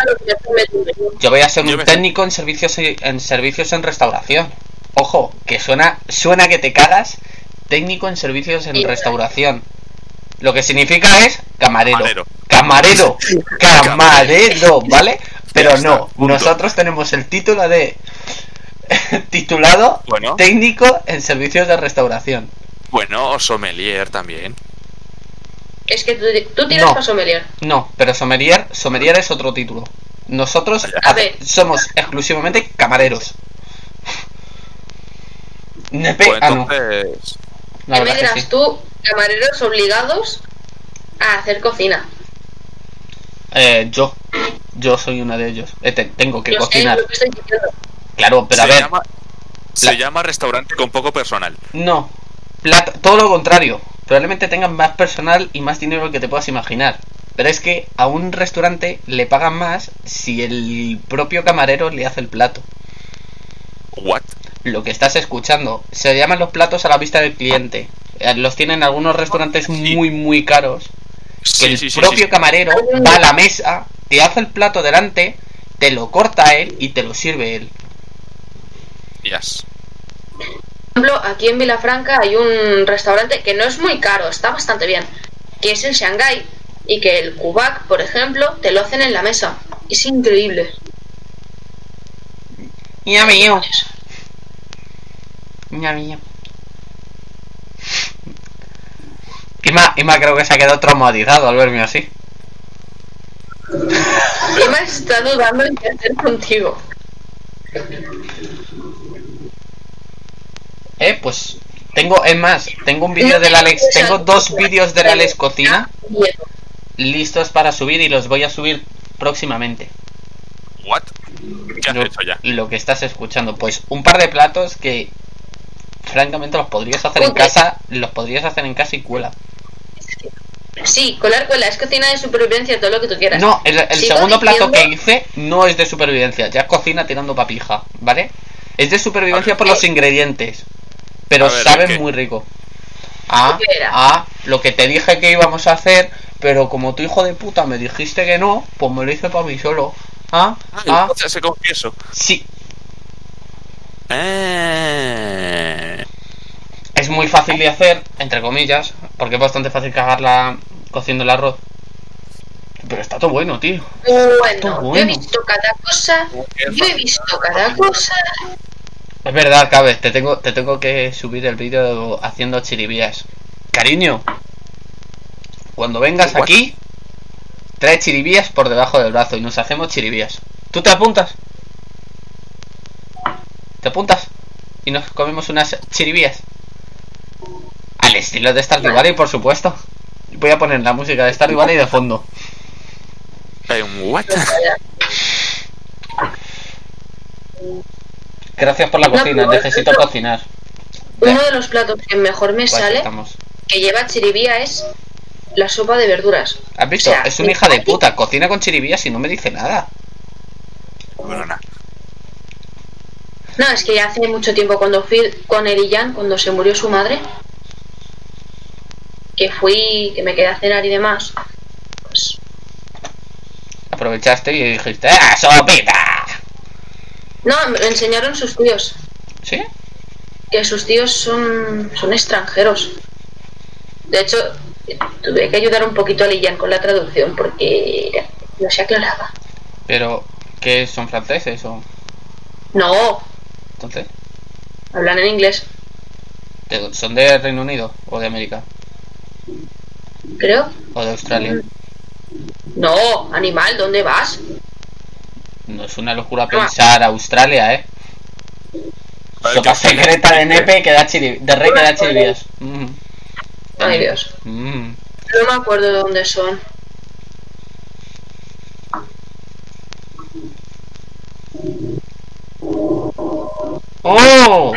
Yo voy a ser Yo un técnico en servicios en servicios en restauración. Ojo, que suena suena que te cagas. Técnico en servicios en restauración. Lo que significa es camarero. Camarero. Camarero. Camarero, ¿vale? Pero no, nosotros tenemos el título de titulado Bueno. técnico en servicios de restauración. Bueno, o sommelier también. Es que tú, tú tiras No. para sommelier. No, pero sommelier, sommelier es otro título. Nosotros A ver. somos exclusivamente camareros. Nepe, Pues ah, no. entonces. La ¿Qué me dirás sí. tú, camareros obligados a hacer cocina? Eh, yo, yo soy uno de ellos. Eh, te- tengo que cocinar. que estoy. Claro, pero se a ver, llama, se la- llama restaurante con poco personal. no. Plato- todo lo contrario. Probablemente tengan más personal y más dinero que te puedas imaginar. Pero es que a un restaurante le pagan más si el propio camarero le hace el plato. What? Lo que estás escuchando. Se llaman los platos a la vista del cliente. Eh, Los tienen algunos restaurantes Sí. muy, muy caros. Que Sí, el sí, sí, propio sí. camarero va a la mesa, te hace el plato delante, te lo corta él y te lo sirve él. Yes. Ejemplo, aquí en Vilafranca hay un restaurante que no es muy caro, está bastante bien, que es el Shanghai y que el Kubak, por ejemplo, te lo hacen en la mesa. Es increíble. Ya mío. Ya mío. Ima, Ima creo que se ha quedado traumatizado al verme así. Emma está dudando en qué hacer contigo. Eh, pues tengo, es más, tengo un vídeo del Alex, tengo dos vídeos del Alex Cocina Miedo. listos para subir y los voy a subir próximamente. What? ¿Qué has lo, hecho ya? lo que estás escuchando. Pues un par de platos que francamente los podrías hacer en casa, los podrías hacer en casa y cuela. Sí, colar cuela, es cocina de supervivencia, todo lo que tú quieras. No, el, segundo plato que hice no es de supervivencia, ya es cocina tirando papija, ¿vale? Es de supervivencia por los ingredientes, pero A ver, sabe ¿qué? muy rico. Ah, ¿Qué era? ah, lo que te dije que íbamos a hacer, pero como tu hijo de puta me dijiste que no, pues me lo hice para mí solo. Ah, Ah, ah, se confieso. sí, Eh... Es muy fácil de hacer, entre comillas, porque es bastante fácil cagarla cociendo el arroz. Pero está todo bueno, tío. Bueno, yo bueno. he visto cada cosa, yo he visto cada cosa. Es verdad, Cabe, te tengo, te tengo que subir el vídeo haciendo chiribías. Cariño, cuando vengas What? aquí, trae chiribías por debajo del brazo y nos hacemos chiribías. ¿Tú te apuntas? ¿Te apuntas? Y nos comemos unas chiribías. Al estilo de Stardew Valley, por supuesto. Voy a poner la música de Stardew Valley de fondo. What? Gracias por la cocina, necesito cocinar. Uno de los platos que mejor me Pues sale, estamos. que lleva chiribía, es la sopa de verduras. ¿Has visto? O sea, es una hija de puta. Cocina con chiribías y no me dice nada. Bueno, nada. No, es que ya hace mucho tiempo cuando fui con Erillán, cuando se murió su madre, que fui, que me quedé a cenar y demás, pues Aprovechaste y dijiste, ¡ah, sopita! No, me enseñaron sus tíos, ¿Sí? que sus tíos son, son extranjeros. De hecho, tuve que ayudar un poquito a Erillán con la traducción porque no se aclaraba. Pero, ¿qué son franceses o...? No, Entonces, hablan en inglés. ¿de- ¿son de Reino Unido o de América? creo. O de Australia. No, animal, ¿dónde vas? No es una locura pensar Australia, ¿eh? Sopa ¿qué opciones secreta de nepe que da chiri... de rey que da chiribias. Mm. Ay, Dios. Mm. No me acuerdo de dónde son. ¡Oh!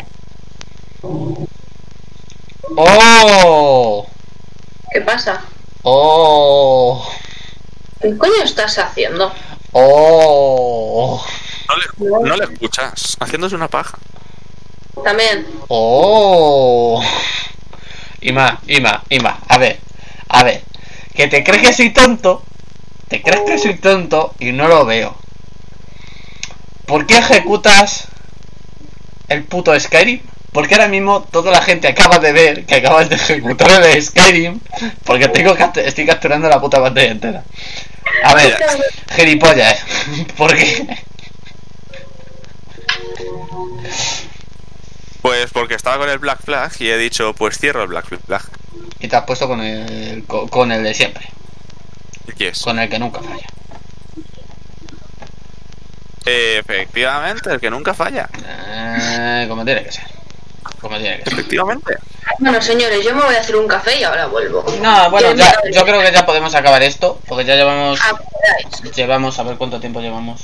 ¡Oh! ¿Qué pasa? ¡Oh! ¿Qué coño estás haciendo? ¡Oh! No le, no le escuchas, haciéndose una paja. También. ¡Oh! Ima, Ima, Ima, a ver, a ver, que te crees que soy tonto, te crees que soy tonto y no lo veo. ¿Por qué ejecutas el puto Skyrim? Porque ahora mismo toda la gente acaba de ver que acabas de ejecutar el Skyrim porque tengo estoy capturando la puta pantalla entera. A ver, gilipollas, ¿por qué? Pues porque estaba con el Black Flag y he dicho, pues cierro el Black Flag. Y te has puesto con el, co- con el de siempre, Yes. con el que nunca falla. Efectivamente, el que nunca falla. Eh, como tiene que ser. Como tiene que ser. Efectivamente. Bueno, señores, yo me voy a hacer un café y ahora vuelvo. No, bueno, ¿Quieren ya, yo creo que ya podemos acabar esto, porque ya llevamos, Ah, esperáis. llevamos, a ver cuánto tiempo llevamos.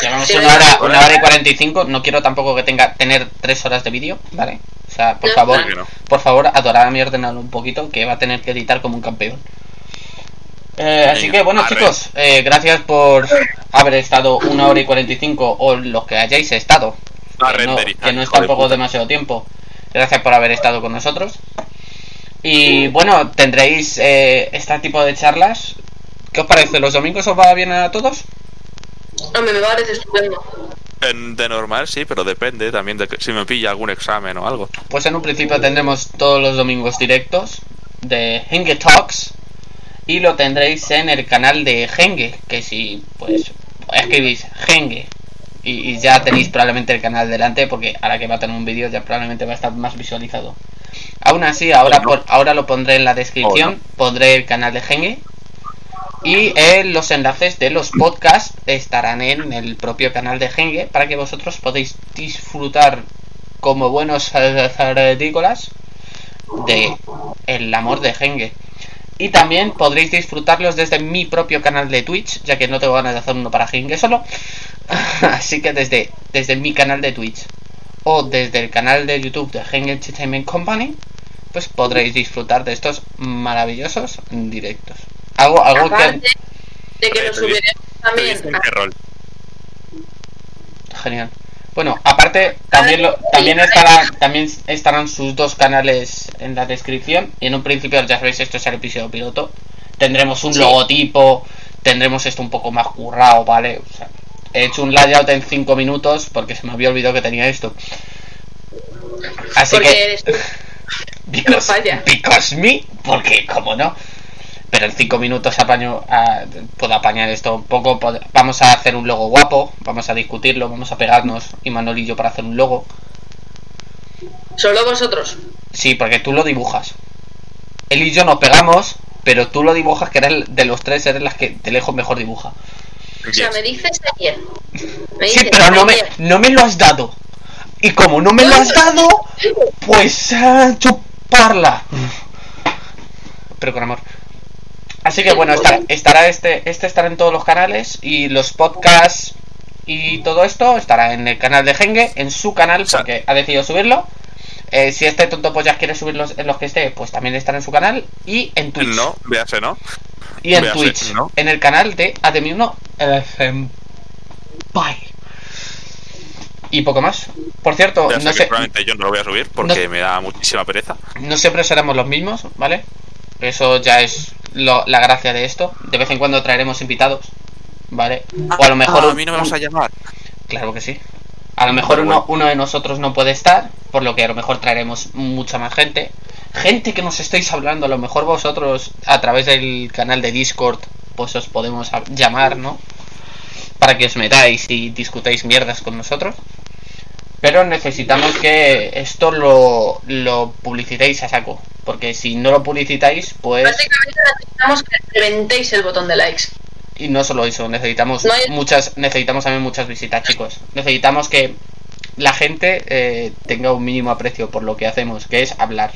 Llevamos Sí, una hora, una hora y cuarenta y cinco. No quiero tampoco que tenga tener tres horas de vídeo, ¿vale? O sea, por No, favor, no. por favor, adorar a mi ordenador un poquito, que va a tener que editar como un campeón. Eh, así que bueno chicos, eh, gracias por haber estado una hora y 45 o los que hayáis estado, que no, que no es tampoco demasiado tiempo. Gracias por haber estado con nosotros. Y bueno, tendréis eh, este tipo de charlas. ¿Qué os parece? ¿Los domingos os va bien a todos? Hombre, me parece estupendo. En- de normal sí, pero depende también de que- si me pilla algún examen o algo. Pues en un principio tendremos todos los domingos directos de Henge Talks y lo tendréis en el canal de Henge, que si pues escribís Henge y, y ya tenéis probablemente el canal delante porque ahora que va a tener un vídeo ya probablemente va a estar más visualizado. Aún así, ahora, por- ahora lo pondré en la descripción, pondré el canal de Henge y eh, los enlaces de los podcasts estarán en el propio canal de Henge para que vosotros podáis disfrutar como buenos agrícolas de el amor de Henge. Y también podréis disfrutarlos desde mi propio canal de Twitch, ya que no tengo ganas de hacer uno para Henge solo. Así que desde, desde mi canal de Twitch o desde el canal de YouTube de Henge Entertainment Company, pues podréis disfrutar de estos maravillosos directos. Algo, algo que... De que lo subiremos también. Genial. Bueno, aparte también lo, también estarán también estarán sus dos canales en la descripción y en un principio ya sabéis esto es el episodio piloto. Tendremos un Sí. logotipo, tendremos esto un poco más currado, ¿vale? O sea, he hecho un layout en 5 minutos porque se me había olvidado que tenía esto. Así Porque que eres tú. because, no falla. because me, porque como no. Pero en 5 minutos apaño, ah, puedo apañar esto un poco. pod- Vamos a hacer un logo guapo, vamos a discutirlo, vamos a pegarnos y Manol y yo para hacer un logo. Solo vosotros. Sí, porque tú lo dibujas. Él y yo nos pegamos, pero tú lo dibujas, que eres de los tres, eres las que de lejos mejor dibuja. O sea, me dices ayer. Me Sí, dices pero no me, no me lo has dado. Y como no me lo has dado, pues a chuparla. Pero con amor. Así que bueno, estará, estará este, este estará en todos los canales y los podcasts y todo esto estará en el canal de Genge, en su canal, porque ha decidido subirlo. Eh, si este tonto pues ya quiere subirlos en los que esté, pues también estará en su canal y en Twitch. No, véase, ¿no? y en véase, Twitch, ¿no? en el canal de Ademi1 FM. Bye. Y poco más. Por cierto, Véase no sé, yo no lo voy a subir porque No- me da muchísima pereza. no siempre seremos los mismos, ¿vale? Eso ya es lo- la gracia de esto. De vez en cuando traeremos invitados, ¿vale? O a lo mejor... Ah, a mí no me vas a llamar. Claro que sí. A lo mejor uno, uno de nosotros no puede estar, por lo que a lo mejor traeremos mucha más gente. Gente que nos estáis hablando, a lo mejor vosotros a través del canal de Discord, pues os podemos llamar, ¿no? Para que os metáis y discutáis mierdas con nosotros. Pero necesitamos que esto lo, lo publicitéis a saco. Porque si no lo publicitáis, pues... Básicamente necesitamos que reventéis el botón de likes. Y no solo eso, necesitamos No hay- muchas, necesitamos también muchas visitas, chicos. Necesitamos que la gente eh, tenga un mínimo aprecio por lo que hacemos, que es hablar.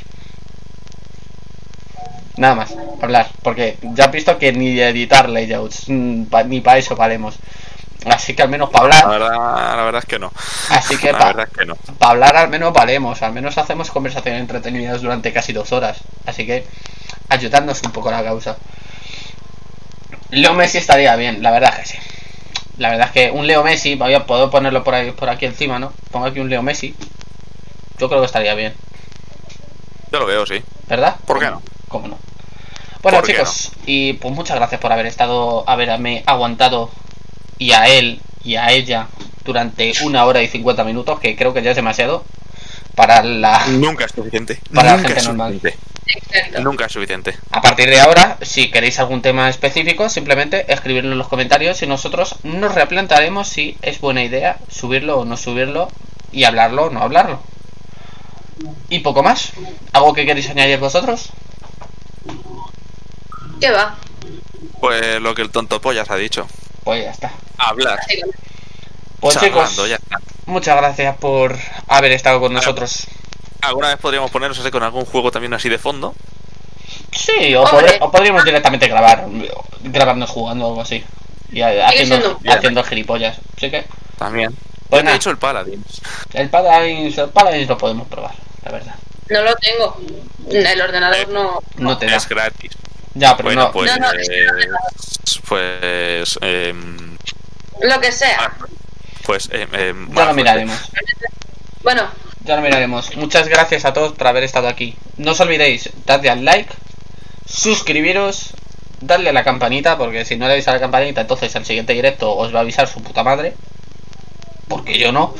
Nada más, hablar, porque ya has visto que ni editar layouts, mm, ni para eso valemos. Así que al menos para La hablar, verdad, la verdad es que no. así que La para es que no. hablar al menos valemos, al menos hacemos conversaciones entretenidas durante casi dos horas. Así que ayudadnos un poco a la causa. Leo Messi estaría bien, la verdad que sí. La verdad es que un Leo Messi, voy a puedo ponerlo por ahí, por aquí encima, ¿no? Pongo aquí un Leo Messi. Yo creo que estaría bien, Yo lo veo, sí. ¿verdad? ¿Por qué no? ¿Cómo no? Bueno, ¿Por qué chicos, y pues muchas gracias por haber estado, haberme aguantado y a él y a ella durante una hora y 50 minutos, que creo que ya es demasiado para la Nunca es suficiente. Para la gente normal. Exacto. Nunca es suficiente. A partir de ahora, si queréis algún tema específico, simplemente escribirlo en los comentarios y nosotros nos replantaremos si es buena idea subirlo o no subirlo y hablarlo o no hablarlo. Y poco más. ¿Algo que queréis añadir vosotros? ¿Qué va? Pues lo que el tonto pollas ha dicho. Pues ya está. Hablar. Pues Charlando, chicos, ya está. muchas gracias por haber estado con nosotros. Alguna vez podríamos ponernos así con algún juego también así de fondo. Sí, o, podríamos directamente grabar, grabarnos jugando o algo así. Y haciendo, haciendo gilipollas. Así que, También. Pues he dicho el Paladins. el Paladins, el Paladins lo podemos probar, la verdad. No lo tengo. El ordenador no. No te da. Es gratis. Ya, pero bueno, no. pues. No, no, no da. pues. em, Lo que sea. ah, pues. em, Ya lo suerte. miraremos. Bueno, Ya lo miraremos. Muchas gracias a todos por haber estado aquí. No os olvidéis, dadle al like, suscribiros, darle a la campanita, porque si no le dais a la campanita, entonces el siguiente directo os va a avisar su puta madre. Porque yo no.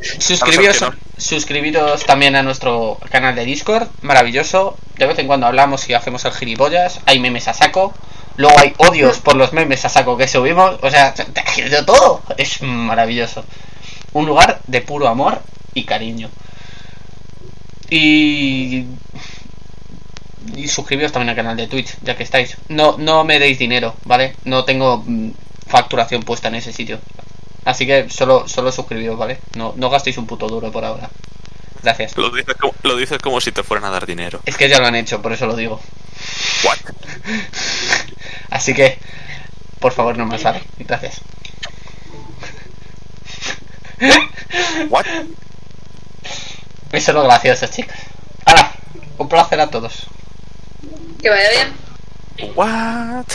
Suscribiros, no suscribiros también a nuestro canal de Discord, maravilloso. De vez en cuando hablamos y hacemos el gilipollas. Hay memes a saco. Luego hay odios por los memes a saco que subimos. O sea, de todo. Es maravilloso. Un lugar de puro amor y cariño. Y. Y suscribiros también al canal de Twitch, ya que estáis. No, no me deis dinero, ¿vale? No tengo mm, facturación puesta en ese sitio. Así que solo, solo suscribiros, ¿vale? No, no gastéis un puto duro por ahora. Gracias. Lo dices, como, lo dices como si te fueran a dar dinero. Es que ya lo han hecho, por eso lo digo. What? Así que, por favor, no más, ¿vale? Gracias. What? Eso es lo gracioso, chicos. Ahora, un placer a todos. que vaya bien. What?